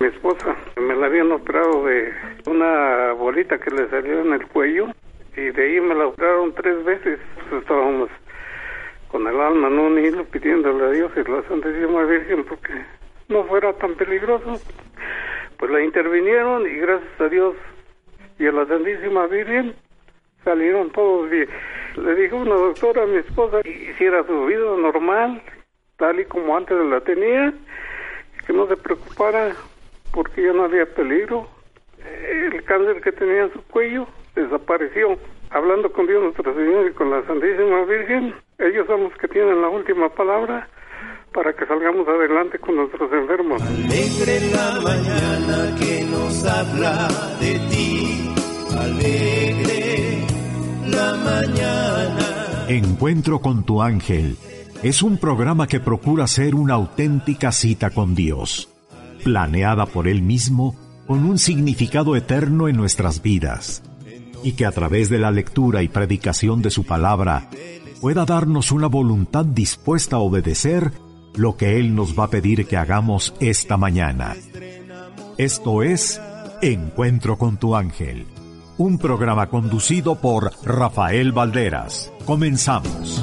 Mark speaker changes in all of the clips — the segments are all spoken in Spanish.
Speaker 1: Mi esposa me la habían operado de una bolita que le salió en el cuello y de ahí me la operaron tres veces. Estábamos con el alma en un hilo pidiéndole a Dios y la Santísima Virgen porque no fuera tan peligroso. Pues la intervinieron y gracias a Dios y a la Santísima Virgen salieron todos bien. Le dijo una doctora a mi esposa que hiciera su vida normal, tal y como antes la tenía, que no se preocupara porque ya no había peligro. El cáncer que tenía en su cuello desapareció. Hablando con Dios nuestro Señor y con la Santísima Virgen, ellos son los que tienen la última palabra para que salgamos adelante con nuestros enfermos.
Speaker 2: Alegre la mañana que nos habla de ti, alegre la mañana.
Speaker 3: Encuentro con tu ángel es un programa que procura ser una auténtica cita con Dios, planeada por Él mismo con un significado eterno en nuestras vidas, y que a través de la lectura y predicación de su palabra pueda darnos una voluntad dispuesta a obedecer lo que Él nos va a pedir que hagamos esta mañana. Esto es Encuentro con tu ángel, un programa conducido por Rafael Valderas. Comenzamos.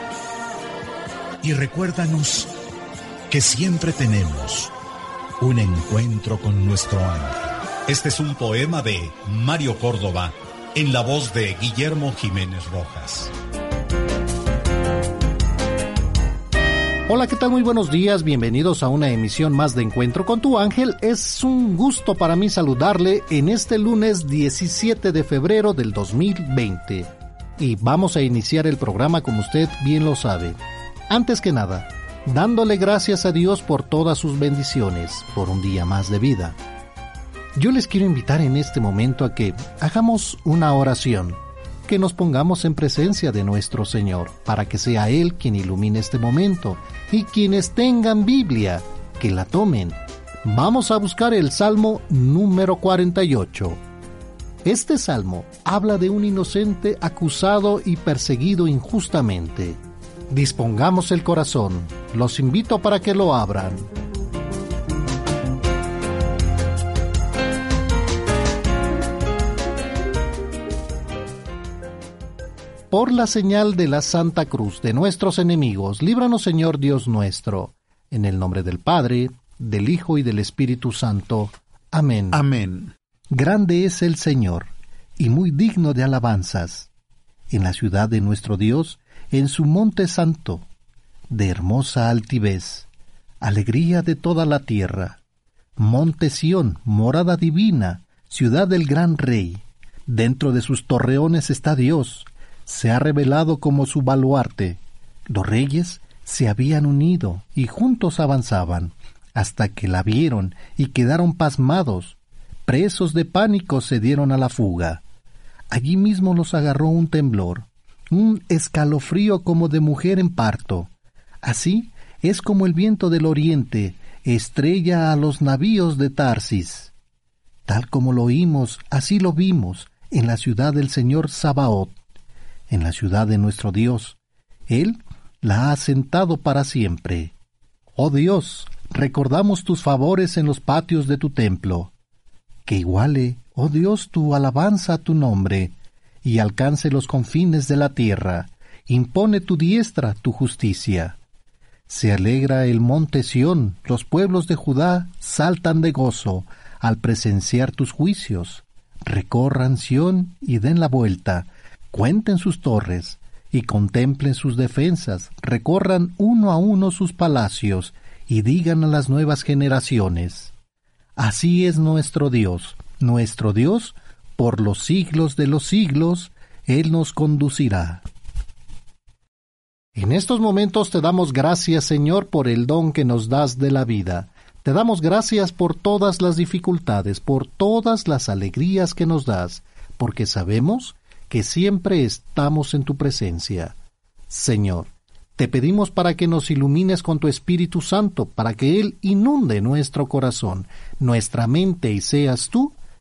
Speaker 3: Y recuérdanos que siempre tenemos un encuentro con nuestro ángel. Este es un poema de Mario Córdoba en la voz de Guillermo Jiménez Rojas.
Speaker 4: Hola, ¿qué tal? Muy buenos días, bienvenidos a una emisión más de Encuentro con tu ángel. Es un gusto para mí saludarle en este lunes 17 de febrero del 2020. Y vamos a iniciar el programa como usted bien lo sabe. Antes que nada, dándole gracias a Dios por todas sus bendiciones, por un día más de vida. Yo les quiero invitar en este momento a que hagamos una oración que nos pongamos en presencia de nuestro Señor, para que sea Él quien ilumine este momento, y quienes tengan Biblia, que la tomen. Vamos a buscar el Salmo número 48. Este salmo habla de un inocente acusado y perseguido injustamente. Dispongamos el corazón, los invito para que lo abran. por la señal de la Santa Cruz de nuestros enemigos, líbranos Señor Dios nuestro, en el nombre del Padre, del Hijo y del Espíritu Santo. Amén.
Speaker 3: Amén.
Speaker 4: Grande es el Señor, y muy digno de alabanzas, en la ciudad de nuestro Dios, en su monte santo, de hermosa altivez, alegría de toda la tierra. Monte Sión, morada divina, ciudad del gran Rey. Dentro de sus torreones está Dios, se ha revelado como su baluarte. Los reyes se habían unido y juntos avanzaban, hasta que la vieron y quedaron pasmados. Presos de pánico se dieron a la fuga. Allí mismo los agarró un temblor, un escalofrío como de mujer en parto. Así es como el viento del oriente estrella a los navíos de Tarsis. Tal como lo oímos, así lo vimos en la ciudad del Señor Sabaoth, en la ciudad de nuestro Dios. Él la ha sentado para siempre. Oh Dios, recordamos tus favores en los patios de tu templo. Que iguale, oh Dios, tu alabanza a tu nombre, y alcance los confines de la tierra. Impone tu diestra tu justicia. Se alegra el monte Sión, los pueblos de Judá saltan de gozo al presenciar tus juicios. Recorran Sión y den la vuelta, cuenten sus torres y contemplen sus defensas, recorran uno a uno sus palacios y digan a las nuevas generaciones, Así es nuestro Dios, nuestro Dios, por los siglos de los siglos, Él nos conducirá. En estos momentos te damos gracias, Señor, por el don que nos das de la vida. Te damos gracias por todas las dificultades, por todas las alegrías que nos das, porque sabemos que siempre estamos en tu presencia. Señor, te pedimos para que nos ilumines con tu Espíritu Santo, para que Él inunde nuestro corazón, nuestra mente y seas tú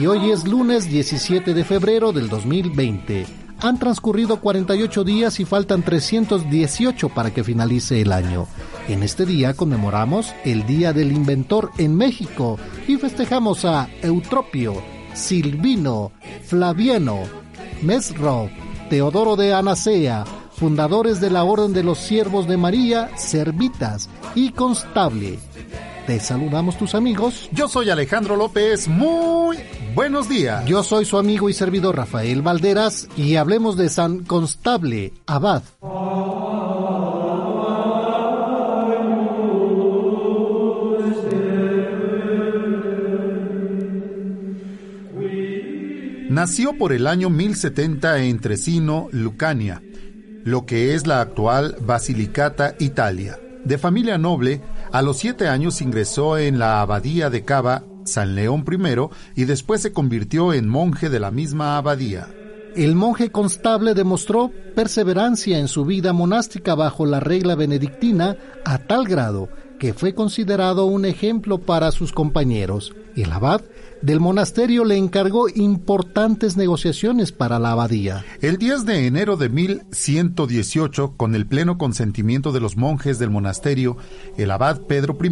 Speaker 4: Y hoy es lunes 17 de febrero del 2020. Han transcurrido 48 días y faltan 318 para que finalice el año. En este día conmemoramos el Día del Inventor en México y festejamos a Eutropio, Silvino, Flaviano, Mesro, Teodoro de Anacea, fundadores de la Orden de los Siervos de María, Servitas y Constable. Te saludamos tus amigos.
Speaker 5: Yo soy Alejandro López. Muy buenos días.
Speaker 4: Yo soy su amigo y servidor Rafael Valderas y hablemos de San Constable Abad.
Speaker 5: Nació por el año 1070 en Tresino, Lucania, lo que es la actual Basilicata, Italia. De familia noble, a los siete años ingresó en la abadía de Cava, San León I, y después se convirtió en monje de la misma abadía.
Speaker 4: El monje constable demostró perseverancia en su vida monástica bajo la regla benedictina a tal grado que fue considerado un ejemplo para sus compañeros. El abad del monasterio le encargó importantes negociaciones para la abadía.
Speaker 5: El 10 de enero de 1118, con el pleno consentimiento de los monjes del monasterio, el abad Pedro I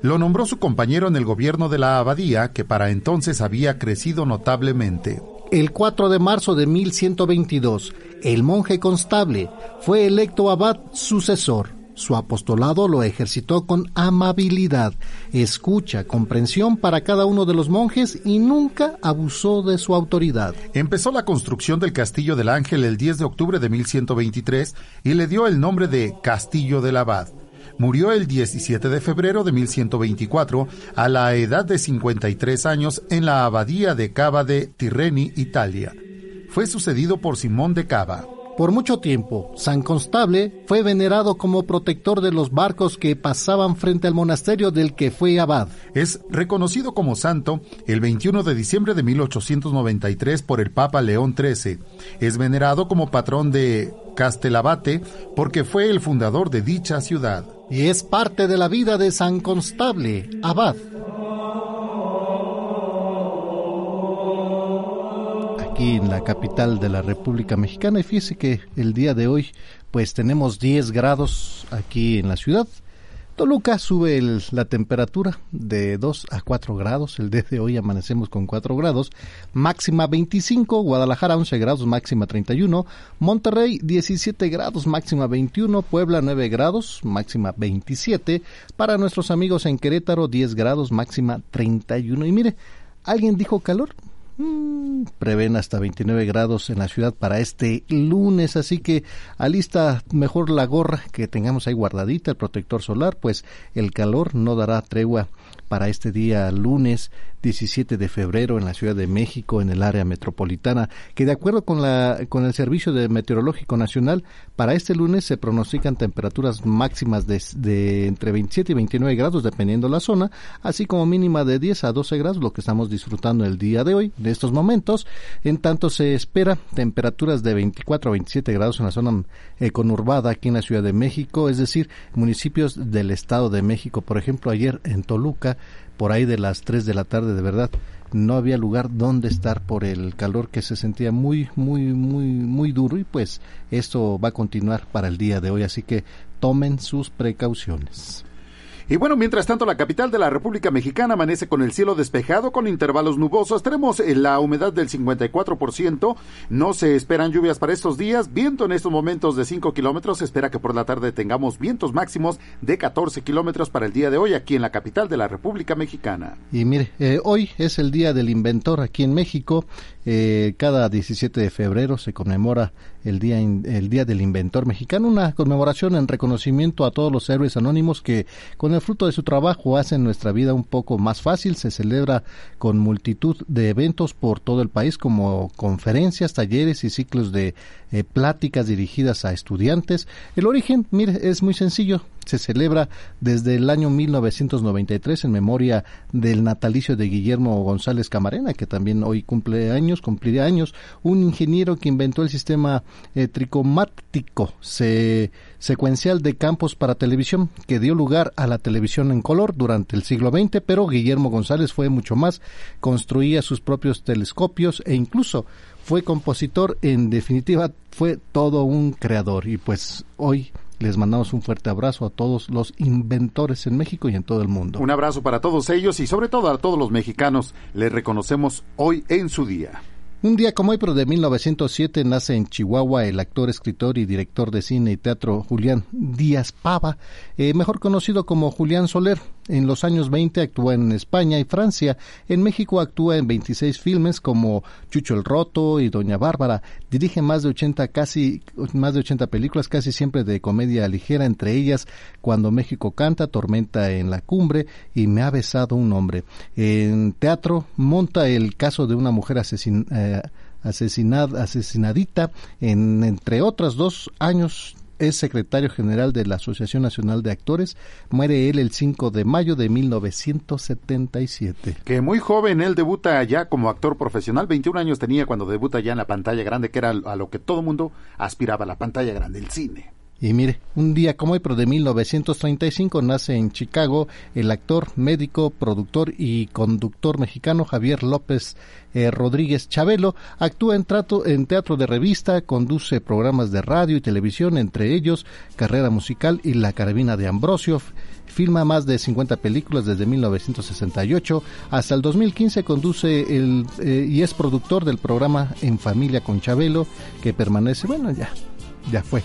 Speaker 5: lo nombró su compañero en el gobierno de la abadía, que para entonces había crecido notablemente.
Speaker 4: El 4 de marzo de 1122, el monje constable fue electo abad sucesor. Su apostolado lo ejercitó con amabilidad, escucha, comprensión para cada uno de los monjes y nunca abusó de su autoridad.
Speaker 5: Empezó la construcción del Castillo del Ángel el 10 de octubre de 1123 y le dio el nombre de Castillo del Abad. Murió el 17 de febrero de 1124 a la edad de 53 años en la abadía de Cava de Tirreni, Italia. Fue sucedido por Simón de Cava.
Speaker 4: Por mucho tiempo, San Constable fue venerado como protector de los barcos que pasaban frente al monasterio del que fue abad.
Speaker 5: Es reconocido como santo el 21 de diciembre de 1893 por el Papa León XIII. Es venerado como patrón de Castelabate porque fue el fundador de dicha ciudad.
Speaker 4: Y es parte de la vida de San Constable, abad. En la capital de la República Mexicana y fíjese que el día de hoy pues tenemos 10 grados aquí en la ciudad. Toluca sube la temperatura de 2 a 4 grados. El día de hoy amanecemos con 4 grados. Máxima 25. Guadalajara 11 grados, máxima 31. Monterrey 17 grados, máxima 21. Puebla 9 grados, máxima 27. Para nuestros amigos en Querétaro 10 grados, máxima 31. Y mire, ¿alguien dijo calor? Mm, prevén hasta 29 grados en la ciudad para este lunes, así que alista mejor la gorra que tengamos ahí guardadita, el protector solar, pues el calor no dará tregua para este día lunes 17 de febrero en la Ciudad de México, en el área metropolitana, que de acuerdo con, la, con el Servicio de Meteorológico Nacional, para este lunes se pronostican temperaturas máximas de, de entre 27 y 29 grados, dependiendo la zona, así como mínima de 10 a 12 grados, lo que estamos disfrutando el día de hoy, de estos momentos. En tanto, se espera temperaturas de 24 a 27 grados en la zona conurbada aquí en la Ciudad de México, es decir, municipios del Estado de México. Por ejemplo, ayer en Toluca por ahí de las 3 de la tarde, de verdad, no había lugar donde estar por el calor que se sentía muy, muy, muy, muy duro y pues esto va a continuar para el día de hoy, así que tomen sus precauciones.
Speaker 5: Y bueno, mientras tanto, la capital de la República Mexicana amanece con el cielo despejado con intervalos nubosos. Tenemos eh, la humedad del 54%. No se esperan lluvias para estos días. Viento en estos momentos de 5 kilómetros. Se espera que por la tarde tengamos vientos máximos de 14 kilómetros para el día de hoy aquí en la capital de la República Mexicana.
Speaker 4: Y mire, eh, hoy es el Día del Inventor aquí en México. Eh, cada 17 de febrero se conmemora el día, el día del Inventor Mexicano, una conmemoración en reconocimiento a todos los héroes anónimos que con el fruto de su trabajo hacen nuestra vida un poco más fácil. Se celebra con multitud de eventos por todo el país como conferencias, talleres y ciclos de eh, pláticas dirigidas a estudiantes. El origen, mire, es muy sencillo se celebra desde el año 1993 en memoria del natalicio de Guillermo González Camarena, que también hoy cumple años, cumpliría años, un ingeniero que inventó el sistema eh, tricomático secuencial de campos para televisión, que dio lugar a la televisión en color durante el siglo XX, pero Guillermo González fue mucho más, construía sus propios telescopios e incluso fue compositor, en definitiva fue todo un creador. Y pues hoy les mandamos un fuerte abrazo a todos los inventores en México y en todo el mundo.
Speaker 5: Un abrazo para todos ellos y sobre todo a todos los mexicanos. Les reconocemos hoy en su día.
Speaker 4: Un día como hoy, pero de 1907, nace en Chihuahua el actor, escritor y director de cine y teatro Julián Díaz Pava, eh, mejor conocido como Julián Soler. En los años 20 actúa en España y Francia. En México actúa en 26 filmes como Chucho el Roto y Doña Bárbara. Dirige más de 80 casi más de 80 películas, casi siempre de comedia ligera, entre ellas Cuando México canta, Tormenta en la cumbre y Me ha besado un hombre. En teatro monta el caso de una mujer asesinada eh, asesinadita en entre otras dos años es secretario general de la Asociación Nacional de Actores. Muere él el 5 de mayo de 1977.
Speaker 5: Que muy joven, él debuta ya como actor profesional. 21 años tenía cuando debuta ya en la pantalla grande, que era a lo que todo mundo aspiraba, la pantalla grande, el cine.
Speaker 4: Y mire, un día como hoy, pero de 1935, nace en Chicago el actor, médico, productor y conductor mexicano Javier López eh, Rodríguez Chabelo. Actúa en, trato, en teatro de revista, conduce programas de radio y televisión, entre ellos Carrera Musical y La Carabina de Ambrosio. Filma más de 50 películas desde 1968 hasta el 2015 conduce el, eh, y es productor del programa En Familia con Chabelo que permanece, bueno, ya, ya fue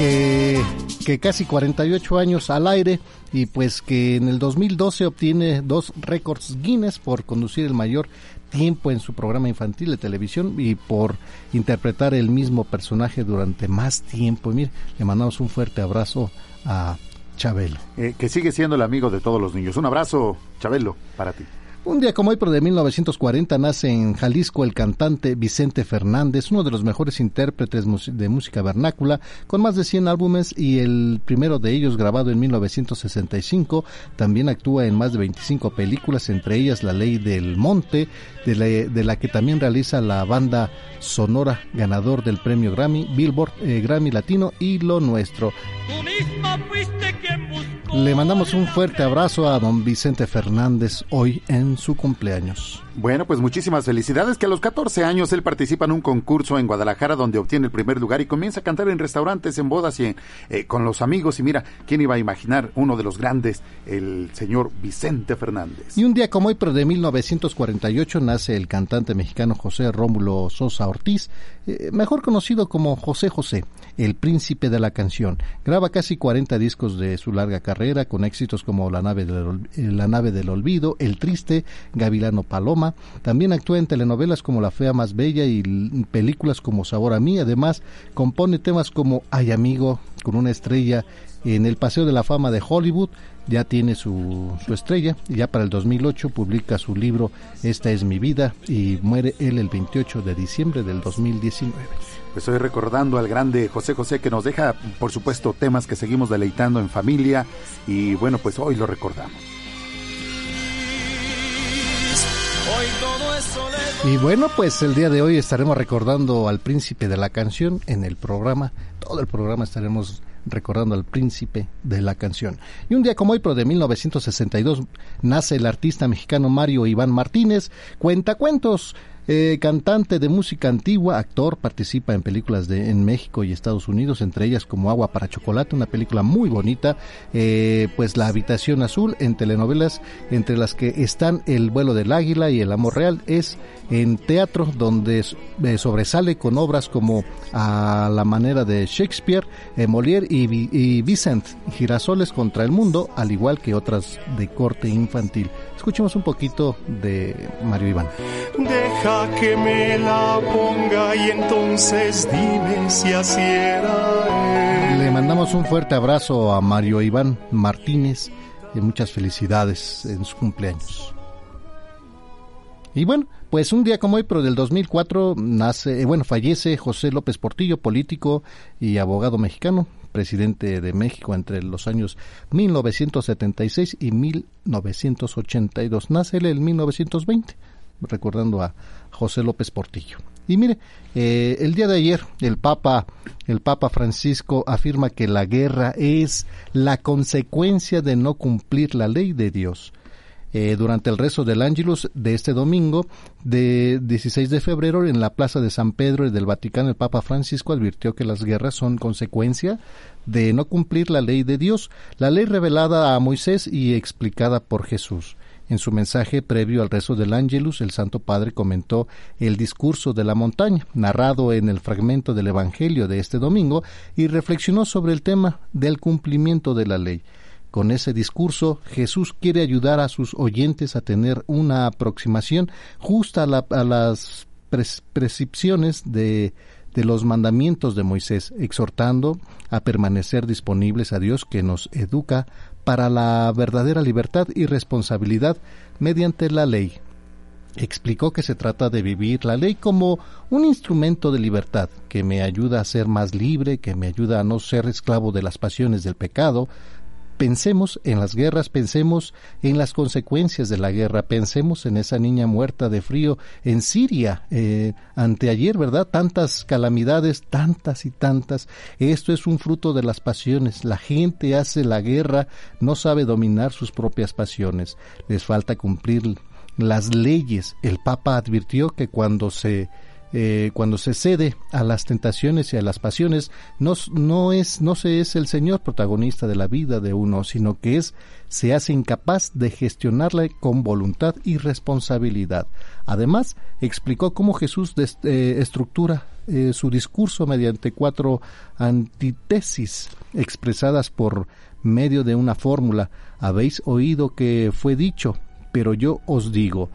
Speaker 4: que, casi 48 años al aire y pues que en el 2012 obtiene dos récords Guinness por conducir el mayor tiempo en su programa infantil de televisión y por interpretar el mismo personaje durante más tiempo. Y mire, le mandamos un fuerte abrazo a Chabelo.
Speaker 5: Eh, que sigue siendo el amigo de todos los niños. Un abrazo, Chabelo, para ti.
Speaker 4: Un día como hoy, pero de 1940, nace en Jalisco el cantante Vicente Fernández, uno de los mejores intérpretes de música vernácula, con más de 100 álbumes y el primero de ellos grabado en 1965. También actúa en más de 25 películas, entre ellas La Ley del Monte, de la, que también realiza la banda sonora ganador del premio Grammy, Billboard eh, Grammy Latino y Lo Nuestro. Le mandamos un fuerte abrazo a don Vicente Fernández hoy en su cumpleaños.
Speaker 5: Bueno, pues muchísimas felicidades que a los 14 años él participa en un concurso en Guadalajara donde obtiene el primer lugar y comienza a cantar en restaurantes, en bodas y eh, con los amigos. Y mira, ¿quién iba a imaginar uno de los grandes, el señor Vicente Fernández?
Speaker 4: Y un día como hoy, pero de 1948, nace el cantante mexicano José Rómulo Sosa Ortiz, eh, mejor conocido como José José, el príncipe de la canción. Graba casi 40 discos de su larga carrera con éxitos como La nave del, la nave del olvido, El triste, Gavilano Paloma, también actúa en telenovelas como La Fea Más Bella y películas como Sabor a mí. Además, compone temas como Ay Amigo, con una estrella en el Paseo de la Fama de Hollywood. Ya tiene su, su estrella y ya para el 2008 publica su libro Esta es mi vida y muere él el 28 de diciembre del 2019.
Speaker 5: Pues estoy recordando al grande José José que nos deja, por supuesto, temas que seguimos deleitando en familia y bueno, pues hoy lo recordamos.
Speaker 4: Y bueno, pues el día de hoy estaremos recordando al príncipe de la canción en el programa. Todo el programa estaremos recordando al príncipe de la canción. Y un día como hoy, pero de 1962, nace el artista mexicano Mario Iván Martínez, cuenta cuentos, eh, cantante de música antigua, actor, participa en películas de, en México y Estados Unidos, entre ellas como Agua para Chocolate, una película muy bonita, eh, pues La Habitación Azul, en telenovelas, entre las que están El vuelo del águila y El amor real, es en teatro donde eh, sobresale con obras como A la manera de Shakespeare, Molière y, y Girasoles contra el mundo, al igual que otras de corte infantil. Escuchemos un poquito de Mario Iván.
Speaker 2: Deja que me la ponga y entonces dime si así era.
Speaker 4: Le mandamos un fuerte abrazo a Mario Iván Martínez y muchas felicidades en su cumpleaños. Y bueno, pues un día como hoy, pero del 2004, nace, eh, bueno, fallece José López Portillo, político y abogado mexicano, presidente de México entre los años 1976 y 1982. Nace él en 1920, recordando a José López Portillo. Y mire, eh, el día de ayer el Papa, el Papa Francisco afirma que la guerra es la consecuencia de no cumplir la ley de Dios. Eh, durante el rezo del Ángelus de este domingo, de 16 de febrero, en la Plaza de San Pedro del Vaticano, el Papa Francisco advirtió que las guerras son consecuencia de no cumplir la ley de Dios, la ley revelada a Moisés y explicada por Jesús. En su mensaje previo al rezo del Ángelus, el Santo Padre comentó el discurso de la montaña, narrado en el fragmento del Evangelio de este domingo, y reflexionó sobre el tema del cumplimiento de la ley. Con ese discurso, Jesús quiere ayudar a sus oyentes a tener una aproximación justa a, las prescripciones de, de los mandamientos de Moisés, exhortando a permanecer disponibles a Dios que nos educa para la verdadera libertad y responsabilidad mediante la ley. Explicó que se trata de vivir la ley como un instrumento de libertad que me ayuda a ser más libre, que me ayuda a no ser esclavo de las pasiones del pecado, Pensemos en las guerras, pensemos en las consecuencias de la guerra, pensemos en esa niña muerta de frío en Siria eh, anteayer, ¿verdad? Tantas calamidades, tantas y tantas. Esto es un fruto de las pasiones. La gente hace la guerra, no sabe dominar sus propias pasiones. Les falta cumplir las leyes. El Papa advirtió que cuando se eh, cuando se cede a las tentaciones y a las pasiones, no, no, es, no se es el Señor protagonista de la vida de uno, sino que es, se hace incapaz de gestionarla con voluntad y responsabilidad. Además, explicó cómo Jesús eh, estructura eh, su discurso mediante cuatro antítesis expresadas por medio de una fórmula. Habéis oído que fue dicho, pero yo os digo,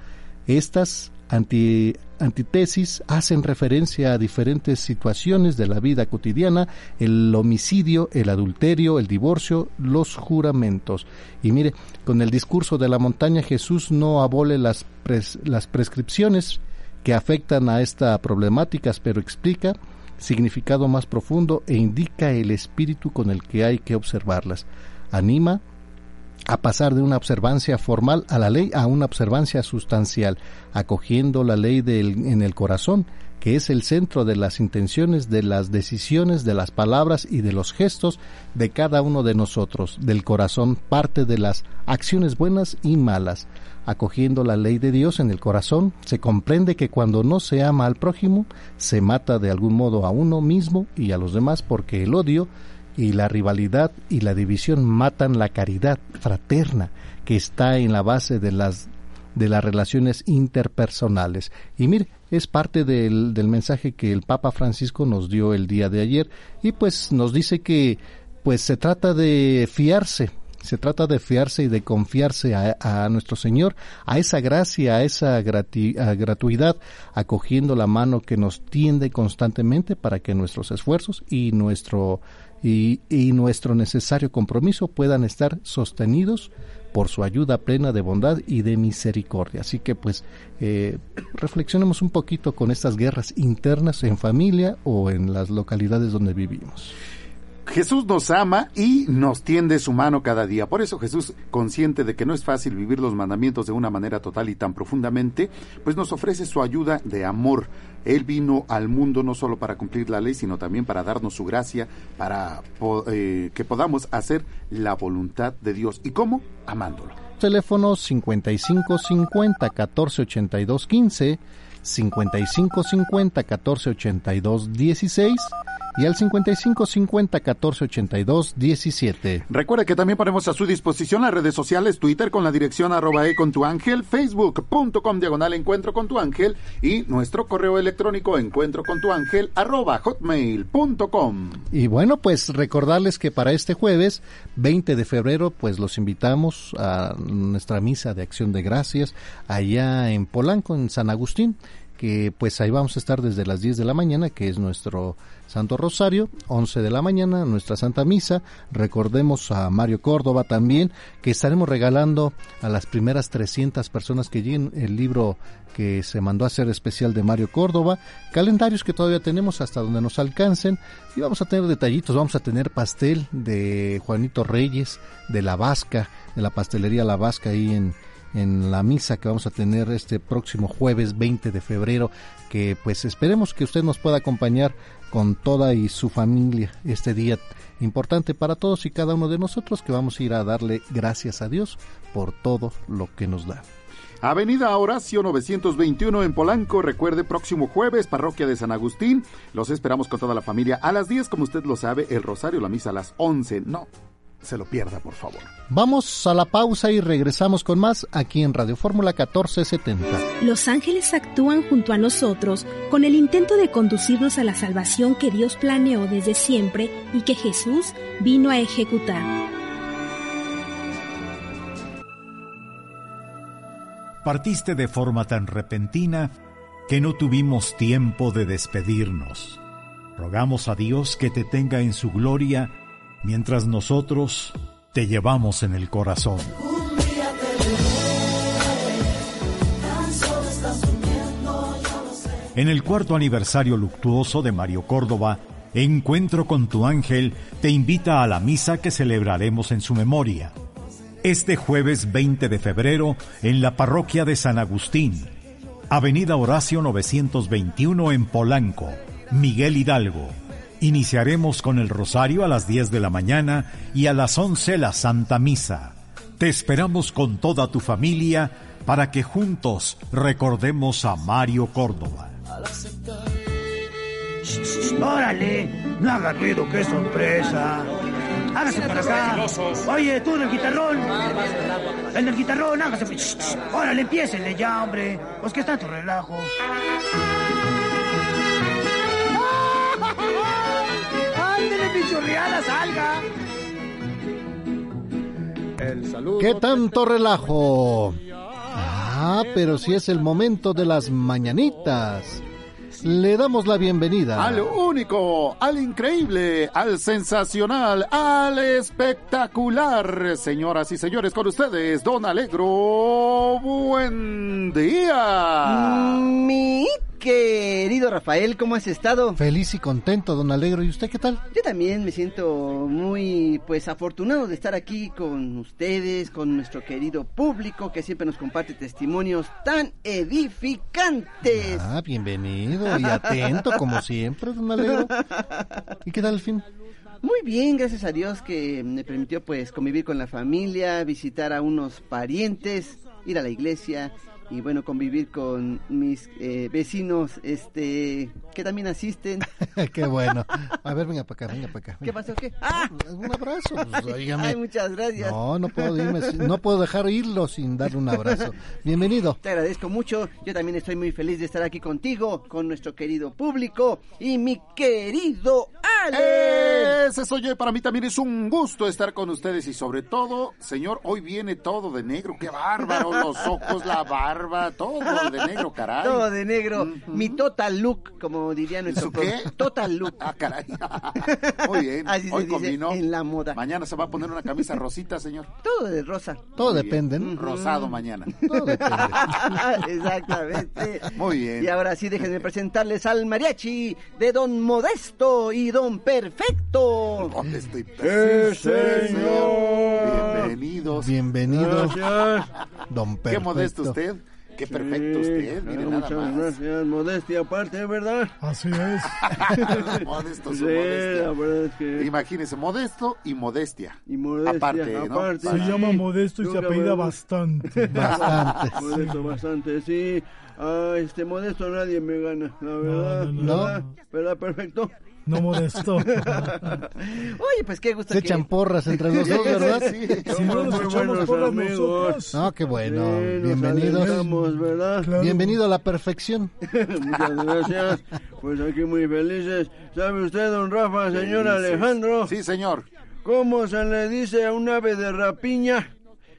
Speaker 4: estas anti, antítesis hacen referencia a diferentes situaciones de la vida cotidiana, el homicidio, el adulterio, el divorcio, los juramentos. Y mire, con el discurso de la montaña Jesús no abole las, las prescripciones que afectan a esta problemática, pero explica significado más profundo e indica el espíritu con el que hay que observarlas. Anima a pasar de una observancia formal a la ley a una observancia sustancial, acogiendo la ley en el corazón, que es el centro de las intenciones, de las decisiones, de las palabras y de los gestos de cada uno de nosotros. Del corazón parte de las acciones buenas y malas. Acogiendo la ley de Dios en el corazón, se comprende que cuando no se ama al prójimo, se mata de algún modo a uno mismo y a los demás porque el odio y la rivalidad y la división matan la caridad fraterna que está en la base de las de las relaciones interpersonales. Y mire, es parte del, del mensaje que el Papa Francisco nos dio el día de ayer y pues nos dice que pues se trata de fiarse se trata de fiarse y de confiarse a, nuestro Señor, a esa gracia, a esa gratuidad, acogiendo la mano que nos tiende constantemente para que nuestros esfuerzos y nuestro, y, nuestro necesario compromiso puedan estar sostenidos por su ayuda plena de bondad y de misericordia. Así que pues eh, reflexionemos un poquito con estas guerras internas en familia o en las localidades donde vivimos.
Speaker 5: Jesús nos ama y nos tiende su mano cada día. Por eso Jesús, consciente de que no es fácil vivir los mandamientos de una manera total y tan profundamente, pues nos ofrece su ayuda de amor. Él vino al mundo no solo para cumplir la ley, sino también para darnos su gracia, para eh, que podamos hacer la voluntad de Dios. ¿Y cómo? Amándolo.
Speaker 4: Teléfono 55 50 14 82 15, 55 50 14 82 16 y al 55 50 14 82 17.
Speaker 5: Recuerde que también ponemos a su disposición las redes sociales, Twitter con la dirección arroba e con tu ángel, facebook.com diagonal encuentro con tu ángel y nuestro correo electrónico encuentro con tu ángel arroba hotmail.com.
Speaker 4: Y bueno, pues recordarles que para este jueves 20 de febrero pues los invitamos a nuestra misa de acción de gracias allá en Polanco, en San Agustín que pues ahí vamos a estar desde las 10 de la mañana, que es nuestro Santo Rosario, 11 de la mañana, nuestra Santa Misa. Recordemos a Mario Córdoba también, que estaremos regalando a las primeras 300 personas que lleguen el libro que se mandó a hacer especial de Mario Córdoba, calendarios que todavía tenemos hasta donde nos alcancen. Y vamos a tener detallitos, vamos a tener pastel de Juanito Reyes, de La Vasca, de la pastelería La Vasca ahí en en la misa que vamos a tener este próximo jueves 20 de febrero, que pues esperemos que usted nos pueda acompañar con toda y su familia este día importante para todos y cada uno de nosotros que vamos a ir a darle gracias a Dios por todo lo que nos da.
Speaker 5: Avenida Horacio 921 en Polanco. Recuerde, próximo jueves, parroquia de San Agustín. Los esperamos con toda la familia a las 10, como usted lo sabe, el rosario, la misa a las 11. No, se lo pierda, por favor.
Speaker 4: Vamos a la pausa y regresamos con más aquí en Radio Fórmula 1470.
Speaker 6: Los ángeles actúan junto a nosotros con el intento de conducirnos a la salvación que Dios planeó desde siempre y que Jesús vino a ejecutar.
Speaker 3: Partiste de forma tan repentina que no tuvimos tiempo de despedirnos. Rogamos a Dios que te tenga en su gloria mientras nosotros te llevamos en el corazón. En el cuarto aniversario luctuoso de Mario Córdoba, Encuentro con tu ángel te invita a la misa que celebraremos en su memoria. Este jueves 20 de febrero en la parroquia de San Agustín, Avenida Horacio 921 en Polanco, Miguel Hidalgo. Iniciaremos con el rosario a las 10 de la mañana y a las 11 la Santa Misa. Te esperamos con toda tu familia para que juntos recordemos a Mario Córdoba.
Speaker 7: ¡Órale! No haga ruido, qué sorpresa. Hágase para acá. Oye, tú del guitarrón. El del guitarrón, hágase. Órale, empiécenle ya, hombre. Pues que está tu relajo. Salga.
Speaker 4: ¿Qué tanto relajo? Ah, pero si es el momento de las mañanitas. Le damos la bienvenida
Speaker 5: al único, al increíble, al sensacional, al espectacular. Señoras y señores, con ustedes, Don Alegro. Buen día.
Speaker 8: Mi querido Rafael, ¿cómo has estado?
Speaker 4: Feliz y contento, don Alegro. ¿Y usted qué tal?
Speaker 8: Yo también me siento muy, pues, afortunado de estar aquí con ustedes, con nuestro querido público que siempre nos comparte testimonios tan edificantes.
Speaker 4: Ah, bienvenido y atento, como siempre, don Alegro. ¿Y qué tal el fin?
Speaker 8: Muy bien, gracias a Dios que me permitió, pues, convivir con la familia, visitar a unos parientes, ir a la iglesia y bueno, convivir con mis eh, vecinos este que también asisten.
Speaker 4: Qué bueno. A ver, venga para acá, venga para acá.
Speaker 8: ¿Qué pasó? ¿Qué? ¡Ah!
Speaker 4: Un abrazo. Pues.
Speaker 8: Ay, muchas gracias.
Speaker 4: No, no puedo irme, no puedo dejar irlo sin darle un abrazo. Bienvenido.
Speaker 8: Te agradezco mucho. Yo también estoy muy feliz de estar aquí contigo, con nuestro querido público y mi querido Ale.
Speaker 5: Ese soy yo. Para mí también es un gusto estar con ustedes y sobre todo, señor, hoy viene todo de negro. Qué bárbaro. Los ojos, la barba, todo de negro, caray.
Speaker 8: Todo de negro. Mi total look, como diría nuestro
Speaker 5: ¿Su qué?
Speaker 8: Total look.
Speaker 5: Ah, caray. Muy bien.
Speaker 8: Así se
Speaker 5: Hoy
Speaker 8: dice
Speaker 5: combinó.
Speaker 8: en la moda.
Speaker 5: Mañana se va a poner una camisa rosita, señor.
Speaker 8: Todo de rosa.
Speaker 4: Todo
Speaker 5: Muy
Speaker 4: depende. ¿no?
Speaker 5: Rosado mañana.
Speaker 4: Todo depende.
Speaker 8: Exactamente.
Speaker 5: Muy bien.
Speaker 8: Y ahora sí, déjenme presentarles al mariachi de Don Modesto y Don Perfecto.
Speaker 5: ¿Dónde estoy?
Speaker 7: señor.
Speaker 5: Bienvenidos.
Speaker 4: Bienvenido,
Speaker 7: Gracias.
Speaker 4: don
Speaker 5: Qué
Speaker 4: Perfecto.
Speaker 5: modesto usted. Qué perfecto usted.
Speaker 7: Sí,
Speaker 5: Mire
Speaker 7: ah,
Speaker 5: nada
Speaker 7: muchas
Speaker 5: más.
Speaker 7: gracias. Modestia aparte, ¿verdad?
Speaker 2: Así es.
Speaker 5: modesto, su
Speaker 7: Sí, la verdad es que...
Speaker 5: Imagínese, modesto y modestia.
Speaker 7: Y modestia
Speaker 5: Aparte, ¿no?
Speaker 2: Se
Speaker 7: sí.
Speaker 2: llama Modesto y se apellida bastante.
Speaker 4: Bastante.
Speaker 7: Modesto bastante, sí. Ah, este modesto nadie me gana, la verdad.
Speaker 2: no, no.
Speaker 7: ¿Verdad? ¿Verdad? Perfecto.
Speaker 2: No Modesto.
Speaker 8: Oye, pues qué gusto
Speaker 4: Se
Speaker 8: que...
Speaker 4: echan porras entre los dos, ¿verdad?
Speaker 5: Sí.
Speaker 2: Si no nos
Speaker 7: muy
Speaker 2: echamos
Speaker 7: buenos
Speaker 2: porras
Speaker 7: amigos.
Speaker 2: nosotros.
Speaker 4: No, qué bueno.
Speaker 7: Sí,
Speaker 4: Bienvenidos.
Speaker 7: ¿verdad?
Speaker 2: Claro.
Speaker 4: Bienvenido a la perfección.
Speaker 7: Muchas gracias. Pues aquí muy felices. ¿Sabe usted, don Rafa, señor Alejandro?
Speaker 5: Sí, señor.
Speaker 7: ¿Cómo se le dice a un ave de rapiña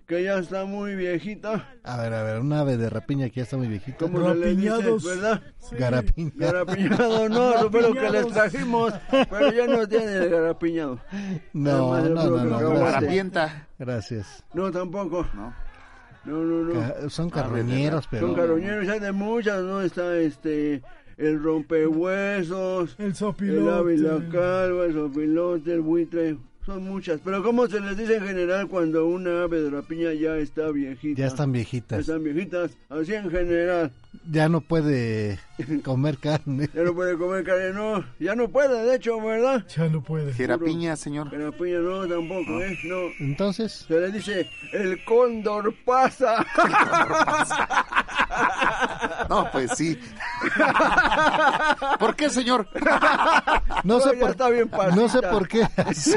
Speaker 7: que ya está muy viejita?
Speaker 4: A ver, a ver, un ave de rapiña que ya está muy viejita.
Speaker 7: ¿Cómo se le dice,
Speaker 2: Rapiñados.
Speaker 7: verdad?
Speaker 4: Garapiña.
Speaker 7: Garapiñado, no, lo que les trajimos, pero ya no tiene el garapiñado.
Speaker 4: No, no,
Speaker 7: el
Speaker 4: no,
Speaker 7: puro
Speaker 4: no,
Speaker 7: cacahuate.
Speaker 4: gracias.
Speaker 7: No, tampoco.
Speaker 5: ¿No?
Speaker 7: No, no, no.
Speaker 4: Ca- Son carroñeros, pero...
Speaker 7: Son carroñeros, hay de muchas, ¿no? Está este, el rompehuesos,
Speaker 2: El
Speaker 7: el
Speaker 2: sopilote.
Speaker 7: ávila calva, el sopilote, el buitre. Son muchas. Pero ¿cómo se les dice en general cuando una ave de rapiña ya está viejita?
Speaker 4: Ya están
Speaker 7: Ya
Speaker 4: viejitas.
Speaker 7: están viejitas, así en general.
Speaker 4: Ya no puede comer carne.
Speaker 7: Ya no puede comer carne, no. Ya no puede, de hecho, ¿verdad?
Speaker 2: Ya no puede.
Speaker 5: Jerapiña, señor.
Speaker 7: La piña no, tampoco, ¿eh? No.
Speaker 4: Entonces,
Speaker 7: Se le dice, el cóndor pasa.
Speaker 5: No, pues sí. ¿Por qué, señor?
Speaker 4: no sé por
Speaker 7: está bien pasita.
Speaker 4: no sé por qué, sí.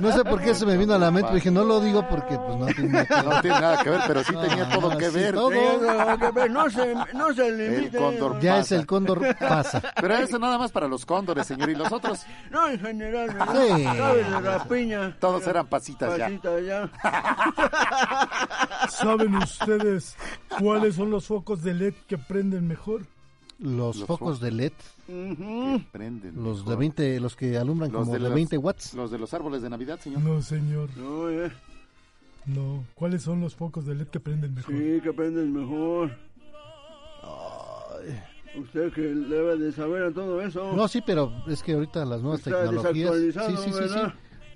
Speaker 4: no sé por qué se me vino a la mente, dije, no lo digo porque pues no tiene nada que ver.
Speaker 5: No tiene nada que ver, pero sí tenía
Speaker 4: Ah,
Speaker 5: todo que
Speaker 4: sí,
Speaker 5: ver.
Speaker 4: todo.
Speaker 7: Sí, no, que ver, no se, no se limite.
Speaker 5: cóndor.
Speaker 4: Ya
Speaker 5: pasa.
Speaker 4: es el cóndor pasa.
Speaker 5: Pero eso nada más para los cóndores, señor. ¿Y los otros?
Speaker 7: No, en general.
Speaker 4: Sí.
Speaker 7: ¿Sabes de la piña?
Speaker 5: Todos eran pasitas ya.
Speaker 7: Pasita ya.
Speaker 2: ¿Saben ustedes cuáles son los focos de LED que prenden mejor?
Speaker 4: Los,
Speaker 5: Los
Speaker 4: focos de LED,
Speaker 7: Ujú.
Speaker 5: Prenden.
Speaker 4: los de
Speaker 5: mejor.
Speaker 4: 20, los que alumbran
Speaker 5: Los
Speaker 4: como de,
Speaker 5: los-
Speaker 4: 20 watts.
Speaker 5: Los de los árboles de Navidad, señor.
Speaker 2: No, señor.
Speaker 7: No, eh.
Speaker 2: No. ¿Cuáles son los focos de LED que prenden mejor?
Speaker 7: Sí, que aprendes mejor. Usted que debe de saber a todo eso.
Speaker 4: No, sí, pero es que ahorita las nuevas
Speaker 7: Está
Speaker 4: tecnologías. Sí, sí, sí, sí.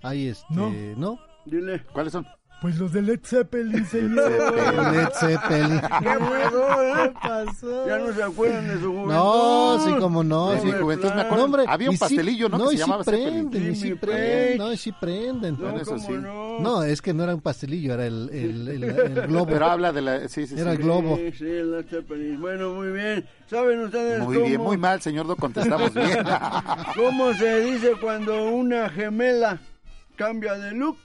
Speaker 4: Hay este,
Speaker 2: No.
Speaker 4: ¿no?
Speaker 7: Dile.
Speaker 5: ¿Cuáles son?
Speaker 2: Pues los de Led Zeppelin, señor.
Speaker 4: Led Zeppelin.
Speaker 7: ¿Qué pasó, eh?
Speaker 2: pasó?
Speaker 7: Ya no se acuerdan de su juventud.
Speaker 4: No, sí, como no.
Speaker 5: De
Speaker 4: sí.
Speaker 5: juventud me
Speaker 4: No,
Speaker 5: acuerdo.
Speaker 4: hombre,
Speaker 5: Había un pastelillo, ¿no?
Speaker 4: No, y sí prenden, y sí prenden. No, y sí prenden.
Speaker 7: No,
Speaker 5: Bueno, eso
Speaker 7: ¿cómo
Speaker 5: sí.
Speaker 7: no?
Speaker 4: No, es que no era un pastelillo, era el, el, el- el globo.
Speaker 5: Pero habla de la... Sí, sí, sí.
Speaker 4: Era el globo.
Speaker 7: Sí, sí, la Zeppelin. Bueno, muy bien. ¿Saben ustedes
Speaker 5: Muy
Speaker 7: cómo,
Speaker 5: bien, muy mal, señor. No contestamos bien.
Speaker 7: cómo se dice cuando una gemela cambia de look?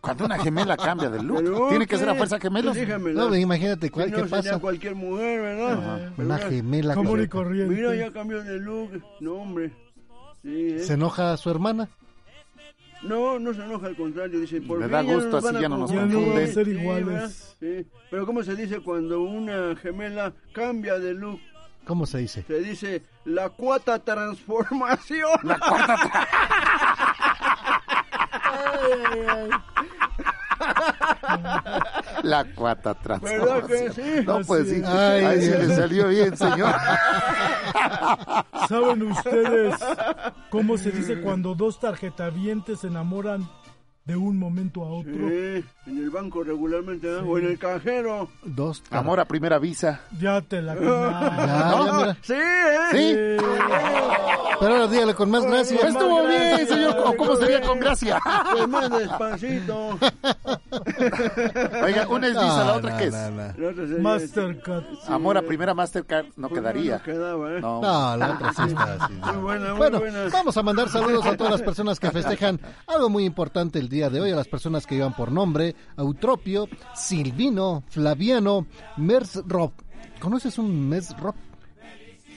Speaker 5: Cuando una gemela cambia de look,
Speaker 7: look,
Speaker 5: ¿tiene que ser a
Speaker 7: sí.
Speaker 5: fuerza?
Speaker 7: Sí, gemela.
Speaker 4: No, imagínate, ¿cuál,
Speaker 7: Si
Speaker 4: ¿qué
Speaker 7: no, sería
Speaker 4: pasa?
Speaker 7: cualquier mujer, ¿verdad? Pero
Speaker 4: Una
Speaker 7: mira,
Speaker 4: gemela.
Speaker 2: Común y
Speaker 4: que-
Speaker 2: corriente.
Speaker 7: Mira, ya cambió de look. No, hombre. Sí, ¿eh?
Speaker 4: Se enoja su hermana.
Speaker 7: No, no se enoja, al contrario, dice, por
Speaker 5: Me
Speaker 7: fin
Speaker 5: da gusto, así
Speaker 7: a
Speaker 5: ya no nos
Speaker 2: a ser
Speaker 7: Sí,
Speaker 2: iguales.
Speaker 7: ¿verdad? Sí. Pero ¿cómo se dice cuando una gemela cambia de look?
Speaker 4: ¿Cómo se dice?
Speaker 7: Se dice la cuata transformación.
Speaker 5: La cuata
Speaker 7: ¿Verdad que
Speaker 5: transformación.
Speaker 7: sí?
Speaker 5: No, pues sí.
Speaker 4: Ay,
Speaker 5: Ahí sí
Speaker 4: Dios.
Speaker 5: le salió bien, señor.
Speaker 9: ¿Saben ustedes cómo se dice cuando dos tarjetavientes se enamoran de un momento a otro?
Speaker 7: Sí, en el banco regularmente, o en el cajero.
Speaker 4: Dos. tar-
Speaker 5: Amor a primera visa.
Speaker 9: Ya te la
Speaker 4: ya, mira.
Speaker 7: Sí, ¿eh?
Speaker 5: ¿Sí?
Speaker 4: Pero ahora dígale con más gracia.
Speaker 5: Estuvo bien, señor. ¿Cómo- ¿Cómo sería con gracia?
Speaker 7: Pues más despacito.
Speaker 5: Oiga, una es visa, la
Speaker 4: No,
Speaker 5: otra
Speaker 4: no,
Speaker 5: que es.
Speaker 4: no, no.
Speaker 9: Mastercard.
Speaker 5: Amor a primera Mastercard no
Speaker 7: Pues
Speaker 5: quedaría.
Speaker 7: No quedaba, ¿eh?
Speaker 5: No.
Speaker 4: No, la otra sí está así.
Speaker 7: Muy buena, muy
Speaker 4: Bueno,
Speaker 7: buena.
Speaker 4: vamos a mandar saludos a todas las personas que festejan algo muy importante el día de hoy, a las personas que llevan por nombre Eutropio, Silvino, Flaviano, Mersrop. ¿Conoces un Mersrop?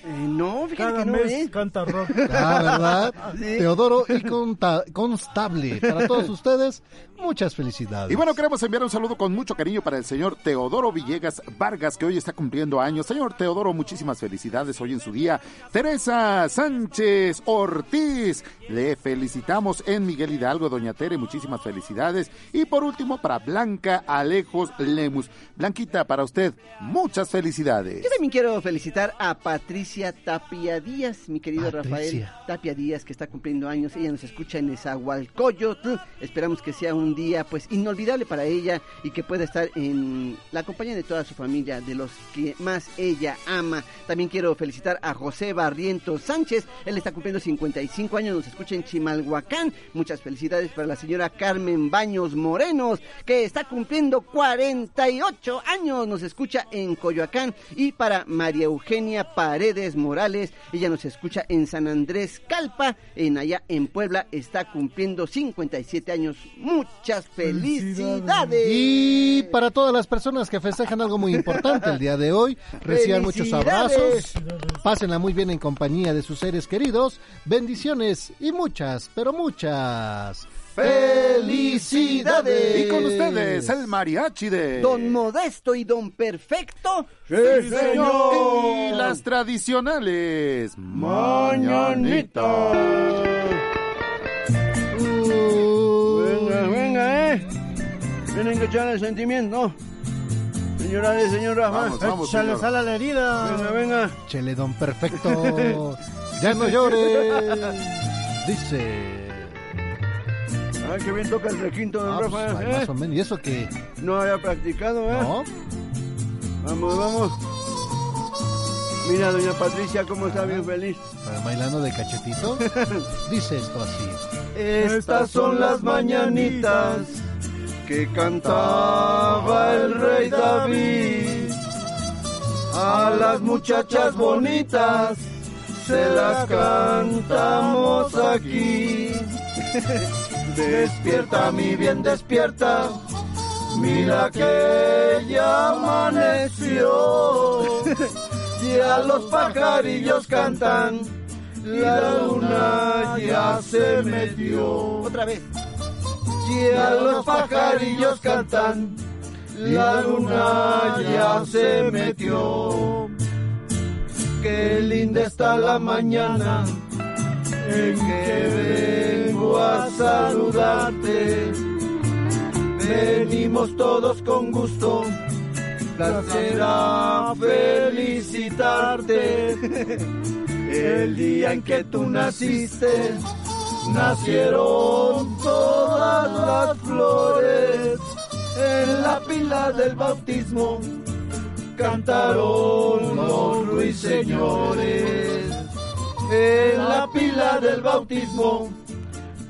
Speaker 8: Eh, no, fíjate
Speaker 9: Cada
Speaker 8: que no,
Speaker 9: mes
Speaker 8: ¿eh?
Speaker 9: canta rock.
Speaker 4: Ah, ¿verdad?
Speaker 8: Sí.
Speaker 4: Teodoro y Conta- Constable. Para todos ustedes, muchas felicidades.
Speaker 5: Y bueno, queremos enviar un saludo con mucho cariño para el señor Teodoro Villegas Vargas, que hoy está cumpliendo años. Señor Teodoro, muchísimas felicidades hoy en su día. Teresa Sánchez Ortiz, le felicitamos en Miguel Hidalgo, Doña Tere, muchísimas felicidades. Y por último, para Blanca Alejos Lemus. Blanquita, para usted, muchas felicidades.
Speaker 8: Yo también quiero felicitar a Patricia Tapia Díaz, mi querido
Speaker 4: Patricia.
Speaker 8: Rafael Tapia Díaz, que está cumpliendo años. Ella nos escucha en Nezahualcóyotl. Esperamos que sea un día pues inolvidable para ella y que pueda estar en la compañía de toda su familia, de los que más ella ama. También quiero felicitar a José Barrientos Sánchez. Él está cumpliendo 55 años, nos escucha en Chimalhuacán. Muchas felicidades para la señora Carmen Baños Morenos, que está cumpliendo 48 años. Nos escucha en Coyoacán. Y para María Eugenia Paredes Morales, ella nos escucha en San Andrés Calpa, en allá en Puebla, está cumpliendo 57 años. Muchas felicidades.
Speaker 4: Y para todas las personas que festejan algo muy importante el día de hoy, reciban muchos abrazos, pásenla muy bien en compañía de sus seres queridos, bendiciones y muchas, pero muchas felicidades.
Speaker 5: Y con ustedes, el mariachi de...
Speaker 8: Don Modesto y Don Perfecto.
Speaker 7: Sí, señor.
Speaker 5: Y las tradicionales
Speaker 7: Mañanita. Venga, venga, eh. Tienen que echarle sentimiento. Señora y señor Rafa.
Speaker 5: Vamos, vamos,
Speaker 9: Échale
Speaker 5: señor.
Speaker 9: sal a la herida.
Speaker 7: Venga, venga.
Speaker 4: Chele don perfecto, ya no llores. Dice.
Speaker 7: Ay, qué bien toca el requinto, don
Speaker 4: Ah, pues,
Speaker 7: Rafa.
Speaker 4: ay,
Speaker 7: ¿eh?
Speaker 4: más o menos. ¿Y eso que
Speaker 7: No había practicado, ¿eh?
Speaker 4: No,
Speaker 7: Vamos, vamos. Mira, doña Patricia, cómo está bien feliz.
Speaker 4: para bailando de cachetito. Dice esto así.
Speaker 7: Estas son las mañanitas que cantaba el rey David. A las muchachas bonitas se las cantamos aquí. Despierta, mi bien, despierta. Mira que ya amaneció. Ya los pajarillos cantan. La luna ya se metió.
Speaker 8: Otra vez.
Speaker 7: Ya los pajarillos cantan. La luna ya se metió. Qué linda está la mañana en que vengo a saludarte. Venimos todos con gusto. Placer a felicitarte. El día en que tú naciste, nacieron todas las flores. En la pila del bautismo cantaron los ruiseñores. En la pila del bautismo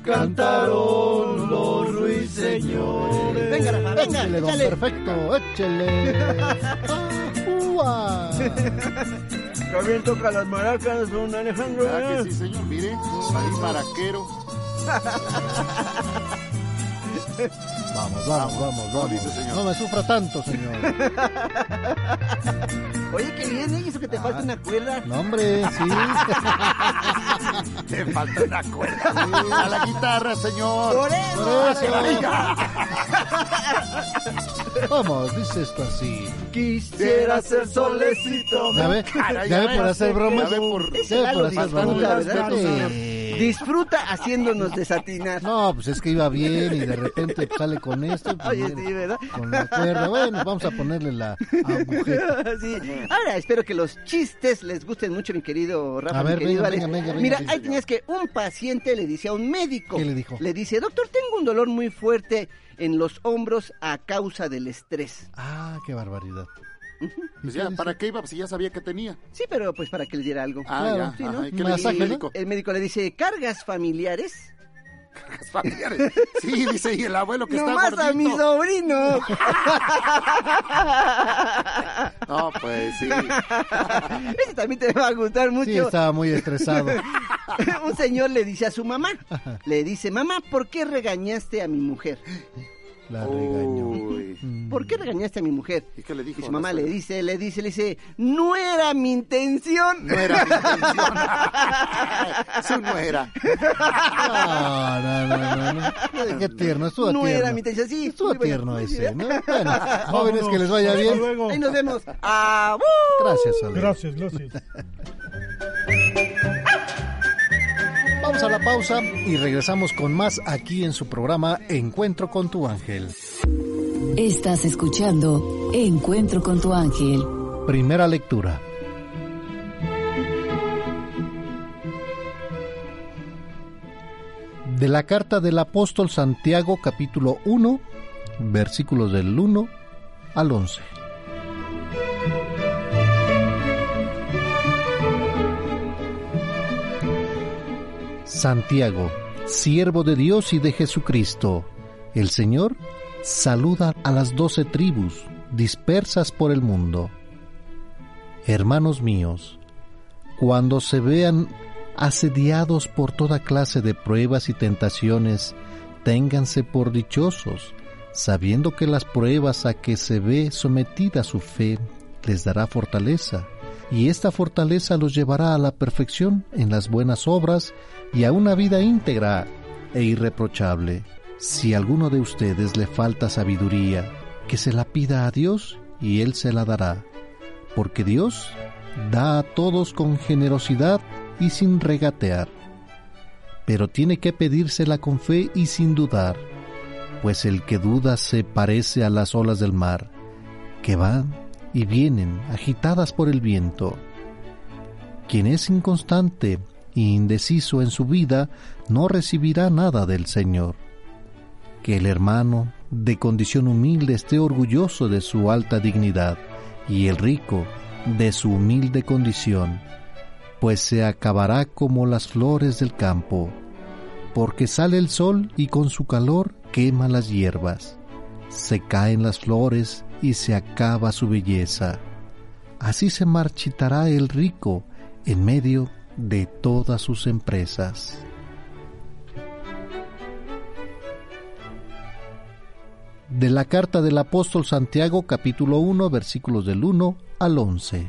Speaker 7: cantaron los ruiseñores.
Speaker 8: Venga, Rafa, venga,
Speaker 4: Échele don
Speaker 8: échale.
Speaker 4: perfecto, échele. Ua.
Speaker 7: También toca las maracas, don Alejandro.
Speaker 5: ¿Verdad
Speaker 7: ¿eh?
Speaker 5: que sí, señor? Mire, ahí maraquero.
Speaker 4: Vamos, vamos, vamos, vamos.
Speaker 5: dice, señor.
Speaker 4: No me sufra tanto, señor.
Speaker 8: Oye, qué bien, ¿eh? Eso que te falta una cuerda.
Speaker 4: No, hombre, sí.
Speaker 5: Te falta una cuerda. A la guitarra, señor.
Speaker 8: Por eso.
Speaker 4: Por eso. Vamos, dice esto así.
Speaker 7: Quisiera ser solecito.
Speaker 4: ¿Ya ve? ¿Ya ve por hacer bromas?
Speaker 5: ya ve por-
Speaker 4: ¿Ya por. Sí.
Speaker 8: Disfruta haciéndonos desatinar.
Speaker 4: No, pues es que iba bien y de repente sale con esto. Pues
Speaker 8: Oye, sí, ¿verdad?
Speaker 4: Con la cuerda. Bueno, vamos a ponerle la agujeta.
Speaker 8: Sí. Ahora, espero que los chistes les gusten mucho, mi querido Rafa,
Speaker 4: A ver,
Speaker 8: mi querido
Speaker 4: venga,
Speaker 8: Alex.
Speaker 4: venga, venga, venga,
Speaker 8: Mira,
Speaker 4: venga.
Speaker 8: ahí tenías que un paciente le dice a un médico.
Speaker 4: ¿Qué le dijo?
Speaker 8: Le dice, doctor, tengo un dolor muy fuerte en los hombros a causa del estrés.
Speaker 4: Ah, qué barbaridad.
Speaker 5: Pues ya, ¿para qué iba? Si ya sabía que tenía.
Speaker 8: Sí, pero pues para que le diera algo.
Speaker 5: Ah,
Speaker 4: Claro,
Speaker 5: ya.
Speaker 8: sí,
Speaker 5: ajá,
Speaker 8: ¿no?
Speaker 5: ¿y qué le dijo el médico?
Speaker 8: El médico le dice, ¿cargas familiares?
Speaker 5: Cargas familiares. Sí, dice, y el abuelo que
Speaker 8: no
Speaker 5: está
Speaker 8: más
Speaker 5: gordito.
Speaker 8: a mi sobrino.
Speaker 5: No, pues sí.
Speaker 8: Ese también te va a gustar
Speaker 4: Sí,
Speaker 8: mucho.
Speaker 4: estaba muy estresado.
Speaker 8: un señor le dice a su mamá, le dice, mamá, ¿por qué regañaste a mi mujer?
Speaker 4: La regañó.
Speaker 5: Uy.
Speaker 4: Mm.
Speaker 8: ¿Por qué regañaste a mi mujer?
Speaker 5: ¿Y qué le dijo?
Speaker 8: Y su mamá le dice, le dice, le dice, no era mi intención.
Speaker 5: No era mi intención. Eso no era.
Speaker 4: No, no, no, no, no. Qué tierno, estuvo
Speaker 8: No
Speaker 4: tierno.
Speaker 8: era mi intención, sí.
Speaker 4: Estuvo tierno ese. ¿no? Bueno, jóvenes, que les vaya
Speaker 9: Hasta
Speaker 4: bien.
Speaker 9: luego.
Speaker 8: Ahí nos vemos. ¡Ah!
Speaker 4: Gracias, Ale.
Speaker 9: Gracias, gracias.
Speaker 4: Vamos a la pausa y regresamos con más aquí en su programa Encuentro con tu ángel.
Speaker 10: Estás escuchando Encuentro con tu ángel.
Speaker 4: Primera lectura. De la carta del apóstol Santiago capítulo 1, versículos del 1 al 11. Santiago, siervo de Dios y de Jesucristo, el Señor saluda a las doce tribus dispersas por el mundo. Hermanos míos, cuando se vean asediados por toda clase de pruebas y tentaciones, ténganse por dichosos, sabiendo que las pruebas a que se ve sometida su fe les dará fortaleza, y esta fortaleza los llevará a la perfección en las buenas obras y a una vida íntegra e irreprochable. Si a alguno de ustedes le falta sabiduría, que se la pida a Dios y Él se la dará, porque Dios da a todos con generosidad y sin regatear. Pero tiene que pedírsela con fe y sin dudar, pues el que duda se parece a las olas del mar, que van y vienen agitadas por el viento. Quien es inconstante indeciso en su vida no recibirá nada del Señor. Que el hermano de condición humilde esté orgulloso de su alta dignidad y el rico de su humilde condición, pues se acabará como las flores del campo, porque sale el sol y con su calor quema las hierbas, se caen las flores y se acaba su belleza. Así se marchitará el rico en medio de todas sus empresas. De la carta del apóstol Santiago capítulo 1 versículos del 1 al 11.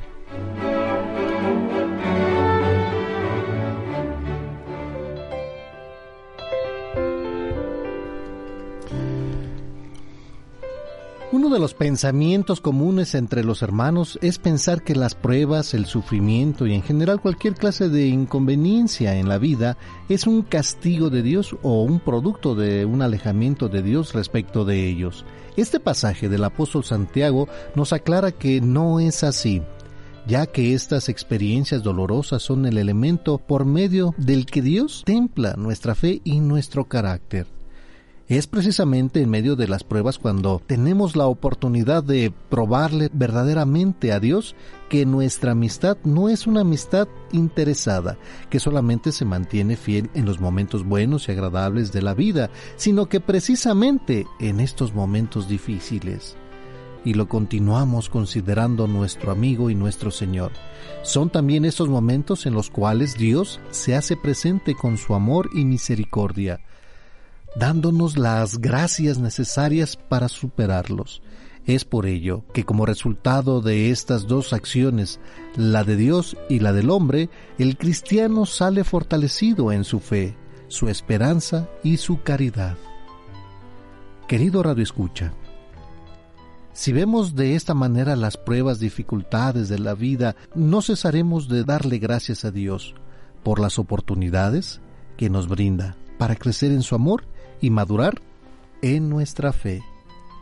Speaker 4: Uno de los pensamientos comunes entre los hermanos es pensar que las pruebas, el sufrimiento y en general cualquier clase de inconveniencia en la vida es un castigo de Dios o un producto de un alejamiento de Dios respecto de ellos. Este pasaje del apóstol Santiago nos aclara que no es así ya que estas experiencias dolorosas son el elemento por medio del que Dios templa nuestra fe y nuestro carácter. Es precisamente en medio de las pruebas cuando tenemos la oportunidad de probarle verdaderamente a Dios que nuestra amistad no es una amistad interesada, que solamente se mantiene fiel en los momentos buenos y agradables de la vida, sino que precisamente en estos momentos difíciles. Y lo continuamos considerando nuestro amigo y nuestro Señor. Son también estos momentos en los cuales Dios se hace presente con su amor y misericordia, dándonos las gracias necesarias para superarlos. Es por ello que como resultado de estas dos acciones, la de Dios y la del hombre, el cristiano sale fortalecido en su fe, su esperanza y su caridad. Querido Radio Escucha, si vemos de esta manera las pruebas, dificultades de la vida, no cesaremos de darle gracias a Dios por las oportunidades que nos brinda para crecer en su amor y madurar en nuestra fe.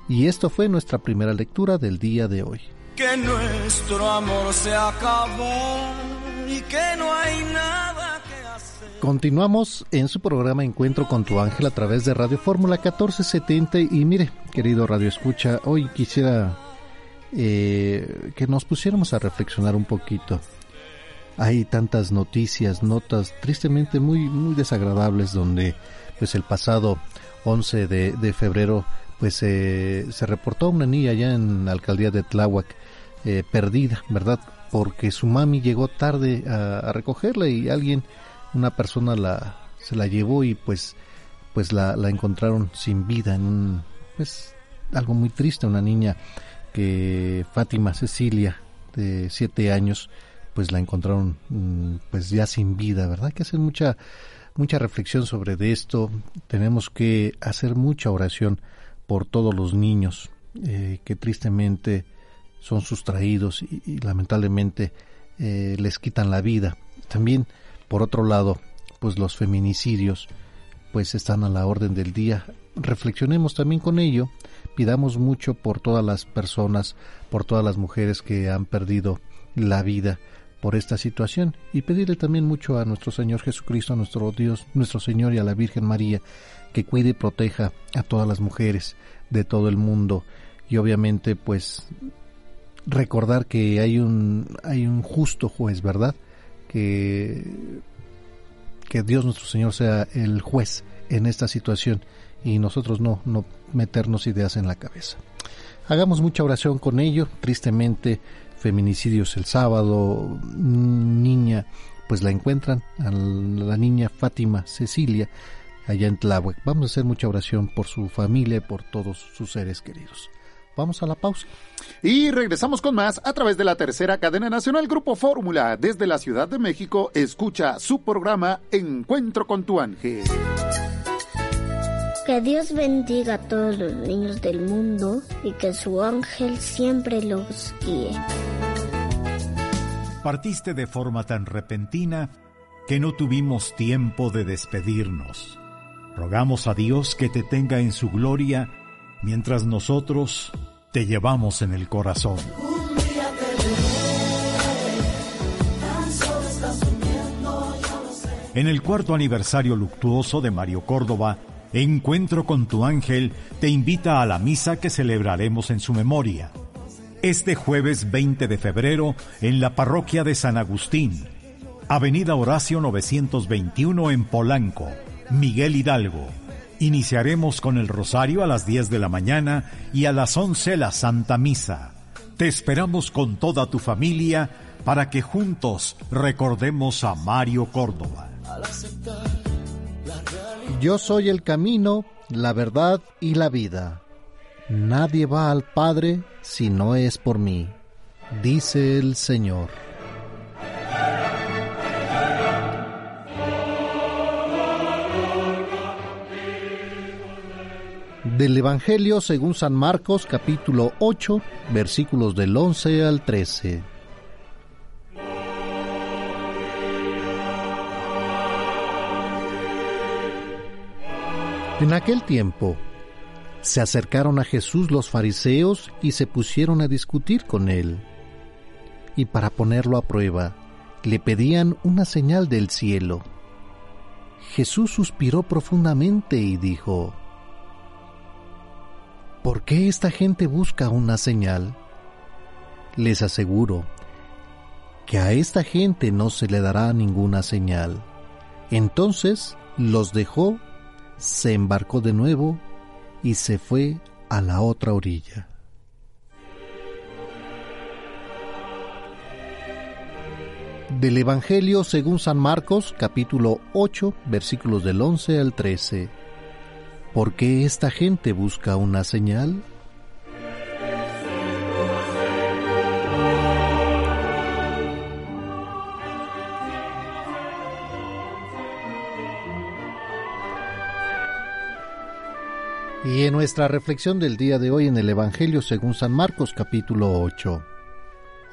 Speaker 4: Y esto fue nuestra primera lectura del día de hoy.
Speaker 2: Que nuestro amor se acabó y que no hay nada que hacer.
Speaker 4: Continuamos en su programa Encuentro con tu ángel a través de Radio Fórmula 1470 y mire, querido Radio Escucha, hoy quisiera eh, que nos pusiéramos a reflexionar un poquito. Hay tantas noticias, notas tristemente muy, muy desagradables donde pues el pasado 11 de, de febrero pues eh, se reportó una niña allá en la alcaldía de Tláhuac eh, perdida, ¿verdad? Porque su mami llegó tarde a, recogerla y alguien, una persona la se la llevó y pues pues la, la encontraron sin vida en un pues algo muy triste, una niña que Fátima Cecilia de siete años pues la encontraron mm, pues ya sin vida, ¿verdad? que hacer mucha mucha reflexión sobre de esto. Tenemos que hacer mucha oración por todos los niños eh, que tristemente son sustraídos y, lamentablemente eh, les quitan la vida. También, por otro lado, pues los feminicidios pues están a la orden del día. Reflexionemos también con ello, pidamos mucho por todas las personas, por todas las mujeres que han perdido la vida por esta situación y pedirle también mucho a nuestro Señor Jesucristo, a nuestro Dios, nuestro Señor y a la Virgen María que cuide y proteja a todas las mujeres de todo el mundo y obviamente pues recordar que hay un hay un justo juez, ¿verdad? Que que Dios nuestro Señor sea el juez en esta situación y nosotros no no meternos ideas en la cabeza. Hagamos mucha oración con ello, tristemente feminicidios el sábado, niña, pues la encuentran, a la niña Fátima Cecilia, allá en Tláhuac. Vamos a hacer mucha oración por su familia por todos sus seres queridos. Vamos a la pausa.
Speaker 5: Y regresamos con más a través de la tercera cadena nacional Grupo Fórmula. Desde la Ciudad de México, escucha su programa Encuentro con tu ángel.
Speaker 11: Que Dios bendiga a todos los niños del mundo y que su ángel siempre los guíe.
Speaker 3: Partiste de forma tan repentina que no tuvimos tiempo de despedirnos. Rogamos a Dios que te tenga en su gloria mientras nosotros te llevamos en el corazón. En el cuarto aniversario luctuoso de Mario Córdoba, Encuentro con tu ángel te invita a la misa que celebraremos en su memoria. Este jueves 20 de febrero en la parroquia de San Agustín, Avenida Horacio 921 en Polanco, Miguel Hidalgo. Iniciaremos con el rosario a las 10 de la mañana y a las 11 la Santa Misa. Te esperamos con toda tu familia para que juntos recordemos a Mario Córdoba.
Speaker 4: Yo soy el camino, la verdad y la vida. Nadie va al Padre si no es por mí, dice el Señor. Del Evangelio según San Marcos capítulo 8 versículos del 11 al 13. En aquel tiempo se acercaron a Jesús los fariseos y se pusieron a discutir con él. Y para ponerlo a prueba, le pedían una señal del cielo. Jesús suspiró profundamente y dijo, ¿Por qué esta gente busca una señal? Les aseguro que a esta gente no se le dará ninguna señal. Entonces los dejó se embarcó de nuevo y se fue a la otra orilla. Del Evangelio según San Marcos capítulo 8 versículos del 11 al 13. ¿Por qué esta gente busca una señal? Y en nuestra reflexión del día de hoy en el Evangelio según San Marcos capítulo 8.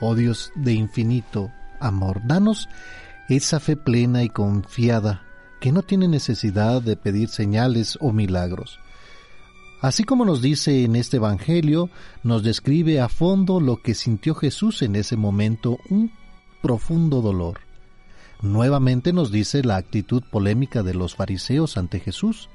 Speaker 4: Oh Dios de infinito amor, danos esa fe plena y confiada que no tiene necesidad de pedir señales o milagros. Así como nos dice en este Evangelio, nos describe a fondo lo que sintió Jesús en ese momento, un profundo dolor. Nuevamente nos dice la actitud polémica de los fariseos ante Jesús.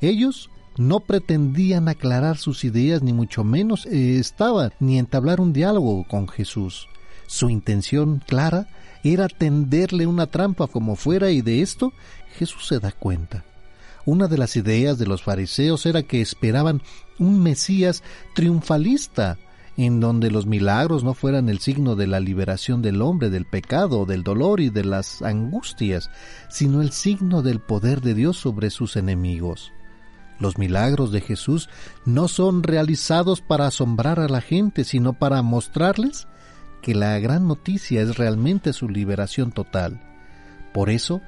Speaker 4: Ellos no pretendían aclarar sus ideas ni mucho menos eh, estaban ni entablar un diálogo con Jesús. Su intención clara era tenderle una trampa como fuera y de esto Jesús se da cuenta. Una de las ideas de los fariseos era que esperaban un Mesías triunfalista, en donde los milagros no fueran el signo de la liberación del hombre del pecado, del dolor y de las angustias, sino el signo del poder de Dios sobre sus enemigos. Los milagros de Jesús no son realizados para asombrar a la gente, sino para mostrarles que la gran noticia es realmente su liberación total. Por eso,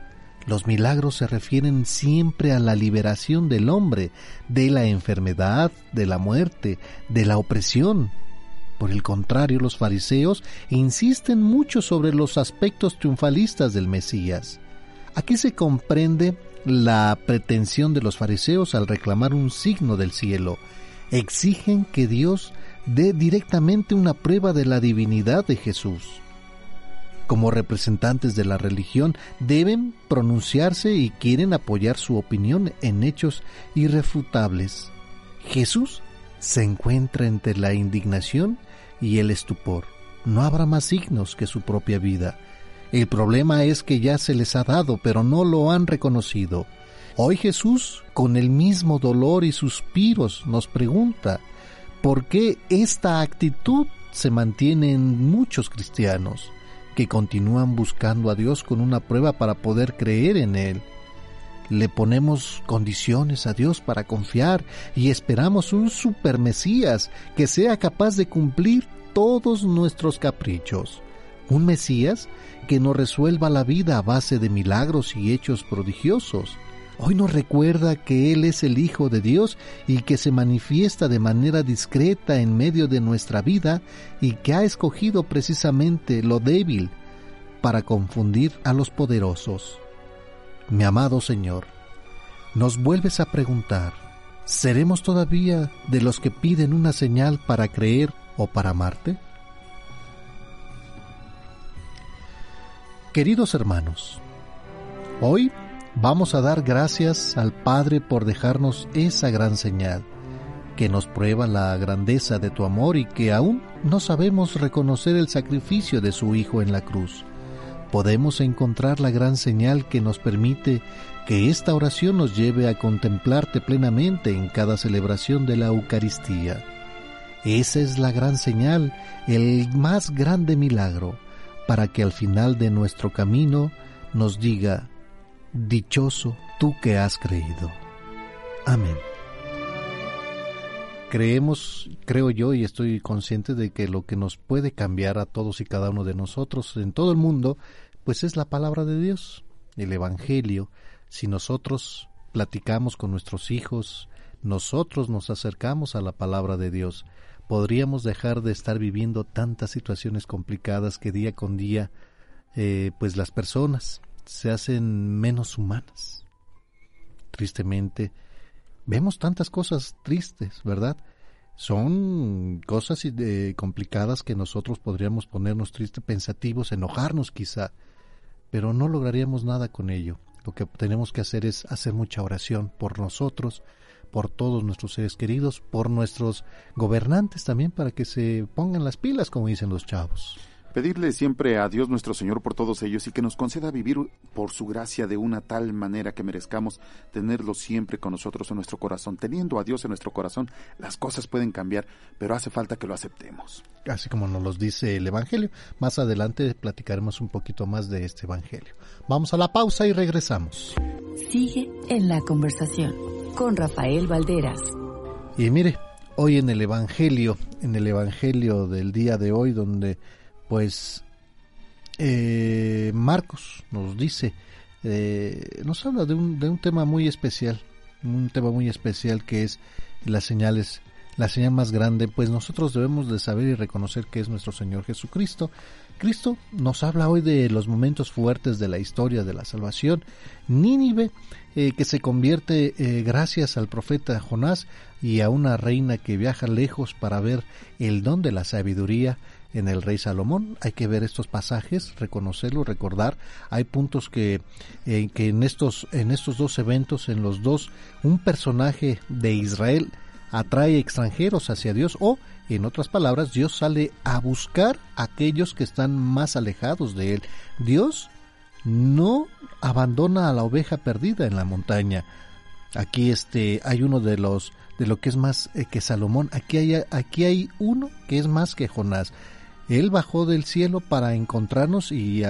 Speaker 4: los milagros se refieren siempre a la liberación del hombre de la enfermedad, de la muerte, de la opresión. Por el contrario, los fariseos insisten mucho sobre los aspectos triunfalistas del Mesías. Aquí se comprende la pretensión de los fariseos al reclamar un signo del cielo. Exigen que Dios dé directamente una prueba de la divinidad de Jesús como representantes de la religión, deben pronunciarse y quieren apoyar su opinión en hechos irrefutables. Jesús se encuentra entre la indignación y el estupor. No habrá más signos que su propia vida. El problema es que ya se les ha dado, pero no lo han reconocido. Hoy Jesús, con el mismo dolor y suspiros, nos pregunta, ¿por qué esta actitud se mantiene en muchos cristianos? que continúan buscando a Dios con una prueba para poder creer en Él. Le ponemos condiciones a Dios para confiar y esperamos un super Mesías que sea capaz de cumplir todos nuestros caprichos. Un Mesías que nos resuelva la vida a base de milagros y hechos prodigiosos. Hoy nos recuerda que Él es el Hijo de Dios y que se manifiesta de manera discreta en medio de nuestra vida y que ha escogido precisamente lo débil para confundir a los poderosos. Mi amado Señor, nos vuelves a preguntar, ¿seremos todavía de los que piden una señal para creer o para amarte? Queridos hermanos, hoy Vamos a dar gracias al Padre por dejarnos esa gran señal, que nos prueba la grandeza de tu amor y que aún no sabemos reconocer el sacrificio de su Hijo en la cruz. Podemos encontrar la gran señal que nos permite que esta oración nos lleve a contemplarte plenamente en cada celebración de la Eucaristía. Esa es la gran señal, el más grande milagro, para que al final de nuestro camino nos diga, Dichoso tú que has creído. Amén. Creemos, creo yo, y estoy consciente de que lo que nos puede cambiar a todos y cada uno de nosotros en todo el mundo, pues es la palabra de Dios, el Evangelio. Si nosotros platicamos con nuestros hijos, nosotros nos acercamos a la palabra de Dios, podríamos dejar de estar viviendo tantas situaciones complicadas que día con día, eh, pues las personas, se hacen menos humanas. Tristemente, vemos tantas cosas tristes, ¿verdad? Son cosas eh, complicadas que nosotros podríamos ponernos tristes, pensativos, enojarnos quizá, pero no lograríamos nada con ello. Lo que tenemos que hacer es hacer mucha oración por nosotros, por todos nuestros seres queridos, por nuestros gobernantes también, para que se pongan las pilas, como dicen los chavos.
Speaker 5: Pedirle siempre a Dios nuestro Señor por todos ellos y que nos conceda vivir por su gracia de una tal manera que merezcamos tenerlo siempre con nosotros en nuestro corazón. Teniendo a Dios en nuestro corazón, las cosas pueden cambiar, pero hace falta que lo aceptemos.
Speaker 4: Así como nos lo dice el Evangelio. Más adelante platicaremos un poquito más de este Evangelio. Vamos a la pausa y regresamos.
Speaker 10: Sigue en la conversación con Rafael Valderas.
Speaker 4: Y mire, hoy en el Evangelio, en el Evangelio del día de hoy, donde pues eh, Marcos nos dice, eh, nos habla de un, de un tema muy especial, un tema muy especial que es las señales, la señal más grande, pues nosotros debemos de saber y reconocer que es nuestro Señor Jesucristo. Cristo nos habla hoy de los momentos fuertes de la historia de la salvación. Nínive, eh, que se convierte eh, gracias al profeta Jonás y a una reina que viaja lejos para ver el don de la sabiduría en el rey Salomón. Hay que ver estos pasajes, reconocerlo, recordar. Hay puntos que, eh, que en estos en estos dos eventos, en los dos, un personaje de Israel atrae extranjeros hacia Dios o, en otras palabras, Dios sale a buscar a aquellos que están más alejados de Él. Dios no abandona a la oveja perdida en la montaña. Aquí este hay uno de los de lo que es más eh, que Salomón. Aquí hay aquí hay uno que es más que Jonás. Él bajó del cielo para encontrarnos y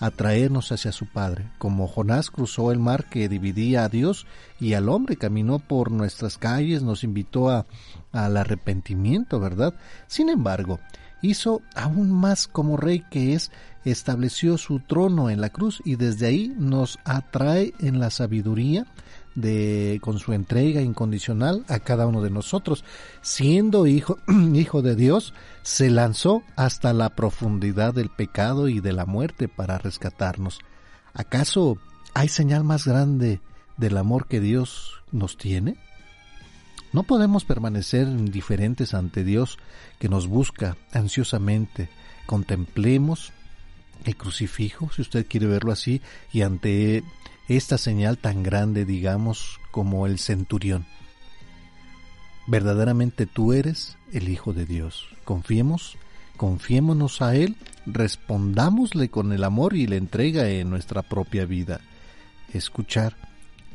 Speaker 4: atraernos hacia su Padre. Como Jonás cruzó el mar que dividía a Dios y al hombre, caminó por nuestras calles, nos invitó a, al arrepentimiento, ¿verdad? Sin embargo, hizo aún más como rey que es, estableció su trono en la cruz y desde ahí nos atrae en la sabiduría, de con su entrega incondicional a cada uno de nosotros. Siendo hijo, hijo de Dios, se lanzó hasta la profundidad del pecado y de la muerte para rescatarnos. ¿Acaso hay señal más grande del amor que Dios nos tiene? No podemos permanecer indiferentes ante Dios que nos busca ansiosamente. Contemplemos el crucifijo, si usted quiere verlo así, y ante esta señal tan grande, digamos, como el centurión. Verdaderamente tú eres el Hijo de Dios. Confiemos, confiémonos a Él, respondámosle con el amor y la entrega en nuestra propia vida. Escuchar,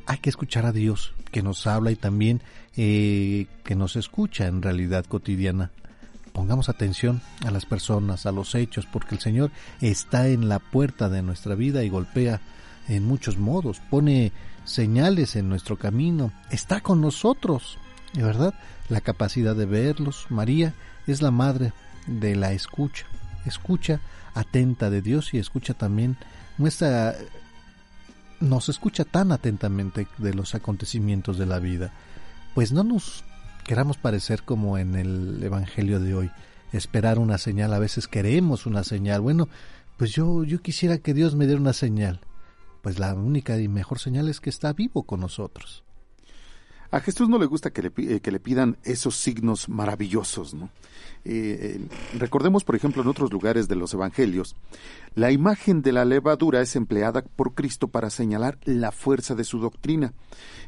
Speaker 4: hay que escuchar a Dios, que nos habla y también eh, que nos escucha en realidad cotidiana. Pongamos atención a las personas, a los hechos, porque el Señor está en la puerta de nuestra vida y golpea en muchos modos, pone señales en nuestro camino, está con nosotros, verdad, la capacidad de verlos. María es la madre de la escucha, escucha atenta de Dios y escucha también nuestra nos escucha tan atentamente de los acontecimientos de la vida. Pues no nos queramos parecer como en el Evangelio de hoy, esperar una señal, a veces queremos una señal. Bueno, pues yo, yo quisiera que Dios me diera una señal pues la única y mejor señal es que está vivo con nosotros.
Speaker 5: A Jesús no le gusta que le, eh, que le pidan esos signos maravillosos, ¿no? Eh, eh, recordemos, por ejemplo, en otros lugares de los evangelios, la imagen de la levadura es empleada por Cristo para señalar la fuerza de su doctrina.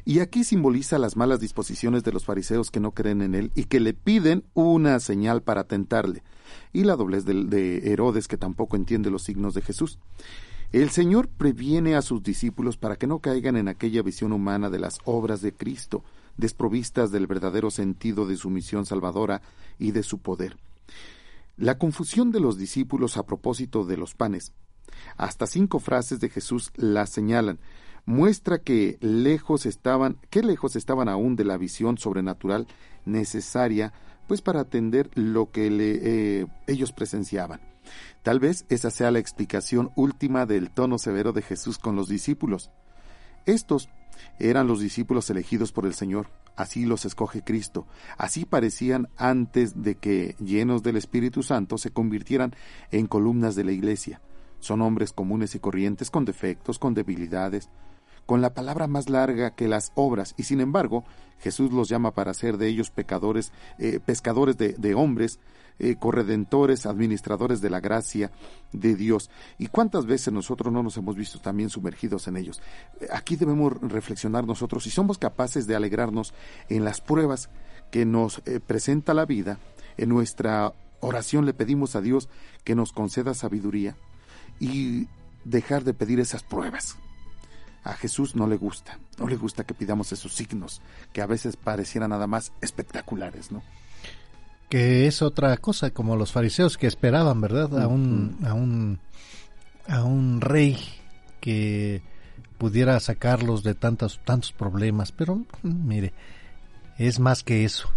Speaker 5: Y aquí simboliza las malas disposiciones de los fariseos que no creen en él y que le piden una señal para tentarle. Y la doblez de Herodes que tampoco entiende los signos de Jesús. El Señor previene a sus discípulos para que no caigan en aquella visión humana de las obras de Cristo, desprovistas del verdadero sentido de su misión salvadora y de su poder. La confusión de los discípulos a propósito de los panes. Hasta cinco frases de Jesús la señalan, muestra que lejos estaban, qué lejos estaban aún de la visión sobrenatural necesaria, pues para atender lo que eh, ellos presenciaban. Tal vez esa sea la explicación última del tono severo de Jesús con los discípulos. Estos eran los discípulos elegidos por el Señor, así los escoge Cristo, así parecían antes de que, llenos del Espíritu Santo, se convirtieran en columnas de la Iglesia. Son hombres comunes y corrientes, con defectos, con debilidades, con la palabra más larga que las obras, y sin embargo, Jesús los llama para ser de ellos pecadores, eh, pescadores de hombres, eh, corredentores, administradores de la gracia de Dios. ¿Y cuántas veces nosotros no nos hemos visto también sumergidos en ellos? Aquí debemos reflexionar nosotros si somos capaces de alegrarnos en las pruebas que nos eh, presenta la vida. En nuestra oración le pedimos a Dios que nos conceda sabiduría y dejar de pedir esas pruebas. A Jesús no le gusta, no le gusta que pidamos esos signos que a veces parecieran nada más espectaculares, ¿no?
Speaker 4: Que es otra cosa, como los fariseos que esperaban, ¿verdad? A un, a un, a un rey que pudiera sacarlos de tantos, tantos problemas, pero mire, es más que eso.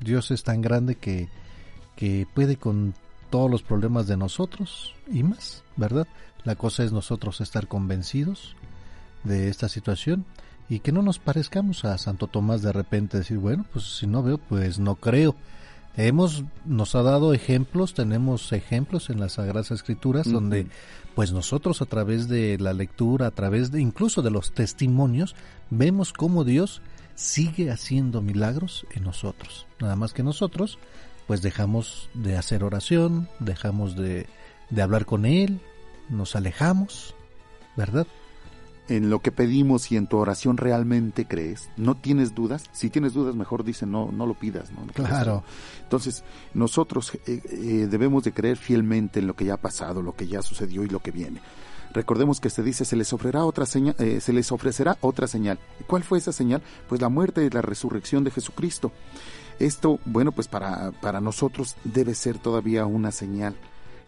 Speaker 4: Dios es tan grande que, que puede con todos los problemas de nosotros y más, ¿verdad? La cosa es nosotros estar convencidos de esta situación y que no nos parezcamos a Santo Tomás de repente decir, bueno, pues si no veo, pues no creo. Hemos, nos ha dado ejemplos, tenemos ejemplos en las Sagradas Escrituras donde pues nosotros a través de la lectura, a través de incluso de los testimonios, vemos cómo Dios sigue haciendo milagros en nosotros. Nada más que nosotros, pues dejamos de hacer oración, dejamos de, de hablar con Él, nos alejamos, ¿verdad?
Speaker 5: En lo que pedimos y en tu oración realmente crees, no tienes dudas, si tienes dudas mejor dice no, no lo pidas, ¿no?
Speaker 4: Claro.
Speaker 5: Entonces, nosotros eh, eh, debemos de creer fielmente en lo que ya ha pasado, lo que ya sucedió y lo que viene. Recordemos que se dice se les ofrecerá otra señal, eh, se les ofrecerá otra señal. ¿Y cuál fue esa señal? Pues la muerte y la resurrección de Jesucristo. Esto, bueno, pues para, para nosotros debe ser todavía una señal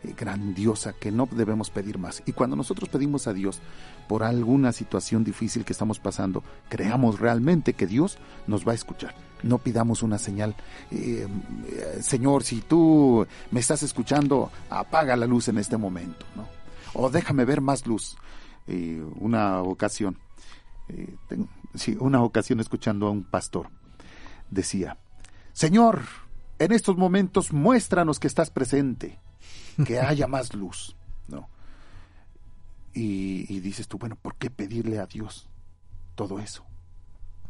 Speaker 5: grandiosa que no debemos pedir más. Y cuando nosotros pedimos a Dios por alguna situación difícil que estamos pasando, creamos realmente que Dios nos va a escuchar. No pidamos una señal, eh, Señor, si tú me estás escuchando, apaga la luz en este momento, ¿no? O déjame ver más luz. Eh, una ocasión, eh, una ocasión escuchando a un pastor, decía, Señor, en estos momentos muéstranos que estás presente, que haya más luz, ¿no? Y, dices tú, bueno, ¿por qué pedirle a Dios todo eso?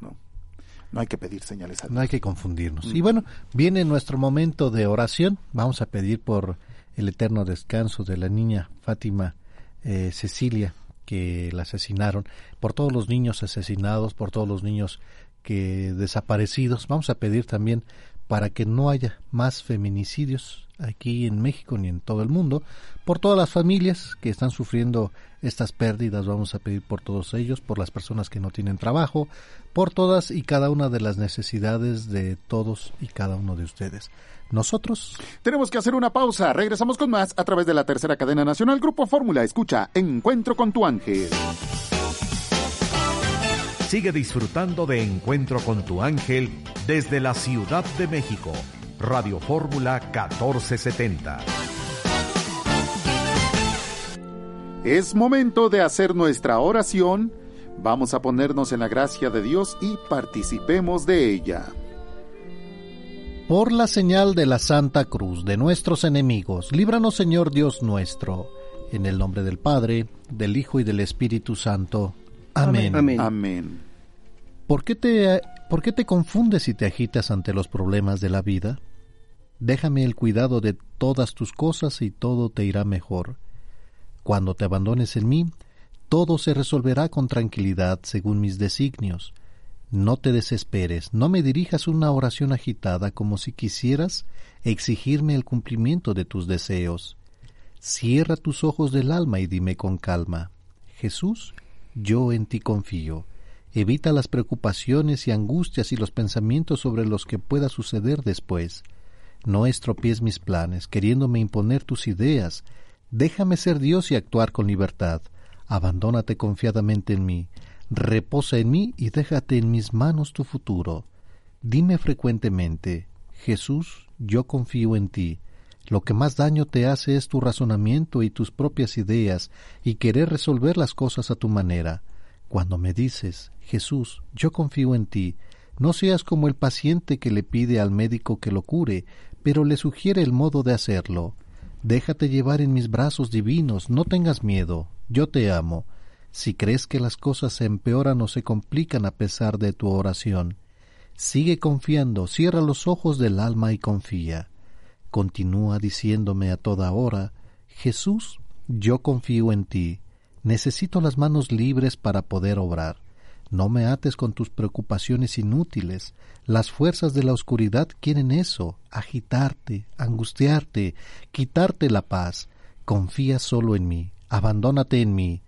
Speaker 5: No, no hay que pedir señales a Dios.
Speaker 4: No hay que confundirnos. Y bueno, viene nuestro momento de oración. Vamos a pedir por el eterno descanso de la niña Fátima eh, Cecilia, que la asesinaron, por todos los niños asesinados, por todos los niños que desaparecidos. Vamos a pedir también para que no haya más feminicidios aquí en México ni en todo el mundo, por todas las familias que están sufriendo estas pérdidas, vamos a pedir por todos ellos, por las personas que no tienen trabajo, por todas y cada una de las necesidades de todos y cada uno de ustedes. Nosotros
Speaker 5: tenemos que hacer una pausa, regresamos con más a través de la tercera cadena nacional Grupo Fórmula, escucha Encuentro con tu ángel.
Speaker 3: Sigue disfrutando de Encuentro con tu ángel desde la Ciudad de México Radio Fórmula 1470.
Speaker 5: Es momento de hacer nuestra oración. Vamos a ponernos en la gracia de Dios y participemos de ella.
Speaker 4: Por la señal de la Santa Cruz de nuestros enemigos, líbranos Señor Dios nuestro, en el nombre del Padre, del Hijo y del Espíritu Santo. Amén.
Speaker 5: Amén. Amén.
Speaker 4: ¿Por qué, te, ¿Por qué te confundes y te agitas ante los problemas de la vida? Déjame el cuidado de todas tus cosas y todo te irá mejor. Cuando te abandones en mí, todo se resolverá con tranquilidad según mis designios. No te desesperes, no me dirijas una oración agitada como si quisieras exigirme el cumplimiento de tus deseos. Cierra tus ojos del alma y dime con calma, Jesús, yo en ti confío. Evita las preocupaciones y angustias y los pensamientos sobre los que pueda suceder después. No estropees mis planes, queriéndome imponer tus ideas. Déjame ser Dios y actuar con libertad. Abandónate confiadamente en mí. Reposa en mí y déjate en mis manos tu futuro. Dime frecuentemente, Jesús, yo confío en ti. Lo que más daño te hace es tu razonamiento y tus propias ideas y querer resolver las cosas a tu manera. Cuando me dices, Jesús, yo confío en ti, no seas como el paciente que le pide al médico que lo cure, pero le sugiere el modo de hacerlo. Déjate llevar en mis brazos divinos, no tengas miedo, yo te amo. Si crees que las cosas se empeoran o se complican a pesar de tu oración, sigue confiando, cierra los ojos del alma y confía. Continúa diciéndome a toda hora, Jesús, yo confío en ti, necesito las manos libres para poder obrar. No me ates con tus preocupaciones inútiles. Las fuerzas de la oscuridad quieren eso, agitarte, angustiarte, quitarte la paz. Confía solo en mí, abandónate en mí.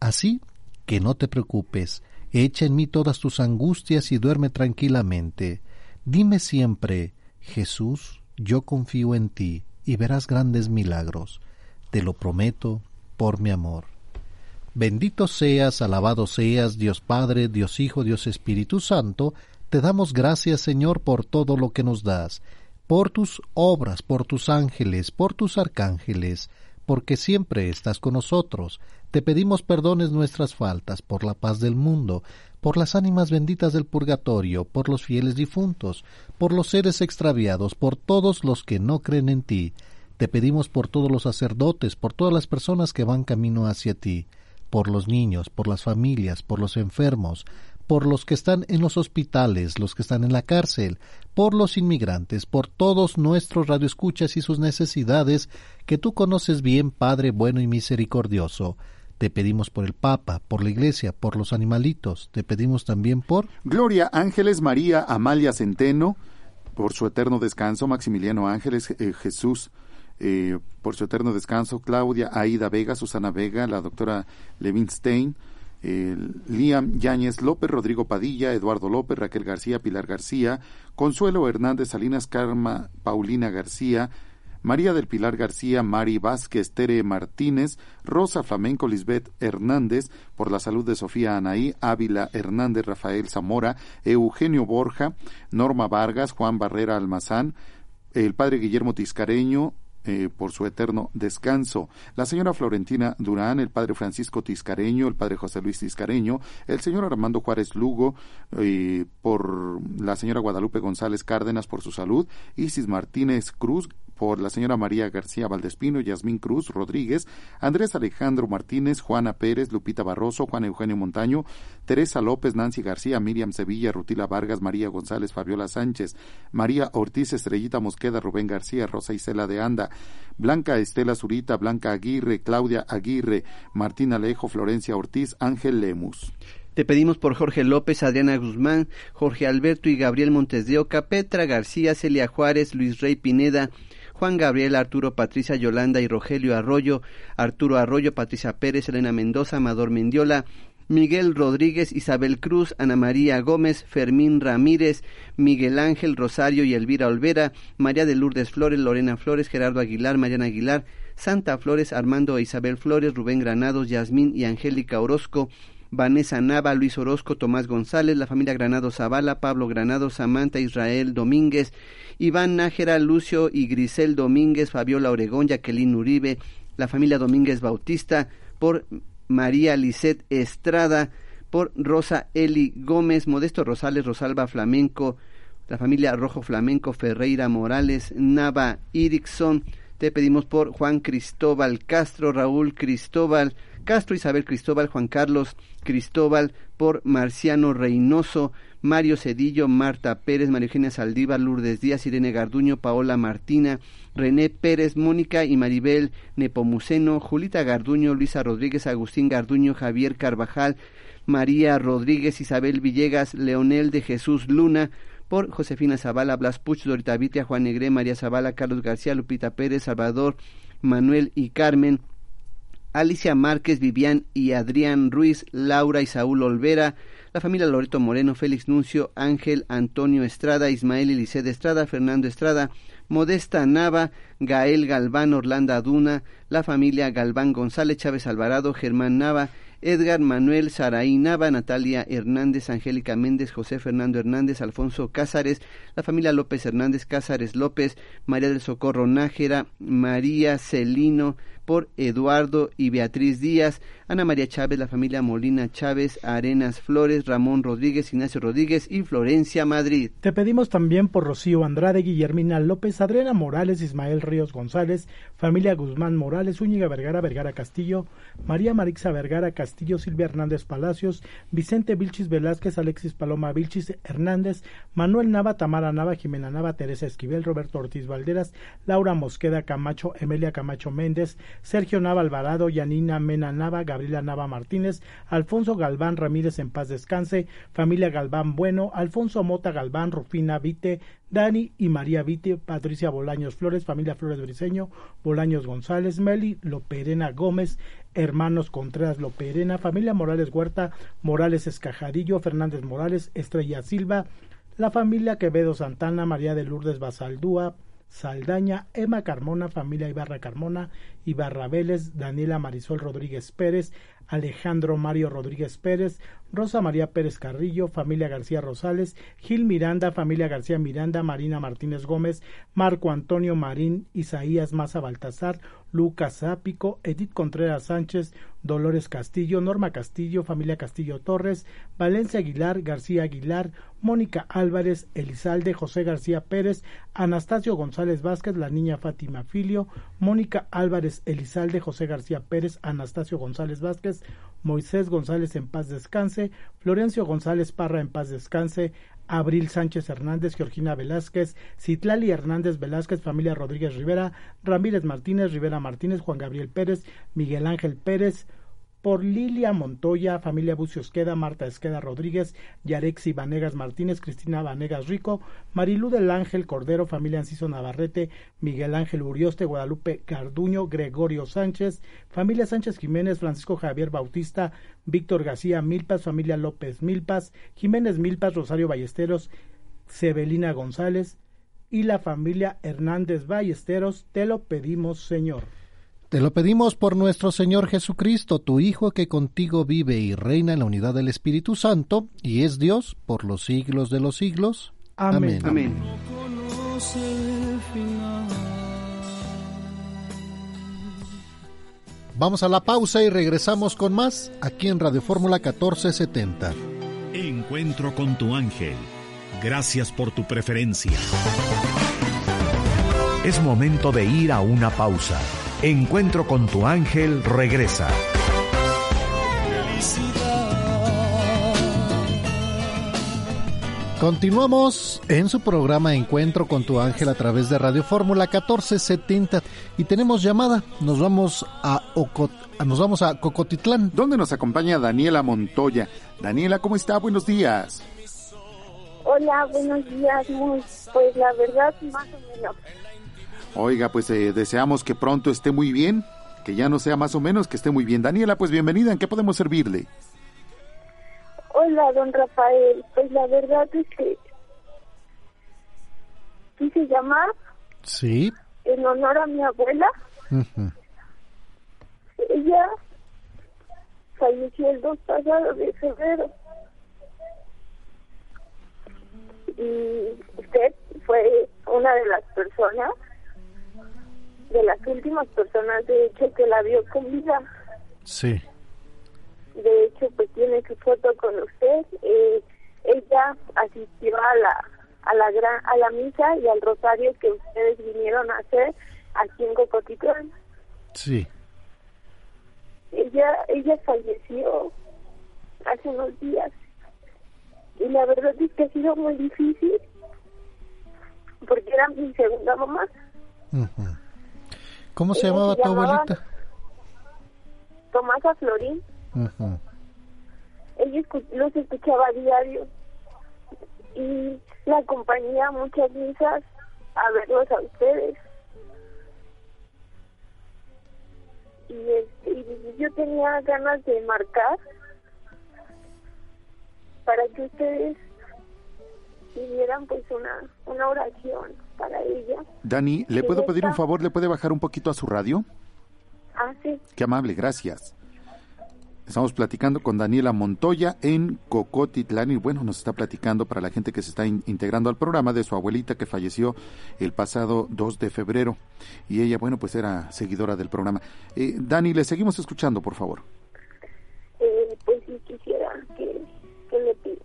Speaker 4: Así que no te preocupes, echa en mí todas tus angustias y duerme tranquilamente. Dime siempre, Jesús, yo confío en ti y verás grandes milagros. Te lo prometo por mi amor. Bendito seas, alabado seas, Dios Padre, Dios Hijo, Dios Espíritu Santo, te damos gracias, Señor, por todo lo que nos das, por tus obras, por tus ángeles, por tus arcángeles, porque siempre estás con nosotros. Te pedimos perdones nuestras faltas, por la paz del mundo, por las ánimas benditas del purgatorio, por los fieles difuntos, por los seres extraviados, por todos los que no creen en ti. Te pedimos por todos los sacerdotes, por todas las personas que van camino hacia ti, por los niños, por las familias, por los enfermos, por los que están en los hospitales, los que están en la cárcel, por los inmigrantes, por todos nuestros radioescuchas y sus necesidades, que tú conoces bien, Padre bueno y misericordioso. Te pedimos por el Papa, por la Iglesia, por los animalitos. Te pedimos también por
Speaker 5: Gloria Ángeles María Amalia Centeno, por su eterno descanso, Maximiliano Ángeles eh, Jesús, eh, por su eterno descanso, Claudia Aida Vega, Susana Vega, la doctora Levin Stein, Liam Yáñez López, Rodrigo Padilla, Eduardo López, Raquel García, Pilar García, Consuelo Hernández Salinas, Karma, Paulina García, María del Pilar García, Mari Vázquez, Tere Martínez, Rosa Flamenco, Lisbeth Hernández, por la salud de Sofía Anaí, Ávila Hernández, Rafael Zamora, Eugenio Borja, Norma Vargas, Juan Barrera Almazán, el padre Guillermo Tiscareño, eh, por su eterno descanso. La señora Florentina Durán, el padre Francisco Tiscareño, el padre José Luis Tiscareño, el señor Armando Juárez Lugo, eh, por la señora Guadalupe González Cárdenas por su salud, Isis Martínez Cruz, por la señora María García Valdespino, Yasmín Cruz Rodríguez, Andrés Alejandro Martínez, Juana Pérez, Lupita Barroso, Juan Eugenio Montaño, Teresa López, Nancy García, Miriam Sevilla, Rutila Vargas, María González, Fabiola Sánchez, María Ortiz, Estrellita Mosqueda, Rubén García, Rosa Isela de Anda, Blanca Estela Zurita, Blanca Aguirre, Claudia Aguirre, Martín Alejo, Florencia Ortiz, Ángel Lemus.
Speaker 8: Te pedimos por Jorge López, Adriana Guzmán, Jorge Alberto y Gabriel Montes de Oca, Petra García, Celia Juárez, Luis Rey Pineda, Juan Gabriel, Arturo, Patricia, Yolanda y Rogelio Arroyo, Arturo Arroyo, Patricia Pérez, Elena Mendoza, Amador Mendiola, Miguel Rodríguez, Isabel Cruz, Ana María Gómez, Fermín Ramírez, Miguel Ángel Rosario y Elvira Olvera, María de Lourdes Flores, Lorena Flores, Gerardo Aguilar, Mariana Aguilar, Santa Flores, Armando e Isabel Flores, Rubén Granados, Yasmín y Angélica Orozco, Vanessa Nava, Luis Orozco, Tomás González, la familia Granados Zavala, Pablo Granados, Samantha Israel Domínguez, Iván Nájera, Lucio y Grisel Domínguez, Fabiola Oregón, Jacqueline Uribe, la familia Domínguez Bautista, por María Lisset Estrada, por Rosa Eli Gómez, Modesto Rosales, Rosalba Flamenco, la familia Rojo Flamenco, Ferreira Morales, Nava Irixon, te pedimos por Juan Cristóbal Castro, Raúl Cristóbal, Castro, Isabel Cristóbal, Juan Carlos Cristóbal, por Marciano Reynoso, Mario Cedillo, Marta Pérez, María Eugenia Saldívar, Lourdes Díaz, Irene Garduño, Paola Martina, René Pérez, Mónica y Maribel Nepomuceno, Julita Garduño, Luisa Rodríguez, Agustín Garduño, Javier Carvajal, María Rodríguez, Isabel Villegas, Leonel de Jesús Luna, por Josefina Zavala, Blas Puch, Dorita Vitia, Juan Negré, María Zavala, Carlos García, Lupita Pérez, Salvador, Manuel y Carmen, Alicia Márquez, Vivian y Adrián Ruiz, Laura y Saúl Olvera, la familia Loreto Moreno, Félix Nuncio, Ángel Antonio Estrada, Ismael Elisede Estrada, Fernando Estrada, Modesta Nava, Gael Galván, Orlando Duna, la familia Galván González, Chávez Alvarado, Germán Nava, Edgar Manuel Saraí Nava, Natalia Hernández, Angélica Méndez, José Fernando Hernández, Alfonso Cázares, la familia López Hernández, Cázares López, María del Socorro Nájera, María Celino, por Eduardo y Beatriz Díaz, Ana María Chávez, la familia Molina Chávez, Arenas Flores, Ramón Rodríguez, Ignacio Rodríguez y Florencia Madrid.
Speaker 9: Te pedimos también por Rocío Andrade, Guillermina López, Adriana Morales, Ismael Ríos González, familia Guzmán Morales, Úñiga Vergara, Vergara Castillo, María Marixa Vergara Castillo, Silvia Hernández Palacios, Vicente Vilchis Velázquez, Alexis Paloma Vilchis Hernández, Manuel Nava, Tamara Nava, Jimena Nava, Teresa Esquivel, Roberto Ortiz Valderas, Laura Mosqueda Camacho, Emelia Camacho Méndez, Sergio Nava Alvarado, Yanina Mena Nava, Gabriela Nava Martínez, Alfonso Galván Ramírez en paz descanse, familia Galván Bueno, Alfonso Mota Galván, Rufina Vite, Dani y María Vite, Patricia Bolaños Flores, familia Flores Briseño, Bolaños González, Meli, Loperena Gómez, hermanos Contreras Loperena, familia Morales Huerta, Morales Escajadillo, Fernández Morales, Estrella Silva, la familia Quevedo Santana, María de Lourdes Basaldúa, Saldaña, Emma Carmona, familia Ibarra Carmona, Ibarra Vélez, Daniela Marisol Rodríguez Pérez, Alejandro Mario Rodríguez Pérez, Rosa María Pérez Carrillo, familia García Rosales, Gil Miranda, familia García Miranda, Marina Martínez Gómez, Marco Antonio Marín, Isaías Maza Baltazar, Lucas Zápico, Edith Contreras Sánchez, Dolores Castillo, Norma Castillo, familia Castillo Torres, Valencia Aguilar, García Aguilar, Mónica Álvarez, Elizalde, José García Pérez, Anastasio González Vázquez, la niña Fátima Filio, Mónica Álvarez, Elizalde, José García Pérez, Anastasio González Vázquez, Moisés González en paz descanse, Florencio González Parra en paz descanse, Abril Sánchez Hernández, Georgina Velázquez, Citlali Hernández Velázquez, familia Rodríguez Rivera, Ramírez Martínez, Rivera Martínez, Juan Gabriel Pérez, Miguel Ángel Pérez, por Lilia Montoya, familia Bucio Esqueda, Marta Esqueda Rodríguez, Yarexi Vanegas Martínez, Cristina Vanegas Rico, Marilú del Ángel Cordero, familia Anciso Navarrete, Miguel Ángel Urioste, Guadalupe Carduño, Gregorio Sánchez, familia Sánchez Jiménez, Francisco Javier Bautista, Víctor García Milpas, familia López Milpas, Jiménez Milpas, Rosario Ballesteros, Sebelina González y la familia Hernández Ballesteros, te lo pedimos, Señor.
Speaker 4: Te lo pedimos por nuestro Señor Jesucristo, tu Hijo, que contigo vive y reina en la unidad del Espíritu Santo, y es Dios por los siglos de los siglos.
Speaker 9: Amén.
Speaker 8: Amén.
Speaker 4: Vamos a la pausa y regresamos con más aquí en Radio Fórmula 1470.
Speaker 3: Encuentro con tu ángel. Gracias por tu preferencia. Es momento de ir a una pausa. Encuentro con tu ángel regresa.
Speaker 4: Continuamos en su programa Encuentro con tu ángel a través de Radio Fórmula 1470 y tenemos llamada. Nos vamos a Ocot nos vamos a Cocotitlán.
Speaker 5: ¿Dónde nos acompaña Daniela Montoya? Daniela, ¿cómo está? Buenos días.
Speaker 12: Hola, buenos días. Muy, pues la verdad, más o menos.
Speaker 5: Oiga, pues eh, deseamos que pronto esté muy bien, que ya no sea más o menos, que esté muy bien. Daniela, pues bienvenida, ¿en qué podemos servirle?
Speaker 12: Hola, don Rafael. Pues la verdad es que quise llamar
Speaker 4: Sí.
Speaker 12: en honor a mi abuela. Ella falleció el 2 pasado de febrero. Y usted fue una de las personas, de las últimas personas, de hecho, que la vio con vida.
Speaker 4: Sí.
Speaker 12: De hecho, pues tiene su foto con usted. Eh, ella asistió a la a la gran a la misa y al rosario que ustedes vinieron a hacer aquí en Cocotitlán.
Speaker 4: Sí.
Speaker 12: Ella ella falleció hace unos días y la verdad es que ha sido muy difícil porque era mi segunda mamá.
Speaker 4: Ujú. ¿Cómo se
Speaker 12: Ella
Speaker 4: llamaba
Speaker 12: se
Speaker 4: tu abuelita?
Speaker 12: Tomasa Florín.
Speaker 4: Ujú.
Speaker 12: ella escu- los escuchaba a diario y la acompañaba a muchas misas a verlos a ustedes. Y, este, y yo tenía ganas de marcar para que ustedes pidieran pues una, una oración para ella.
Speaker 5: Dani, ¿le puedo pedir un favor? ¿Le puede bajar un poquito a su radio?
Speaker 12: Ah, sí.
Speaker 5: Qué amable, gracias. Estamos platicando con Daniela Montoya en Cocotitlán y bueno, nos está platicando para la gente que se está in- integrando al programa de su abuelita que falleció el pasado 2 de febrero y ella, bueno, pues era seguidora del programa. Eh, Dani, le seguimos escuchando, por favor.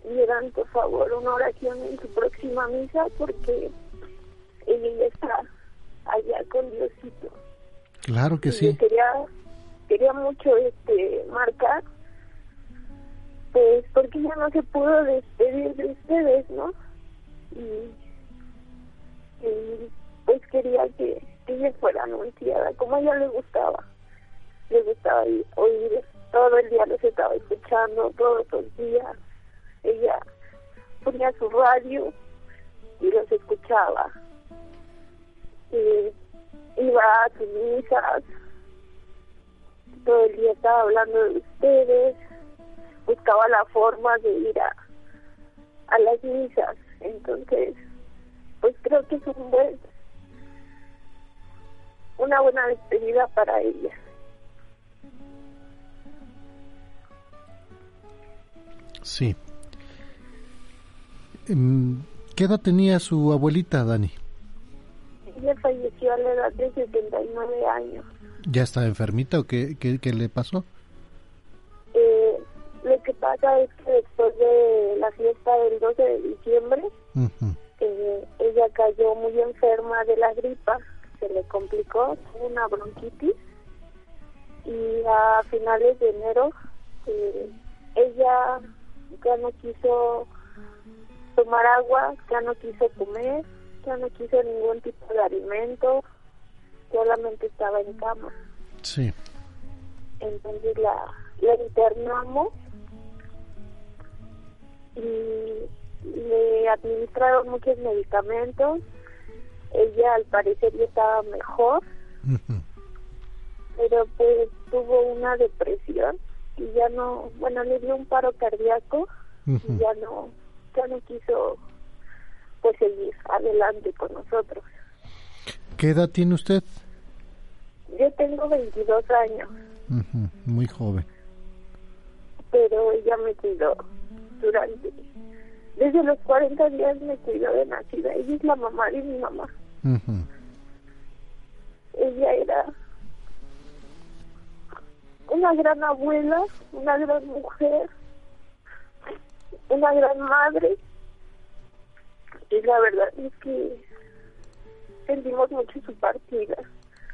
Speaker 12: Le pidieran por favor una oración en su próxima misa porque ella está allá con Diosito.
Speaker 4: Claro que
Speaker 12: Y
Speaker 4: sí.
Speaker 12: quería, quería mucho este marcar, pues porque ya no se pudo despedir de ustedes, ¿no? Y, y, pues quería que, que ella fuera anunciada, como a ella le gustaba. Le gustaba oír, todo el día los estaba escuchando, todos los días. Ella ponía su radio y los escuchaba. Y iba a sus misas, todo el día estaba hablando de ustedes, buscaba la forma de ir a, a las misas. Entonces, pues creo que es un buen, una buena despedida para ella.
Speaker 4: Sí. Em, ¿Qué edad tenía su abuelita, Dani?
Speaker 12: Ella falleció a la edad de 79 años.
Speaker 4: ¿Ya está enfermita o qué, qué, qué le pasó?
Speaker 12: Eh, lo que pasa es que después de la fiesta del 12 de diciembre, eh, ella cayó muy enferma de la gripa, se le complicó, tuvo una bronquitis y a finales de enero eh, ella ya no quiso tomar agua, ya no quiso comer, ya no quiso ningún tipo de alimento, solamente estaba en cama.
Speaker 4: Sí.
Speaker 12: Entonces la, la internamos y le administraron muchos medicamentos. Ella al parecer ya estaba mejor, pero pues tuvo una depresión y ya no, bueno, le dio un paro cardíaco y ya no, ya no quiso pues seguir adelante con nosotros.
Speaker 4: ¿Qué edad tiene usted?
Speaker 12: Yo tengo 22 años,
Speaker 4: Muy joven.
Speaker 12: pero ella me cuidó durante, desde los 40 días me cuidó de nacida. Ella es la mamá de mi mamá.
Speaker 4: Ujú.
Speaker 12: Ella era una gran abuela, una gran mujer, una gran madre. Y la verdad es que sentimos mucho su partida,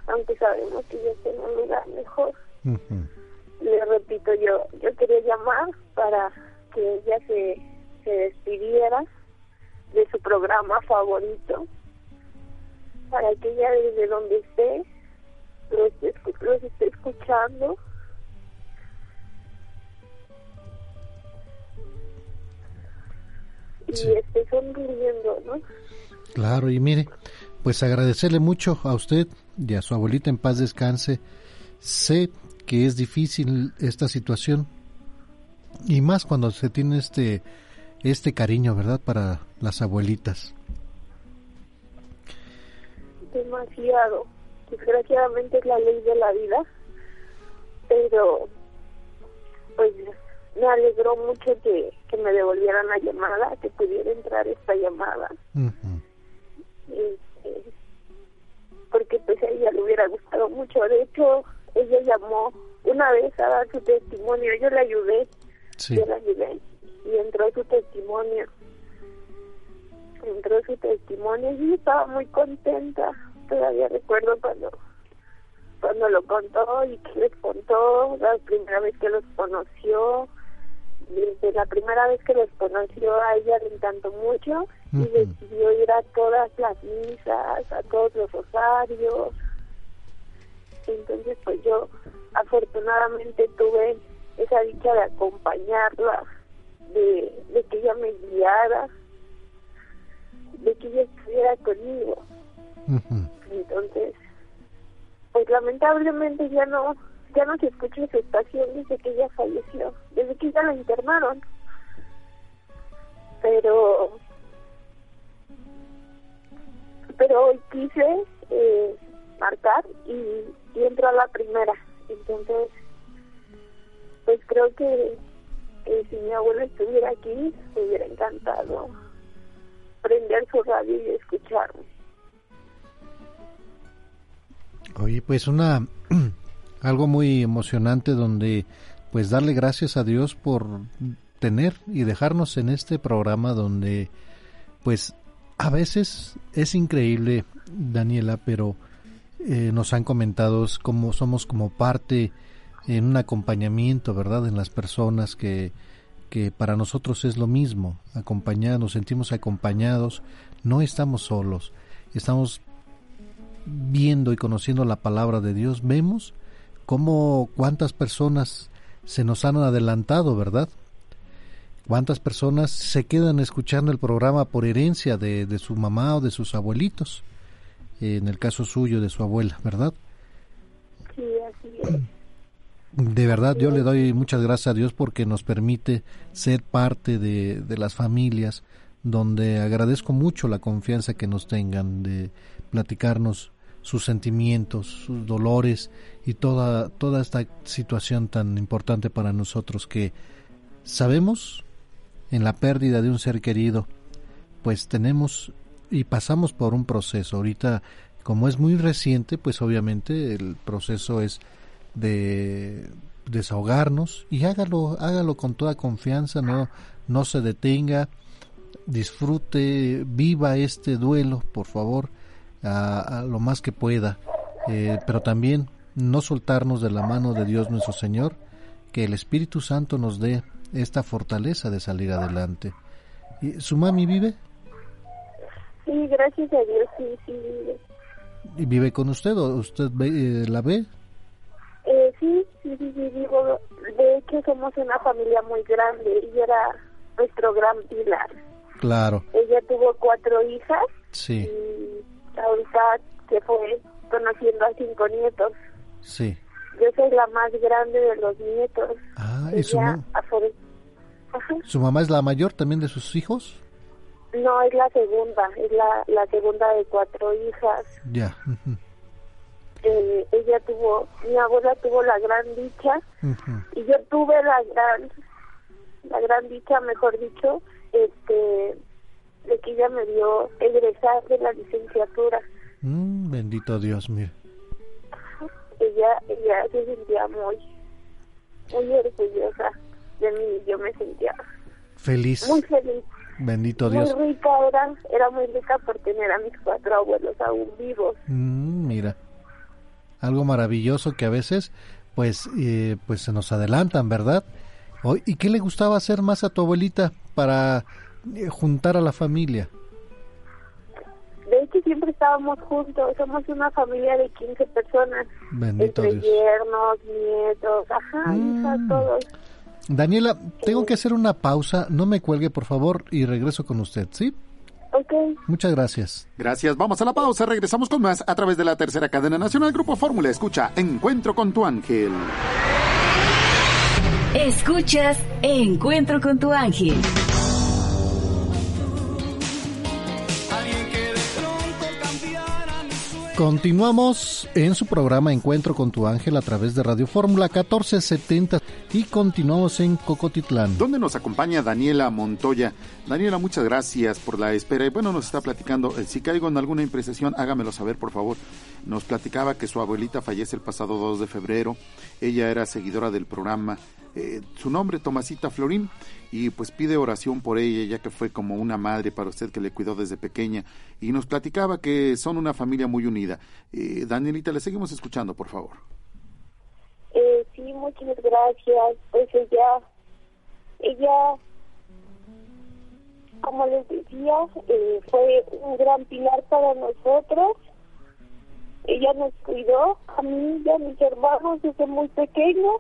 Speaker 12: aunque sabemos que ella está en un lugar mejor. Le repito, yo yo quería llamar para que ella se, se despidiera de su programa favorito, para que ella desde donde esté los esté escuchando y esté sonriendo, ¿no?
Speaker 4: Claro, y mire, pues agradecerle mucho a usted y a su abuelita en paz descanse. Sé que es difícil esta situación y más cuando se tiene este este cariño, ¿verdad? Para las abuelitas.
Speaker 12: demasiado. Desgraciadamente es la ley de la vida, pero pues me alegró mucho que, que me devolvieran la llamada, que pudiera entrar esta llamada, este, porque pues a ella le hubiera gustado mucho. De hecho, ella llamó una vez a dar su testimonio, yo le ayudé,
Speaker 4: Sí.
Speaker 12: yo le ayudé y entró su testimonio. Entró su testimonio y yo estaba muy contenta. Todavía recuerdo cuando cuando lo contó y que les contó la primera vez que los conoció. Desde la primera vez que los conoció a ella le encantó mucho y decidió ir a todas las misas, a todos los rosarios. Entonces pues yo afortunadamente tuve esa dicha de acompañarla, de, de que ella me guiara, de que ella estuviera conmigo. Entonces, pues lamentablemente ya no ya no se escucha su estación desde que ella falleció, desde que ya la internaron. Pero pero hoy quise eh, marcar y, y entró a la primera. Entonces, pues creo que, que si mi abuelo estuviera aquí, me hubiera encantado prender su radio y escucharme.
Speaker 4: Oye, pues una algo muy emocionante donde pues darle gracias a Dios por tener y dejarnos en este programa donde pues a veces es increíble Daniela pero eh, nos han comentado es como somos como parte en un acompañamiento verdad en las personas que que para nosotros es lo mismo acompañados nos sentimos acompañados no estamos solos estamos viendo y conociendo la palabra de Dios, vemos cómo cuántas personas se nos han adelantado, ¿verdad? Cuántas personas se quedan escuchando el programa por herencia de, de su mamá o de sus abuelitos, en el caso suyo de su abuela, ¿verdad?
Speaker 12: Sí, así es.
Speaker 4: De verdad, yo le doy muchas gracias a Dios porque nos permite ser parte de, de las familias, donde agradezco mucho la confianza que nos tengan de platicarnos sus sentimientos, sus dolores y toda, toda esta situación tan importante para nosotros que sabemos en la pérdida de un ser querido, pues tenemos y pasamos por un proceso. Ahorita, como es muy reciente, pues obviamente el proceso es de desahogarnos y hágalo, hágalo con toda confianza, no, no se detenga, disfrute, viva este duelo, por favor, a, lo más que pueda, eh, pero también no soltarnos de la mano de Dios nuestro Señor, que el Espíritu Santo nos dé esta fortaleza de salir adelante. ¿Su mami vive?
Speaker 12: Sí, gracias a Dios, sí, sí vive.
Speaker 4: ¿Y vive con usted o usted eh, la ve?
Speaker 12: Eh, sí, sí, sí, sí, vivo. De hecho, somos una familia muy grande y era nuestro gran pilar.
Speaker 4: Claro.
Speaker 12: Ella tuvo cuatro hijas.
Speaker 4: Sí.
Speaker 12: Y ahorita se fue conociendo a cinco nietos.
Speaker 4: Sí.
Speaker 12: Yo soy la más grande de los nietos.
Speaker 4: Ah, ¿y su, ¿Su mamá es la mayor también de sus hijos?
Speaker 12: No, es la segunda, es la, la segunda de cuatro hijas.
Speaker 4: Ya.
Speaker 12: eh, ella tuvo, mi abuela tuvo la gran dicha y yo tuve la gran, la gran dicha, mejor dicho, este, de que ella me dio egresar de la licenciatura.
Speaker 4: Mm, bendito Dios, mire.
Speaker 12: Ella, ella se sentía muy, muy orgullosa de mí, yo me sentía
Speaker 4: feliz.
Speaker 12: Muy feliz.
Speaker 4: Bendito Dios.
Speaker 12: Muy rica era, era muy rica por tener a mis cuatro abuelos aún vivos.
Speaker 4: Mm, mira, algo maravilloso que a veces, pues, eh, pues se nos adelantan, ¿verdad? ¿Y qué le gustaba hacer más a tu abuelita para eh, juntar a la familia?
Speaker 12: Hecho, siempre estábamos juntos. Somos una familia de 15 personas.
Speaker 4: Bendito
Speaker 12: entre yernos, nietos, ajá, hijas, mm. todos.
Speaker 4: Daniela, tengo que hacer una pausa. No me cuelgue, por favor, y regreso con usted, ¿sí?
Speaker 12: Ok.
Speaker 4: Muchas gracias.
Speaker 5: Gracias. Vamos a la pausa. Regresamos con más a través de la tercera cadena nacional Grupo Fórmula. Escucha Encuentro con tu ángel.
Speaker 10: Escuchas Encuentro con tu ángel.
Speaker 4: Continuamos en su programa Encuentro con tu ángel a través de Radio Fórmula 1470 y continuamos en Cocotitlán.
Speaker 5: Donde nos acompaña Daniela Montoya. Daniela, muchas gracias por la espera. Y bueno, nos está platicando, eh, si caigo en alguna impresión, hágamelo saber, por favor. Nos platicaba que su abuelita fallece el pasado 2 de febrero. Ella era seguidora del programa. Eh, su nombre, Tomasita Florín y pues pide oración por ella, ya que fue como una madre para usted que le cuidó desde pequeña y nos platicaba que son una familia muy unida. Eh, Danielita, le seguimos escuchando, por favor.
Speaker 12: Eh, sí, muchas gracias. Pues ella, ella, como les decía, eh, fue un gran pilar para nosotros. Ella nos cuidó, a mí y a mis hermanos desde muy pequeños.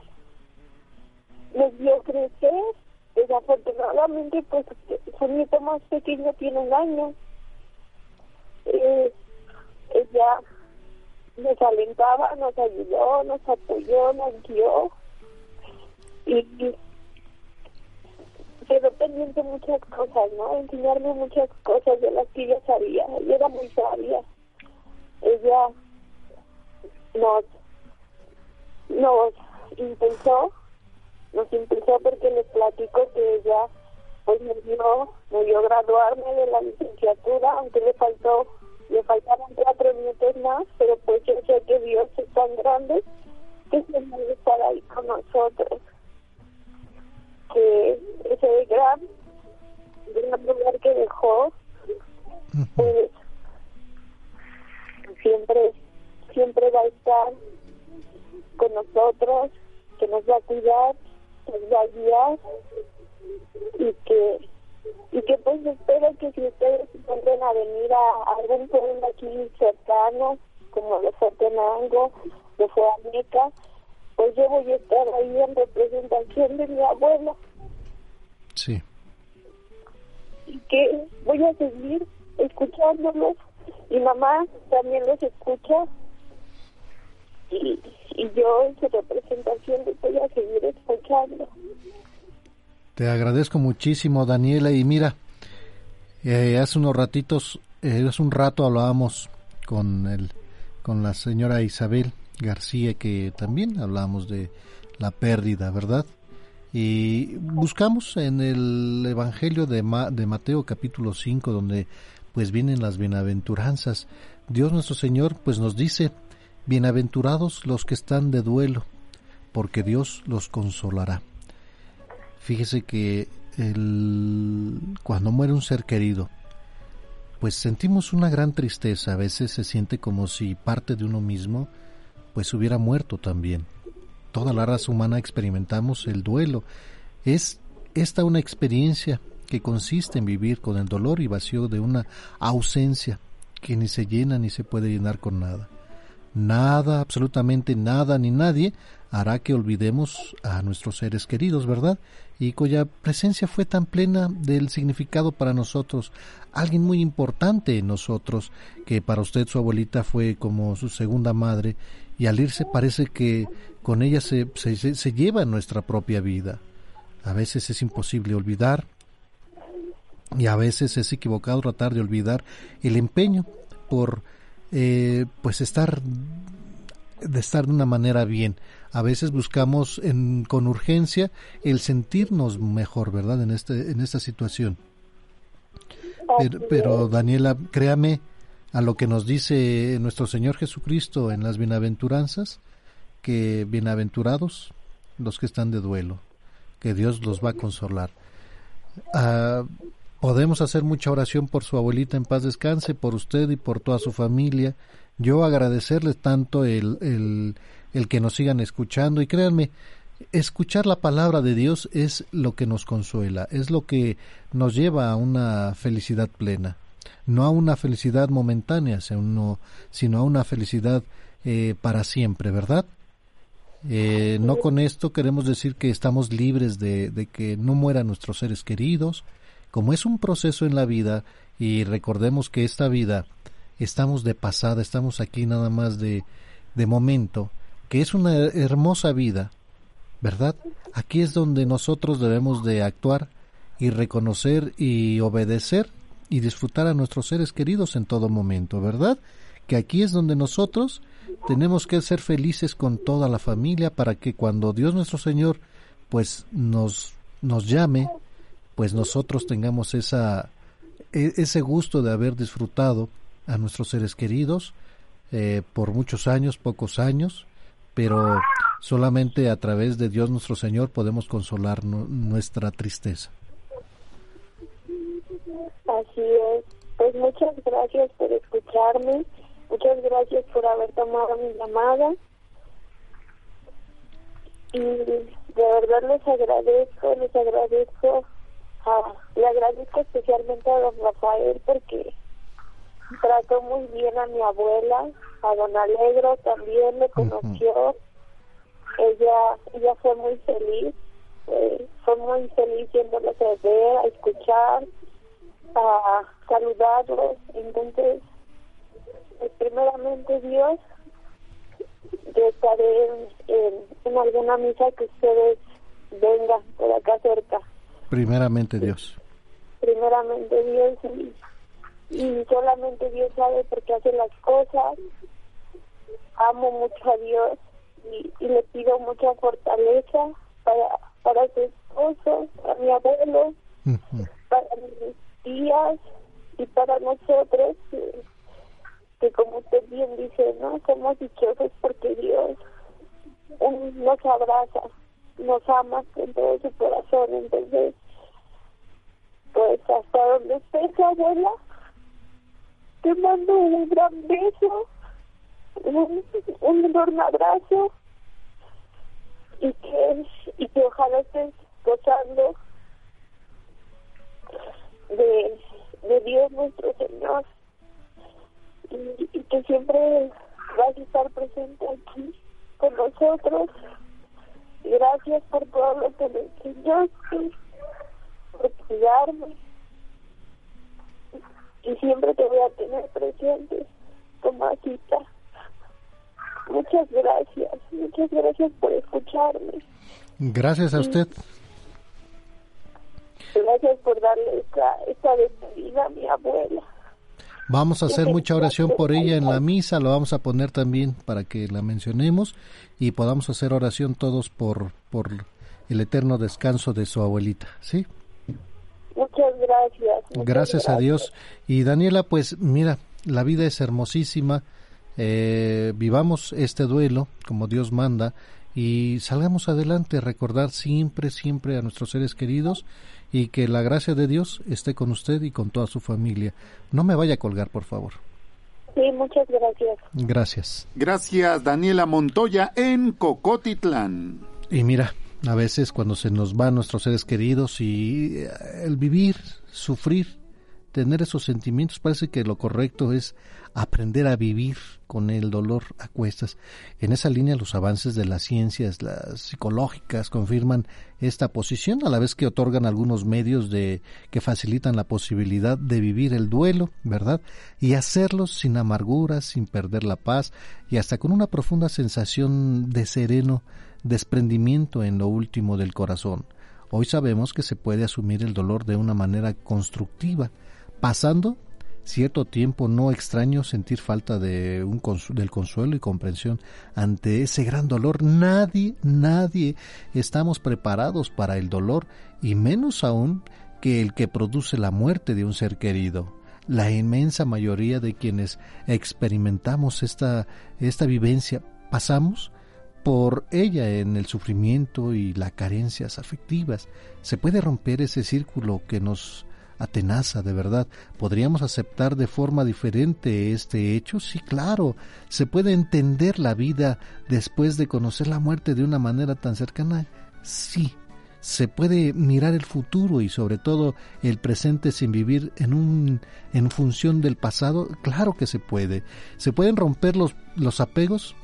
Speaker 12: Nos vio crecer desafortunadamente pues su nieto más pequeño tiene un año. Eh, ella nos alentaba nos ayudó nos apoyó nos guió. Y, quedó pendiente muchas cosas no enseñarme muchas cosas de las que ella sabía. Ella era muy sabia. Ella nos nos impulsó nos impulsó porque les platico que ella pues me dio, me dio graduarme de la licenciatura, aunque le faltó, le faltaron cuatro minutos más, pero pues yo sé que Dios es tan grande que se puede estar ahí con nosotros. Que ese gran, gran lugar que dejó, pues siempre, siempre va a estar con nosotros, que nos va a cuidar guiar y que y que pues espero que si ustedes vuelven a venir a, algún pueblo aquí cercano como de Fuertenango, de Fuaneca, pues yo voy a estar ahí en representación de mi abuelo.
Speaker 4: Sí.
Speaker 12: Y que voy a seguir escuchándolos. y mamá también los escucha. Y, yo en su representación voy a seguir escuchando.
Speaker 4: Te agradezco muchísimo, Daniela. Y mira, eh, hace unos ratitos, eh, hace un rato hablábamos con, el, con la señora Isabel García, que también hablábamos de la pérdida, ¿verdad? Y buscamos en el Evangelio de, de Mateo capítulo 5, donde pues vienen las bienaventuranzas. Dios nuestro Señor pues nos dice, bienaventurados los que están de duelo, porque Dios los consolará. Fíjese que cuando muere un ser querido, pues sentimos una gran tristeza, a veces se siente como si parte de uno mismo pues hubiera muerto también. Toda la raza humana experimentamos el duelo. Es esta una experiencia que consiste en vivir con el dolor y vacío de una ausencia que ni se llena ni se puede llenar con nada. Nada, absolutamente nada ni nadie hará que olvidemos a nuestros seres queridos, ¿verdad? Y cuya presencia fue tan plena del significado para nosotros, alguien muy importante en nosotros, que para usted su abuelita fue como su segunda madre, y al irse parece que con ella se, se, se lleva nuestra propia vida. A veces es imposible olvidar, y a veces es equivocado tratar de olvidar el empeño por eh, pues estar de estar de una manera bien. A veces buscamos en, con urgencia el sentirnos mejor, ¿verdad? En este en esta situación. Pero, pero Daniela, créame a lo que nos dice nuestro Señor Jesucristo en las bienaventuranzas, que bienaventurados los que están de duelo, que Dios los va a consolar. Ah, Podemos hacer mucha oración por su abuelita en paz descanse, por usted y por toda su familia. Yo agradecerles tanto el, el, el que nos sigan escuchando y créanme, escuchar la palabra de Dios es lo que nos consuela, es lo que nos lleva a una felicidad plena, no a una felicidad momentánea, sino, a una felicidad eh, para siempre, ¿verdad? Eh, no con esto queremos decir que estamos libres de, de que no mueran nuestros seres queridos, como es un proceso en la vida, y recordemos que esta vida estamos de pasada, estamos aquí nada más de, de momento, que es una hermosa vida, ¿verdad? Aquí es donde nosotros debemos de actuar y reconocer y obedecer y disfrutar a nuestros seres queridos en todo momento, ¿verdad? Que aquí es donde nosotros tenemos que ser felices con toda la familia para que cuando Dios nuestro Señor pues nos nos llame pues nosotros tengamos esa, e, ese gusto de haber disfrutado a nuestros seres queridos eh, por muchos años, pocos años, pero solamente a través de Dios nuestro Señor podemos consolar nuestra tristeza.
Speaker 12: Así es. Pues muchas gracias por escucharme, muchas gracias por haber tomado mi llamada y de verdad les agradezco, les agradezco le agradezco especialmente a don Rafael porque trató muy bien a mi abuela, a don Alegro también me conoció. Ella ella fue muy feliz, eh, fue muy feliz yéndolos a ver, a escuchar, a saludarlos. Entonces, pues, primeramente Dios, yo estaré en, en alguna misa que ustedes vengan por acá cerca.
Speaker 4: Primeramente Dios.
Speaker 12: Primeramente Dios y, solamente Dios sabe por qué hace las cosas. Amo mucho a Dios y, le pido mucha fortaleza para, para su esposo, para mi abuelo, para mis tías y para nosotros que, como usted bien dice, ¿no? Somos dichosos porque Dios nos abraza nos ama con todo su corazón. Entonces, pues hasta donde estés, abuela, te mando un gran beso, un, un enorme abrazo y que, y que ojalá estés gozando de, de Dios nuestro Señor y, y que siempre vas a estar presente aquí con nosotros Gracias por todo lo que me enseñaste, por cuidarme. Y siempre te voy a tener presente, Tomasita. Muchas gracias, muchas gracias por escucharme.
Speaker 4: Gracias a usted.
Speaker 12: Gracias por darle esta, esta despedida a mi abuela.
Speaker 4: Vamos a hacer mucha oración por ella en la misa, lo vamos a poner también para que la mencionemos y podamos hacer oración todos por, por el eterno descanso de su abuelita, ¿sí?
Speaker 12: Muchas gracias.
Speaker 4: gracias, a Dios. Y Daniela, pues mira, la vida es hermosísima. Eh, vivamos este duelo como Dios manda y salgamos adelante, recordar siempre, siempre a nuestros seres queridos y que la gracia de Dios esté con usted y con toda su familia. No me vaya a colgar, por favor.
Speaker 12: Sí, muchas gracias.
Speaker 4: Gracias.
Speaker 5: Gracias, Daniela Montoya en Cocotitlán.
Speaker 4: Y mira, a veces cuando se nos van nuestros seres queridos y eh, el vivir, sufrir, tener esos sentimientos, parece que lo correcto es aprender a vivir con el dolor a cuestas. En esa línea los avances de las ciencias, las psicológicas, confirman esta posición, a la vez que otorgan algunos medios de que facilitan la posibilidad de vivir el duelo, ¿verdad? Y hacerlo sin amarguras, sin perder la paz y hasta con una profunda sensación de sereno desprendimiento en lo último del corazón. Hoy sabemos que se puede asumir el dolor de una manera constructiva, pasando cierto tiempo no extraño sentir falta de un del consuelo y comprensión ante ese gran dolor. Nadie, nadie estamos preparados para el dolor y menos aún que el que produce la muerte de un ser querido. La inmensa mayoría de quienes experimentamos esta, esta vivencia pasamos por ella en el sufrimiento y las carencias afectivas. Se puede romper ese círculo que nos atenaza de verdad. ¿Podríamos aceptar de forma diferente este hecho? Sí, claro. ¿Se puede entender la vida después de conocer la muerte de una manera tan cercana? Sí. ¿Se puede mirar el futuro y sobre todo el presente sin vivir en un en función del pasado? Claro que se puede. ¿Se pueden romper los, los apegos?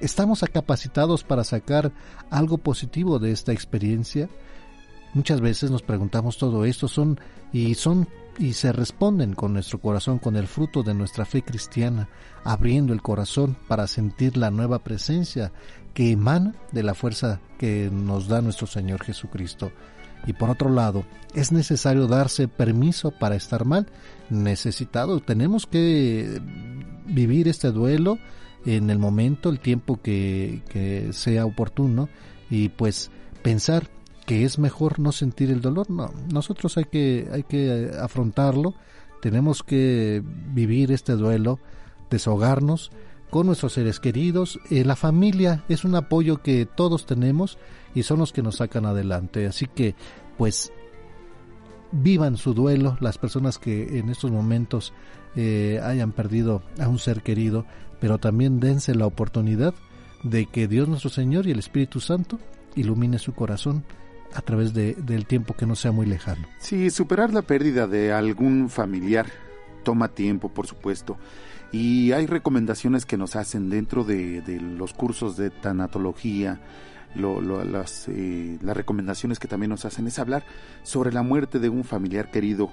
Speaker 4: ¿Estamos capacitados para sacar algo positivo de esta experiencia? Muchas veces nos preguntamos todo esto son y son y se responden con nuestro corazón, con el fruto de nuestra fe cristiana, abriendo el corazón para sentir la nueva presencia que emana de la fuerza que nos da nuestro Señor Jesucristo. Y por otro lado, es necesario darse permiso para estar mal, necesitado. Tenemos que vivir este duelo en el momento, el tiempo que, que sea oportuno y pues pensar que es mejor no sentir el dolor. No, nosotros hay que, hay que eh, afrontarlo, tenemos que vivir este duelo, deshogarnos con nuestros seres queridos. Eh, la familia es un apoyo que todos tenemos y son los que nos sacan adelante. Así que, pues, vivan su duelo las personas que en estos momentos eh, hayan perdido a un ser querido, pero también dense la oportunidad de que Dios nuestro Señor y el Espíritu Santo ilumine su corazón a través de, del tiempo que no sea muy lejano.
Speaker 5: Sí, superar la pérdida de algún familiar toma tiempo, por supuesto. Y hay recomendaciones que nos hacen dentro de, los cursos de tanatología, las, eh, las recomendaciones que también nos hacen es hablar sobre la muerte de un familiar querido,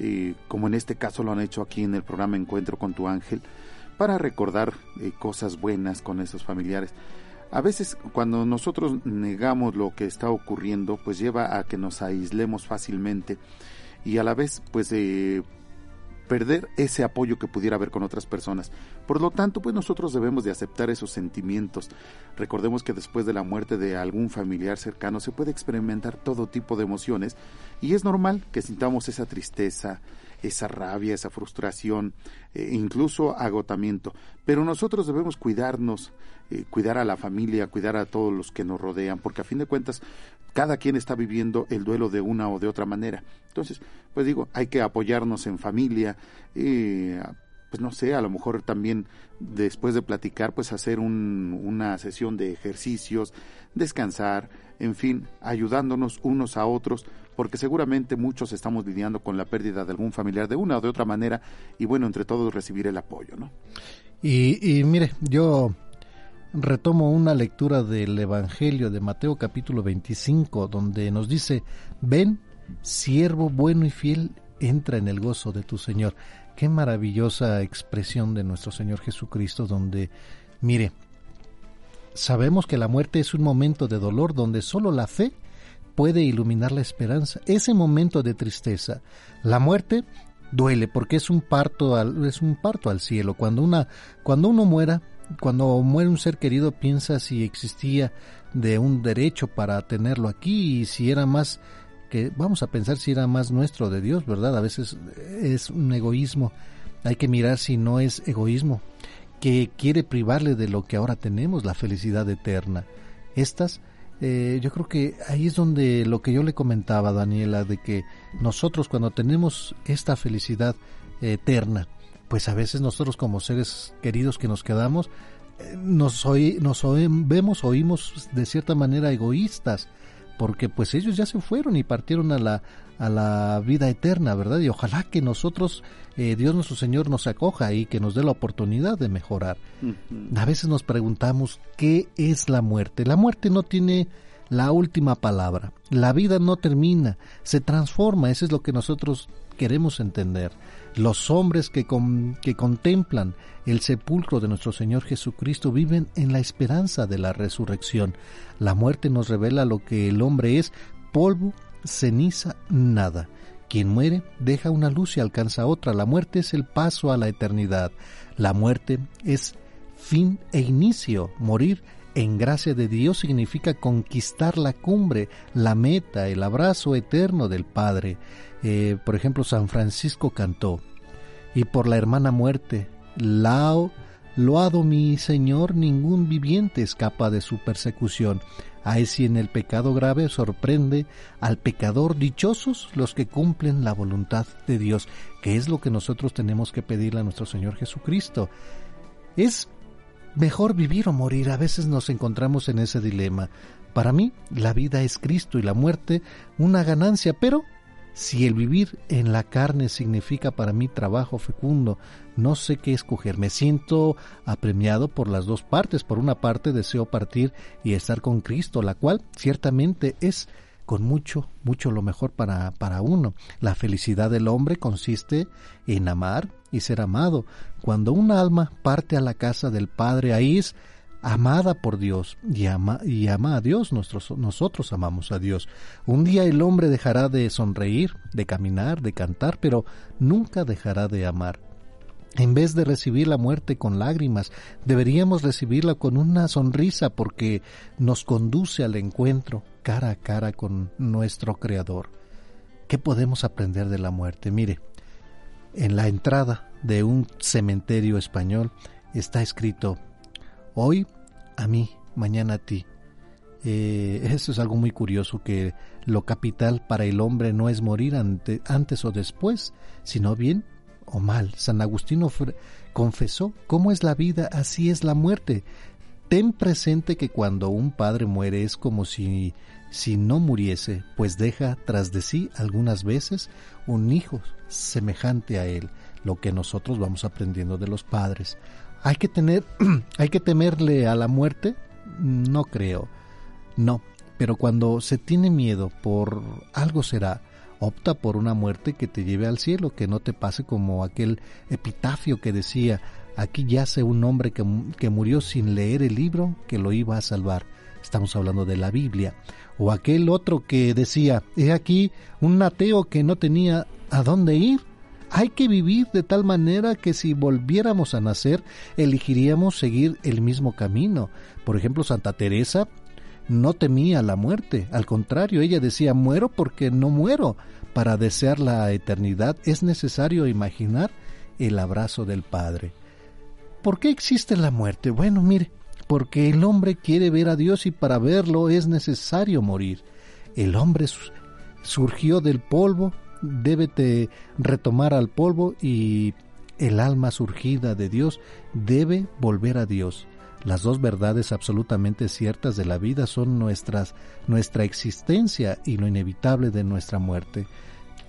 Speaker 5: eh, como en este caso lo han hecho aquí en el programa Encuentro con tu ángel, para recordar eh, cosas buenas con esos familiares. A veces cuando nosotros negamos lo que está ocurriendo, pues lleva a que nos aislemos fácilmente y a la vez pues eh, perder ese apoyo que pudiera haber con otras personas. Por lo tanto, pues nosotros debemos de aceptar esos sentimientos. Recordemos que después de la muerte de algún familiar cercano se puede experimentar todo tipo de emociones y es normal que sintamos esa tristeza, esa rabia, esa frustración, eh, incluso agotamiento. Pero nosotros debemos cuidarnos, eh, cuidar a la familia, cuidar a todos los que nos rodean, porque a fin de cuentas cada quien está viviendo el duelo de una o de otra manera. Entonces, pues digo, hay que apoyarnos en familia, eh, pues no sé, a lo mejor también después de platicar, pues hacer un, una sesión de ejercicios, descansar, en fin, ayudándonos unos a otros, porque seguramente muchos estamos lidiando con la pérdida de algún familiar de una o de otra manera, y bueno, entre todos recibir el apoyo, ¿no?
Speaker 4: Y, y mire, yo retomo una lectura del Evangelio de Mateo capítulo 25, donde nos dice, ven, siervo bueno y fiel, entra en el gozo de tu Señor. Qué maravillosa expresión de nuestro Señor Jesucristo, donde, mire, sabemos que la muerte es un momento de dolor donde solo la fe puede iluminar la esperanza. Ese momento de tristeza, la muerte duele porque es un parto al, es un parto al cielo. Cuando una, cuando uno muera, cuando muere un ser querido piensa si existía de un derecho para tenerlo aquí y si era más que vamos a pensar si era más nuestro de Dios, ¿verdad? A veces es un egoísmo. Hay que mirar si no es egoísmo que quiere privarle de lo que ahora tenemos, la felicidad eterna. Estas eh, yo creo que ahí es donde lo que yo le comentaba Daniela, de que nosotros cuando tenemos esta felicidad eterna, pues a veces nosotros como seres queridos que nos quedamos, eh, nos, oí, nos vemos, oímos de cierta manera egoístas, porque pues ellos ya se fueron y partieron a la, a la vida eterna, ¿verdad? Y ojalá que nosotros, eh, Dios nuestro Señor, nos acoja y que nos dé la oportunidad de mejorar. A veces nos preguntamos, ¿qué es la muerte? La muerte no tiene la última palabra. La vida no termina, se transforma, eso es lo que nosotros queremos entender. Los hombres que, que contemplan el sepulcro de nuestro Señor Jesucristo viven en la esperanza de la resurrección. La muerte nos revela lo que el hombre es, polvo ceniza, nada. Quien muere deja una luz y alcanza otra. La muerte es el paso a la eternidad. La muerte es fin e inicio. Morir en gracia de Dios significa conquistar la cumbre, la meta, el abrazo eterno del Padre. Eh, por ejemplo, San Francisco cantó, y por la hermana muerte, lao, loado mi Señor, ningún viviente escapa de su persecución. Ay, si en el pecado grave sorprende al pecador dichosos los que cumplen la voluntad de Dios, que es lo que nosotros tenemos que pedirle a nuestro Señor Jesucristo. Es mejor vivir o morir. A veces nos encontramos en ese dilema. Para mí, la vida es Cristo y la muerte una ganancia, pero si el vivir en la carne significa para mí trabajo fecundo, no sé qué escoger. Me siento apremiado por las dos partes. Por una parte deseo partir y estar con Cristo, la cual ciertamente es con mucho, mucho lo mejor para, para uno. La felicidad del hombre consiste en amar y ser amado. Cuando un alma parte a la casa del Padre, ahí amada por Dios y ama, y ama a Dios, nosotros amamos a Dios. Un día el hombre dejará de sonreír, de caminar, de cantar, pero nunca dejará de amar. En vez de recibir la muerte con lágrimas, deberíamos recibirla con una sonrisa porque nos conduce al encuentro cara a cara con nuestro Creador. ¿Qué podemos aprender de la muerte? Mire, en la entrada de un cementerio español está escrito Hoy a mí, mañana a ti. Eh, eso es algo muy curioso, que lo capital para el hombre no es morir antes o después, sino bien o mal. San Agustino confesó, ¿cómo es la vida? Así es la muerte. Ten presente que cuando un padre muere es como si, si no muriese, pues deja tras de sí algunas veces un hijo semejante a él, lo que nosotros vamos aprendiendo de los padres. ¿Hay que tener, hay que temerle a la muerte? No creo. No, pero cuando se tiene miedo por algo será, opta por una muerte que te lleve al cielo, que no te pase como aquel epitafio que decía, aquí yace un hombre que, que murió sin leer el libro que lo iba a salvar. Estamos hablando de la Biblia. O aquel otro que decía, he aquí un ateo que no tenía a dónde ir hay que vivir de tal manera que si volviéramos a nacer, elegiríamos seguir el mismo camino. Por ejemplo, Santa Teresa no temía la muerte, al contrario, ella decía, muero porque no muero. Para desear la eternidad es necesario imaginar el abrazo del Padre. ¿Por qué existe la muerte? Bueno, mire, porque el hombre quiere ver a Dios y para verlo es necesario morir. El hombre surgió del polvo debe retomar al polvo y el alma surgida de Dios debe volver a Dios. Las dos verdades absolutamente ciertas de la vida son nuestras, nuestra existencia y lo inevitable de nuestra muerte.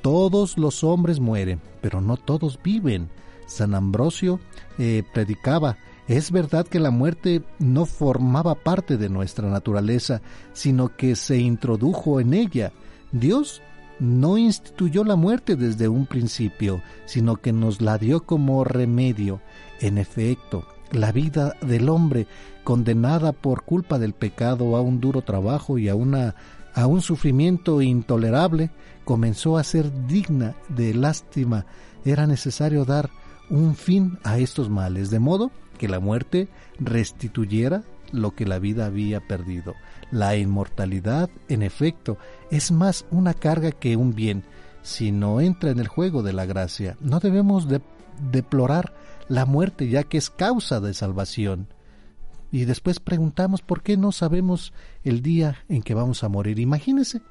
Speaker 4: Todos los hombres mueren, pero no todos viven. San Ambrosio eh, predicaba, es verdad que la muerte no formaba parte de nuestra naturaleza, sino que se introdujo en ella. Dios no instituyó la muerte desde un principio, sino que nos la dio como remedio. En efecto, la vida del hombre, condenada por culpa del pecado a un duro trabajo y a, una, a un sufrimiento intolerable, comenzó a ser digna de lástima. Era necesario dar un fin a estos males, de modo que la muerte restituyera lo que la vida había perdido. La inmortalidad, en efecto, es más una carga que un bien, si no entra en el juego de la gracia. No debemos deplorar la muerte ya que es causa de salvación. Y después preguntamos por qué no sabemos el día en que vamos a morir. Imagínese,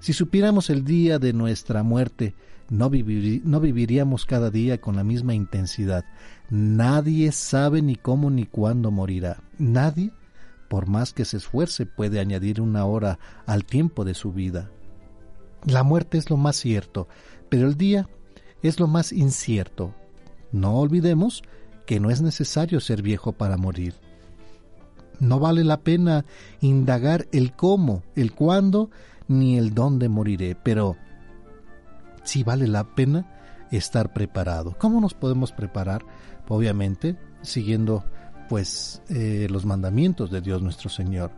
Speaker 4: si supiéramos el día de nuestra muerte, no, no viviríamos cada día con la misma intensidad. Nadie sabe ni cómo ni cuándo morirá. Nadie, por más que se esfuerce, puede añadir una hora al tiempo de su vida. La muerte es lo más cierto, pero el día es lo más incierto. No olvidemos que no es necesario ser viejo para morir. No vale la pena indagar el cómo, el cuándo, ni el dónde moriré, pero sí vale la pena estar preparado. ¿Cómo nos podemos preparar? Obviamente, siguiendo pues eh, los mandamientos de Dios nuestro Señor.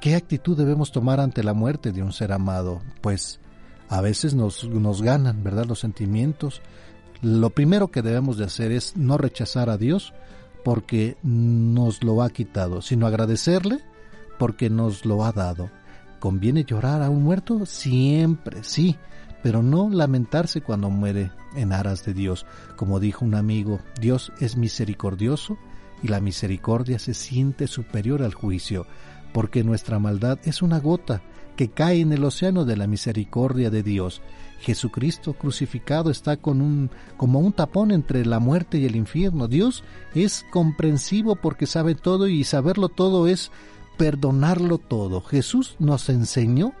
Speaker 4: ¿Qué actitud debemos tomar ante la muerte de un ser amado? Pues a veces nos, nos ganan, ¿verdad? Los sentimientos. Lo primero que debemos de hacer es no rechazar a Dios porque nos lo ha quitado, sino agradecerle porque nos lo ha dado. ¿Conviene llorar a un muerto? Siempre, sí, pero no lamentarse cuando muere en aras de Dios. Como dijo un amigo, Dios es misericordioso y la misericordia se siente superior al juicio, porque nuestra maldad es una gota que cae en el océano de la misericordia de Dios. Jesucristo crucificado está con un, como un tapón entre la muerte y el infierno. Dios es comprensivo porque sabe todo y saberlo todo es perdonarlo todo. Jesús nos enseñó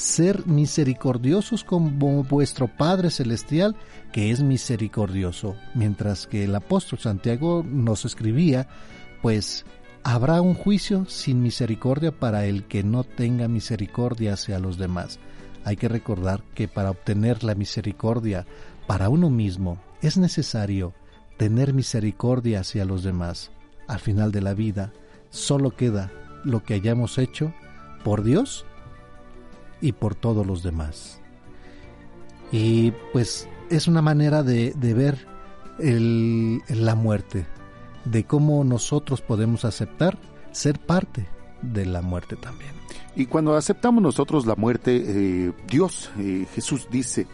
Speaker 4: ser misericordiosos como vuestro Padre Celestial, que es misericordioso. Mientras que el apóstol Santiago nos escribía, pues habrá un juicio sin misericordia para el que no tenga misericordia hacia los demás. Hay que recordar que para obtener la misericordia para uno mismo es necesario tener misericordia hacia los demás. Al final de la vida solo queda lo que hayamos hecho por Dios y por todos los demás. Y pues es una manera de, ver la muerte, de cómo nosotros podemos aceptar ser parte de la muerte también.
Speaker 5: Y cuando aceptamos nosotros la muerte, eh, Dios, eh, Jesús dice,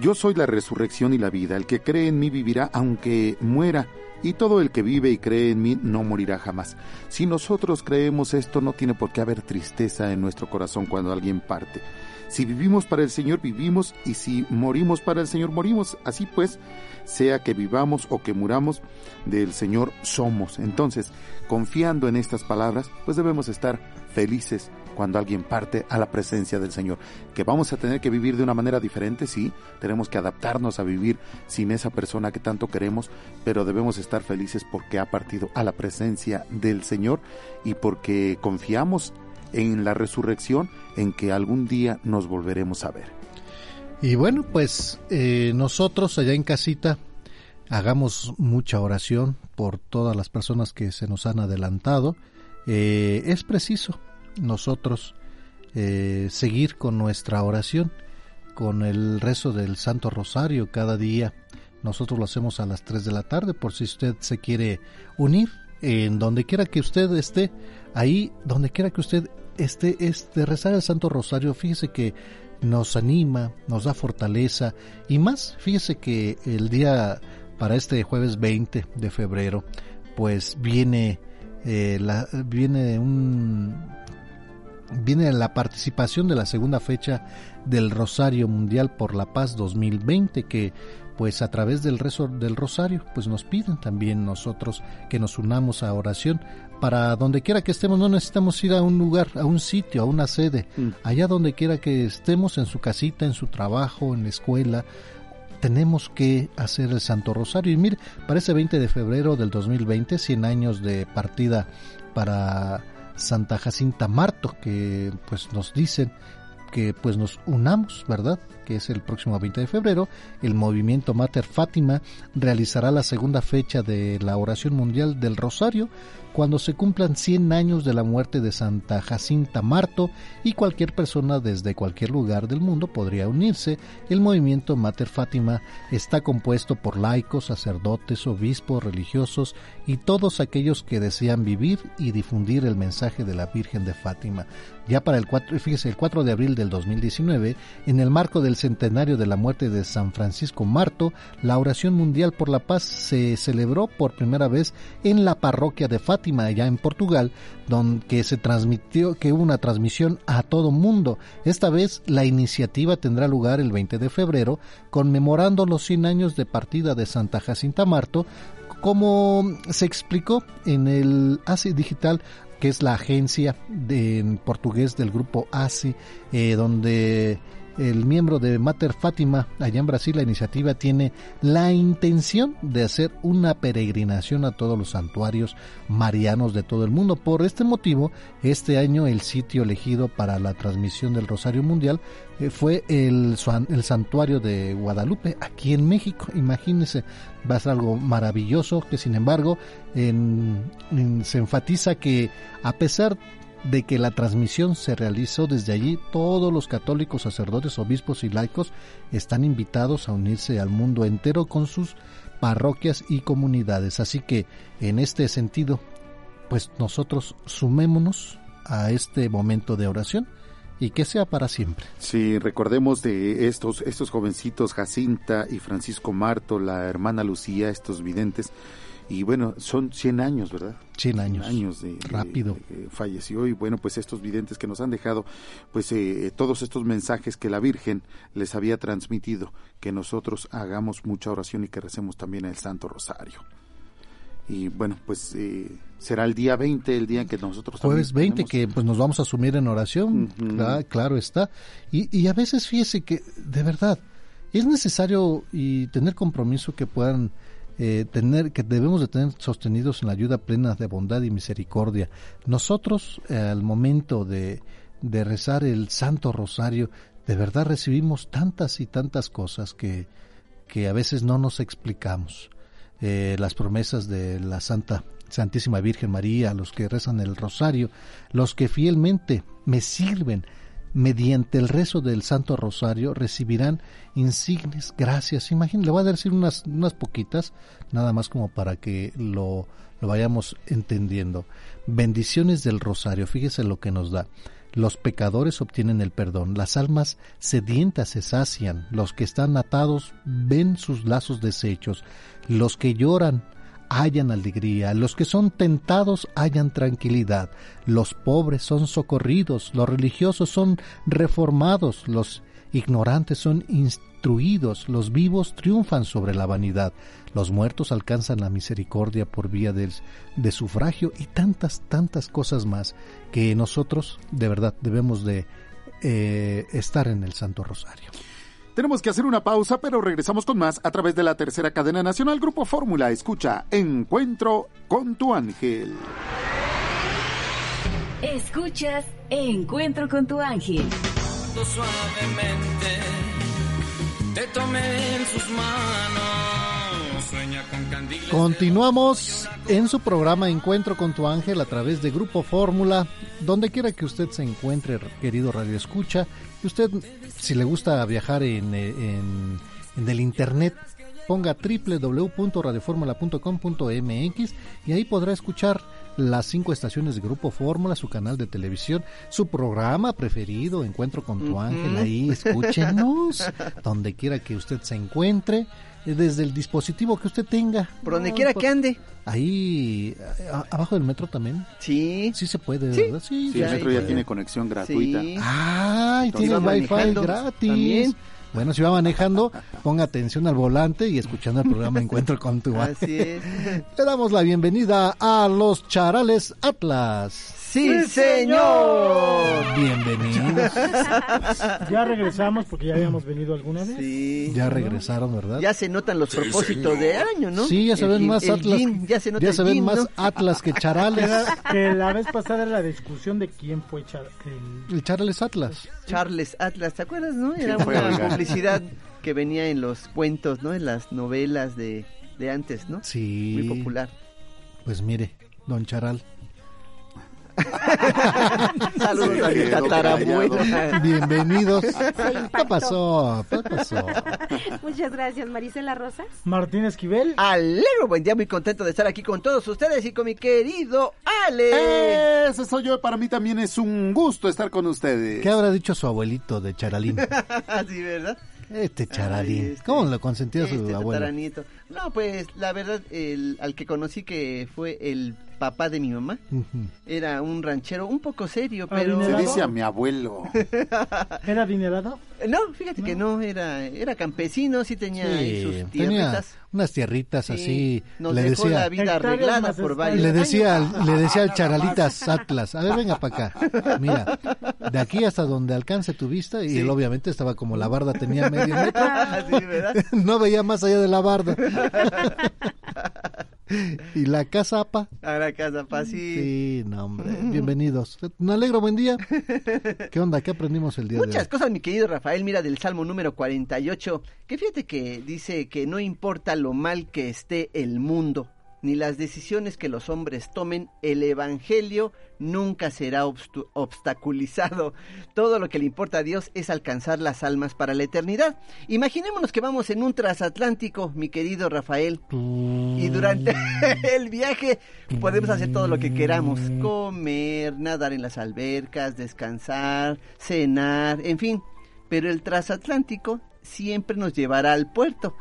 Speaker 5: yo soy la resurrección y la vida, el que cree en mí vivirá aunque muera, y todo el que vive y cree en mí no morirá jamás. Si nosotros creemos esto, no tiene por qué haber tristeza en nuestro corazón cuando alguien parte. Si vivimos para el Señor, vivimos, y si morimos para el Señor, morimos. Así pues, sea que vivamos o que muramos, del Señor somos. Entonces, confiando en estas palabras, pues debemos estar felices cuando alguien parte a la presencia del Señor. Que vamos a tener que vivir de una manera diferente, sí, tenemos que adaptarnos a vivir sin esa persona que tanto queremos, pero debemos estar felices porque ha partido a la presencia del Señor y porque confiamos en la resurrección, en que algún día nos volveremos a ver.
Speaker 4: Y bueno, pues eh, nosotros allá en casita hagamos mucha oración por todas las personas que se nos han adelantado. Eh, es preciso nosotros eh, seguir con nuestra oración, con el rezo del Santo Rosario cada día. Nosotros lo hacemos a las 3 de la tarde por si usted se quiere unir en donde quiera que usted esté, ahí donde quiera que usted esté, este rezar el Santo Rosario, fíjese que nos anima, nos da fortaleza y más, fíjese que el día para este jueves 20 de febrero, pues viene eh, la, viene un viene la participación de la segunda fecha del Rosario Mundial por la Paz 2020 que pues a través del rezo del rosario, pues nos piden también nosotros que nos unamos a oración para donde quiera que estemos, no necesitamos ir a un lugar, a un sitio, a una sede, mm. allá donde quiera que estemos, en su casita, en su trabajo, en la escuela, tenemos que hacer el Santo Rosario. Y mire, para ese 20 de febrero del 2020, 100 años de partida para Santa Jacinta Marto, que pues nos dicen que pues nos unamos, ¿verdad? Que es el próximo 20 de febrero. El movimiento Mater Fátima realizará la segunda fecha de la oración mundial del Rosario cuando se cumplan 100 años de la muerte de Santa Jacinta Marto y cualquier persona desde cualquier lugar del mundo podría unirse. El movimiento Mater Fátima está compuesto por laicos, sacerdotes, obispos, religiosos y todos aquellos que desean vivir y difundir el mensaje de la Virgen de Fátima. Ya para el 4, fíjese, el 4 de abril del 2019, en el marco del centenario de la muerte de San Francisco Marto, la oración mundial por la paz se celebró por primera vez en la parroquia de Fátima, allá en Portugal, donde se transmitió, que hubo una transmisión a todo mundo. Esta vez la iniciativa tendrá lugar el 20 de febrero, conmemorando los 100 años de partida de Santa Jacinta Marto, como se explicó en el ACI Digital, que es la agencia de, en portugués del grupo ASI, eh, donde el miembro de Mater Fátima, allá en Brasil, la iniciativa tiene la intención de hacer una peregrinación a todos los santuarios marianos de todo el mundo. Por este motivo, este año el sitio elegido para la transmisión del Rosario Mundial eh, fue el, el santuario de Guadalupe, aquí en México. Imagínense, va a ser algo maravilloso que sin embargo en, se enfatiza que a pesar de que la transmisión se realizó desde allí, todos los católicos, sacerdotes, obispos y laicos están invitados a unirse al mundo entero con sus parroquias y comunidades. Así que en este sentido, pues nosotros sumémonos a este momento de oración y que sea para siempre.
Speaker 5: Sí, recordemos de estos, estos jovencitos, Jacinta y Francisco Marto, la hermana Lucía, estos videntes, y bueno, son 100 años, ¿verdad?
Speaker 4: 100 años.
Speaker 5: 100 años de,
Speaker 4: Rápido.
Speaker 5: De, de, falleció y bueno, pues estos videntes que nos han dejado, pues eh, todos estos mensajes que la Virgen les había transmitido, que nosotros hagamos mucha oración y que recemos también el Santo Rosario. Y bueno, pues eh, será el día 20, el día en que nosotros...
Speaker 4: Jueves 20, tenemos... que pues nos vamos a asumir en oración, uh -huh. claro, claro, está. Y, y a veces fíjese que, de verdad, es necesario y tener compromiso que puedan eh, tener que debemos de tener sostenidos en la ayuda plena de bondad y misericordia. Nosotros eh, al momento de, de rezar el Santo Rosario, de verdad recibimos tantas y tantas cosas que, que a veces no nos explicamos. Eh, las promesas de la Santa Santísima Virgen María, los que rezan el Rosario, los que fielmente me sirven, mediante el rezo del Santo Rosario recibirán insignes, gracias. Imagínense, le voy a decir unas, unas poquitas, nada más como para que lo, lo vayamos entendiendo. Bendiciones del Rosario, fíjese lo que nos da. Los pecadores obtienen el perdón, las almas sedientas se sacian, los que están atados ven sus lazos deshechos, los que lloran hallan alegría, los que son tentados hallan tranquilidad, los pobres son socorridos, los religiosos son reformados, los ignorantes son instruidos, los vivos triunfan sobre la vanidad, los muertos alcanzan la misericordia por vía del, de sufragio y tantas, tantas cosas más que nosotros de verdad debemos de eh, estar en el Santo Rosario.
Speaker 5: Tenemos que hacer una pausa, pero regresamos con más a través de la tercera cadena nacional Grupo Fórmula. Escucha Encuentro con tu ángel.
Speaker 10: Escuchas Encuentro con tu ángel.
Speaker 13: Suavemente te tomé en sus manos.
Speaker 4: Continuamos en su programa Encuentro con tu ángel a través de Grupo Fórmula. Donde quiera que usted se encuentre, querido Radio Escucha, y usted, si le gusta viajar en, en, en el Internet, ponga www.radioformula.com.mx y ahí podrá escuchar las cinco estaciones de Grupo Fórmula, su canal de televisión, su programa preferido, Encuentro con tu ángel, ahí escúchenos, donde quiera que usted se encuentre, desde el dispositivo que usted tenga.
Speaker 8: Por donde quiera que ande.
Speaker 4: Ahí, a, abajo del metro también.
Speaker 8: Sí.
Speaker 4: Sí se puede,
Speaker 8: ¿Sí?
Speaker 4: ¿verdad? Sí,
Speaker 5: sí el metro ya tiene conexión gratuita.
Speaker 8: Sí.
Speaker 4: Ah, y tiene wifi gratis.
Speaker 8: También.
Speaker 4: Bueno, si va manejando, ponga atención al volante y escuchando el programa Encuentro con tu
Speaker 8: Así es.
Speaker 4: Le damos la bienvenida a los Charales Atlas.
Speaker 8: ¡Sí, señor!
Speaker 4: Bienvenidos.
Speaker 9: Ya regresamos porque ya habíamos venido alguna vez.
Speaker 8: Sí.
Speaker 4: Ya regresaron, ¿verdad?
Speaker 8: Ya se notan los propósitos de año, ¿no?
Speaker 4: Sí, ya se
Speaker 8: El
Speaker 4: ven más Atlas.
Speaker 8: ya se nota
Speaker 4: ya se ven más. Atlas que charales.
Speaker 9: Que la vez pasada era la discusión de quién fue Char- el-
Speaker 4: El charales Atlas.
Speaker 8: Charles Atlas, ¿te acuerdas, no? Era una publicidad que venía en los cuentos, ¿no? En las novelas de, de antes, ¿no?
Speaker 4: Sí.
Speaker 8: Muy popular.
Speaker 4: Pues mire, don Charal.
Speaker 8: Saludos a mi tatarabuela.
Speaker 4: Bienvenidos. ¿Qué pasó? ¿Qué pasó?
Speaker 14: Muchas gracias, Marisela Rosas.
Speaker 9: Martín Esquivel.
Speaker 8: Alegro, buen día, muy contento de estar aquí con todos ustedes y con mi querido Ale.
Speaker 5: Ese soy yo, para mí también es un gusto estar con ustedes.
Speaker 4: ¿Qué habrá dicho su abuelito de Charalín?
Speaker 8: sí, ¿verdad?
Speaker 4: Este Charalín.
Speaker 8: Ay, este-
Speaker 4: ¿Cómo lo consentía su
Speaker 8: Este
Speaker 4: abuelo?
Speaker 8: No, pues la verdad, el, al que conocí que fue el papá de mi mamá, era un ranchero un poco serio,
Speaker 9: Ah,
Speaker 8: pero...
Speaker 5: Se dice a mi abuelo.
Speaker 9: ¿Era adinerado?
Speaker 8: No, fíjate que no, era, era campesino, sí tenía
Speaker 4: Sí,
Speaker 8: sus
Speaker 4: tenía
Speaker 8: tierritas.
Speaker 4: unas tierritas
Speaker 8: Sí,
Speaker 4: así.
Speaker 8: nos
Speaker 4: le
Speaker 8: dejó
Speaker 4: decía,
Speaker 8: la vida arreglada por varios
Speaker 4: le decía,
Speaker 8: años.
Speaker 4: al- le decía al Charalitas Atlas, a ver, venga para acá. Mira, de aquí hasta donde alcance tu vista, y
Speaker 8: Sí.
Speaker 4: él obviamente estaba como la barda tenía medio metro,
Speaker 8: Sí, ¿verdad?
Speaker 4: no veía más allá de la barda. Y la casa, apa.
Speaker 8: A la casa, pa, sí.
Speaker 4: Sí, no, hombre. Bienvenidos. Me alegro, buen día. ¿Qué onda? ¿Qué aprendimos el día de
Speaker 8: Muchas
Speaker 4: hoy?
Speaker 8: cosas, mi querido Rafael, mira del Salmo número 48, que fíjate que dice que no importa lo mal que esté el mundo, ni las decisiones que los hombres tomen, el Evangelio nunca será obstaculizado. Todo lo que le importa a Dios es alcanzar las almas para la eternidad. Imaginémonos que vamos en un transatlántico, mi querido Rafael, y durante el viaje podemos hacer todo lo que queramos. Comer, nadar en las albercas, descansar, cenar, en fin. Pero el transatlántico siempre nos llevará al puerto.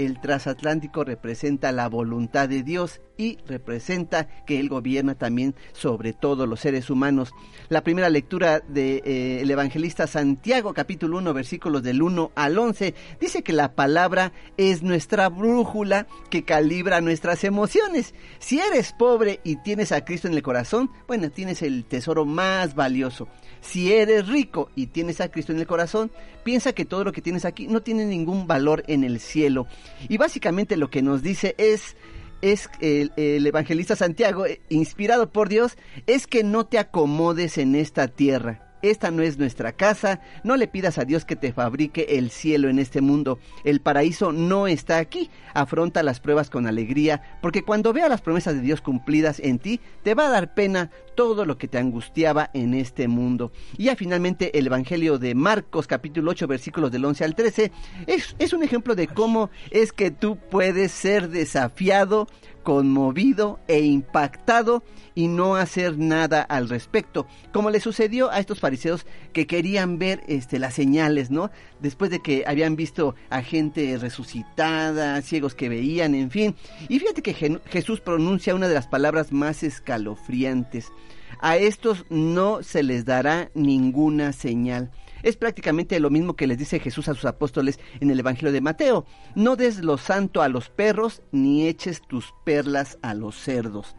Speaker 8: El transatlántico representa la voluntad de Dios y representa que Él gobierna también sobre todos los seres humanos. La primera lectura del de, eh, el evangelista Santiago, capítulo 1, versículos del 1 al 11, dice que la palabra es nuestra brújula que calibra nuestras emociones. Si eres pobre y tienes a Cristo en el corazón, bueno, tienes el tesoro más valioso. Si eres rico y tienes a Cristo en el corazón, piensa que todo lo que tienes aquí no tiene ningún valor en el cielo. Y básicamente lo que nos dice es es el, el, evangelista Santiago, eh, inspirado por Dios, es que no te acomodes en esta tierra. Esta no es nuestra casa, no le pidas a Dios que te fabrique el cielo en este mundo. El paraíso no está aquí. Afronta las pruebas con alegría, porque cuando vea las promesas de Dios cumplidas en ti, te va a dar pena todo lo que te angustiaba en este mundo. Y ya finalmente el Evangelio de Marcos capítulo 8 versículos del 11 al 13 es, es un ejemplo de cómo es que tú puedes ser desafiado, conmovido e impactado y no hacer nada al respecto, como le sucedió a estos fariseos que querían ver este las señales, ¿no? Después de que habían visto a gente resucitada, ciegos que veían, en fin. Y fíjate que Je Jesús pronuncia una de las palabras más escalofriantes. A estos no se les dará ninguna señal. Es prácticamente lo mismo que les dice Jesús a sus apóstoles en el Evangelio de Mateo. No des lo santo a los perros, ni eches tus perlas a los cerdos.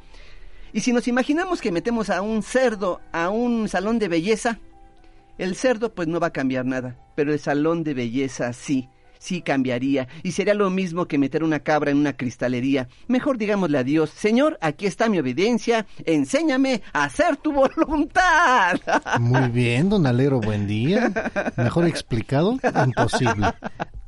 Speaker 8: Y si nos imaginamos que metemos a un cerdo a un salón de belleza, el cerdo pues no va a cambiar nada, pero el salón de belleza sí, sí cambiaría. Y sería lo mismo que meter una cabra en una cristalería. Mejor digámosle a Dios, Señor, aquí está mi obediencia, enséñame a hacer tu voluntad.
Speaker 4: Muy bien, don Alero, buen día. Mejor explicado, imposible.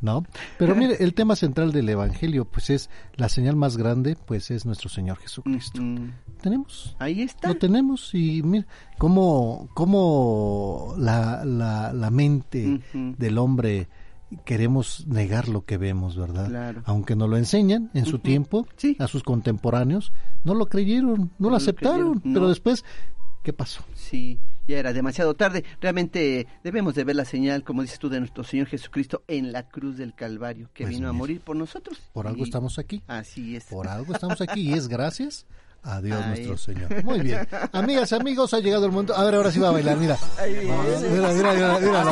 Speaker 4: ¿No? Pero mire, el tema central del Evangelio, pues es la señal más grande, pues es nuestro Señor Jesucristo.
Speaker 8: Mm.
Speaker 4: Tenemos.
Speaker 8: Ahí está.
Speaker 4: Lo tenemos y mira cómo, cómo la, la, la mente del hombre queremos negar lo que vemos, ¿verdad?
Speaker 8: Claro.
Speaker 4: Aunque nos lo enseñan en su tiempo,
Speaker 8: Sí.
Speaker 4: a sus contemporáneos, no lo creyeron, no,
Speaker 8: No
Speaker 4: lo
Speaker 8: lo
Speaker 4: aceptaron, pero después, ¿qué pasó?
Speaker 8: Sí, ya era demasiado tarde. Realmente debemos de ver la señal, como dices tú, de nuestro Señor Jesucristo en la cruz del Calvario, que
Speaker 4: Pues
Speaker 8: vino a morir por nosotros.
Speaker 4: Por algo estamos aquí.
Speaker 8: Así es.
Speaker 4: Por algo estamos aquí y es gracias a Dios
Speaker 8: Ahí.
Speaker 4: nuestro Señor. Muy bien. Amigas y amigos, ha llegado el momento. A ver, ahora sí va a bailar, mira.
Speaker 8: Ahí viene.
Speaker 4: Mira, mira, mira.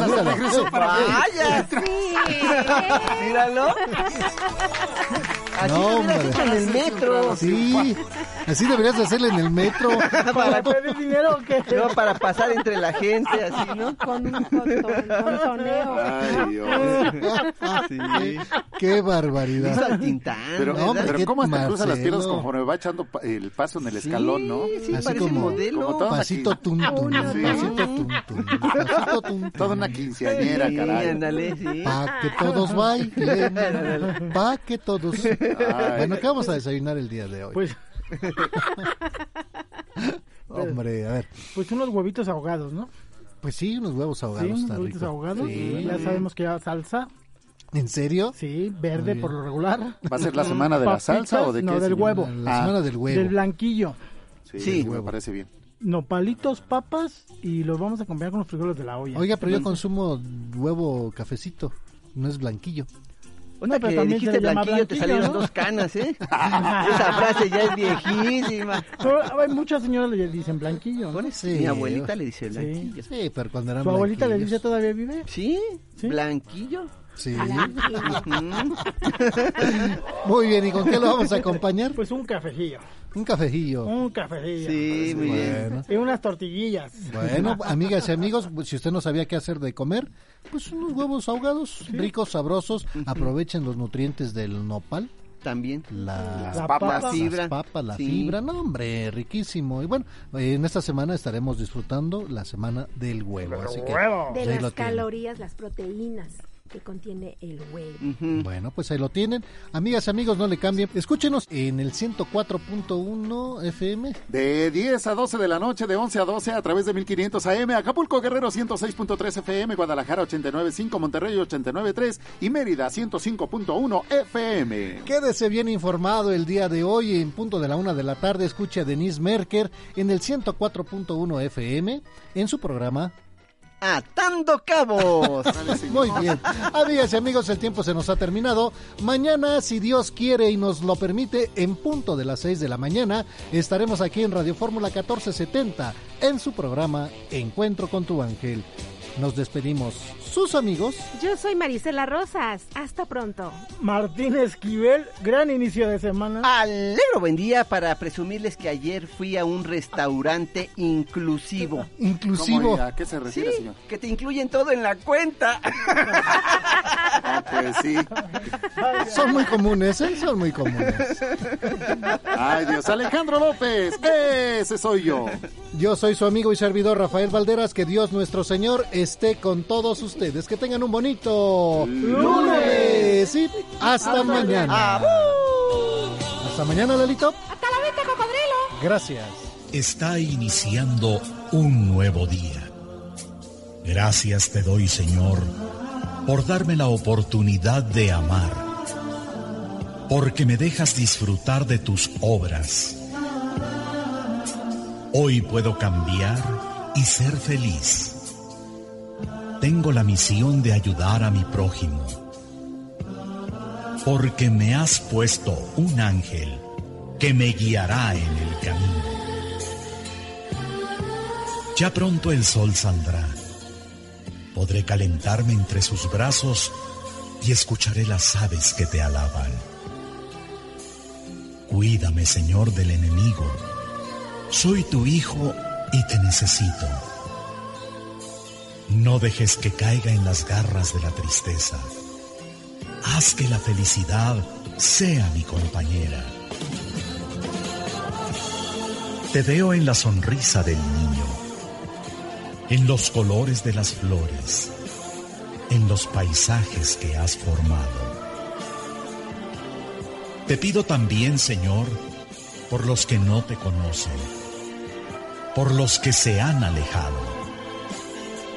Speaker 8: Vaya,
Speaker 14: Sí.
Speaker 8: míralo. Así
Speaker 4: No, hombre.
Speaker 8: hecho en el metro.
Speaker 4: Sí, así deberías de hacerle en el metro.
Speaker 9: ¿Para pedir dinero o qué?
Speaker 8: No, para pasar entre la gente, así, ¿no?
Speaker 14: Con un con- contoneo.
Speaker 5: Ay, Dios.
Speaker 8: Sí.
Speaker 4: Qué barbaridad.
Speaker 8: Hizo al Tintán,
Speaker 5: Pero,
Speaker 4: hombre,
Speaker 5: pero
Speaker 4: qué
Speaker 5: ¿cómo hasta cruza las piernas conforme va echando el paso en el escalón, no?
Speaker 8: Sí,
Speaker 4: Así
Speaker 8: parece
Speaker 4: como-
Speaker 8: modelo.
Speaker 5: como
Speaker 4: Pasito tum,
Speaker 5: Sí.
Speaker 4: pasito tum, pasito tum.
Speaker 5: Toda una quinceañera,
Speaker 8: Sí,
Speaker 5: caray.
Speaker 8: ándale, sí.
Speaker 4: Pa' que todos bailen, pa' que todos... Bueno, ¿qué vamos a desayunar el día de hoy?
Speaker 9: Pues,
Speaker 4: Hombre, a ver,
Speaker 9: pues unos huevitos ahogados, ¿no?
Speaker 4: pues sí, unos huevos
Speaker 9: Sí,
Speaker 4: ahogados,
Speaker 9: unos
Speaker 4: está
Speaker 9: huevitos
Speaker 4: rico.
Speaker 9: ahogados.
Speaker 4: Sí.
Speaker 9: Ya sabemos que ya salsa.
Speaker 4: ¿En serio?
Speaker 9: Sí, verde por lo regular.
Speaker 5: ¿Va a ser la semana de la
Speaker 9: Papitas,
Speaker 5: salsa o de qué?
Speaker 9: No, del
Speaker 5: señor?
Speaker 9: huevo.
Speaker 4: La
Speaker 5: Ah.
Speaker 4: semana del huevo.
Speaker 9: Del blanquillo.
Speaker 5: Sí,
Speaker 8: Sí.
Speaker 5: me parece bien.
Speaker 9: Nopalitos, papas y los vamos a acompañar con los frijoles de la olla.
Speaker 4: Oiga, pero yo consumo huevo cafecito, no es blanquillo.
Speaker 8: Una
Speaker 9: pero
Speaker 8: que dijiste blanquillo, te salieron
Speaker 9: ¿no?
Speaker 8: dos canas, ¿eh? Esa frase ya es viejísima.
Speaker 9: Pero hay muchas señoras le dicen blanquillo. ¿no?
Speaker 4: Sí.
Speaker 8: Mi abuelita le dice
Speaker 9: Sí.
Speaker 8: blanquillo.
Speaker 4: Sí, pero cuando eran
Speaker 9: ¿Su abuelita le dice todavía vive?
Speaker 8: ¿Sí?
Speaker 9: ¿Sí?
Speaker 8: ¿Blanquillo?
Speaker 4: Sí. Muy bien, ¿y con qué lo vamos a acompañar?
Speaker 9: Pues un cafejillo.
Speaker 4: Un cafejillo.
Speaker 9: Un cafejillo.
Speaker 8: Sí, muy bien.
Speaker 9: Y unas tortillillas.
Speaker 4: Bueno, amigas y amigos, si usted no sabía qué hacer de comer, pues unos huevos ahogados, ricos, sabrosos. Aprovechen los nutrientes del nopal,
Speaker 8: También.
Speaker 4: la,
Speaker 9: La
Speaker 5: papas.
Speaker 9: papa.
Speaker 8: La fibra.
Speaker 4: las papas, la
Speaker 8: Sí.
Speaker 4: fibra. No, hombre, riquísimo. Y bueno, en esta semana estaremos disfrutando la semana del huevo. Así que,
Speaker 9: Huevo.
Speaker 14: De
Speaker 4: pues
Speaker 14: las calorías, las proteínas que contiene el huevo.
Speaker 4: Bueno, pues ahí lo tienen. Amigas y amigos, no le cambien. Escúchenos en el 104.1 FM.
Speaker 5: De 10 a 12 de la noche, de 11 a 12 a través de 1500 AM, Acapulco Guerrero 106.3 FM, Guadalajara 89.5, Monterrey 89.3 y Mérida 105.1 FM.
Speaker 4: Quédese bien informado el día de hoy en punto de la una de la tarde. Escuche a Denise Merker en el 104.1 FM en su programa.
Speaker 8: Atando cabos.
Speaker 4: Muy bien. Amigas y amigos, el tiempo se nos ha terminado. Mañana, si Dios quiere y nos lo permite, en punto de las 6 de la mañana, estaremos aquí en Radio Fórmula 1470 en su programa Encuentro con tu ángel. Nos despedimos. Sus amigos.
Speaker 14: Yo soy Marisela Rosas. Hasta pronto.
Speaker 9: Martín Esquivel, gran inicio de semana.
Speaker 8: Alegro buen día para presumirles que ayer fui a un restaurante inclusivo.
Speaker 4: Inclusivo.
Speaker 5: ¿Cómo y a qué se refiere,
Speaker 8: Sí,
Speaker 5: señor?
Speaker 8: que te incluyen todo en la cuenta.
Speaker 5: Ah, pues sí.
Speaker 4: Son muy comunes, ¿eh? Son muy comunes.
Speaker 5: Ay, Dios. Alejandro López, ese soy yo.
Speaker 4: Yo soy su amigo y servidor Rafael Valderas. Que Dios nuestro Señor esté con todos ustedes. Que tengan un bonito lunes. Y hasta mañana. Hasta mañana, Lelito.
Speaker 14: Hasta la venta, cocodrilo.
Speaker 4: Gracias.
Speaker 3: Está iniciando un nuevo día. Gracias te doy, Señor, por darme la oportunidad de amar, porque me dejas disfrutar de tus obras. Hoy puedo cambiar y ser feliz. Tengo la misión de ayudar a mi prójimo, porque me has puesto un ángel que me guiará en el camino. Ya pronto el sol saldrá. Podré calentarme entre sus brazos y escucharé las aves que te alaban. Cuídame, Señor, del enemigo. Soy tu hijo y te necesito. No dejes que caiga en las garras de la tristeza. Haz que la felicidad sea mi compañera. Te veo en la sonrisa del niño, en los colores de las flores, en los paisajes que has formado. Te pido también, Señor, por los que no te conocen, por los que se han alejado.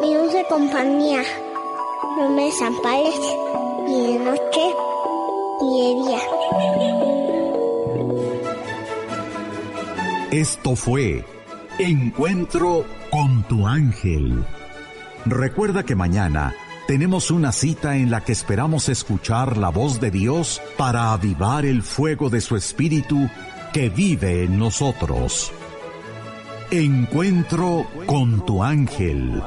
Speaker 11: mi dulce compañía. No me desampares ni de noche ni de día.
Speaker 3: Esto fue Encuentro con tu ángel. Recuerda que mañana tenemos una cita en la que esperamos escuchar la voz de Dios para avivar el fuego de su espíritu que vive en nosotros. Encuentro con tu ángel.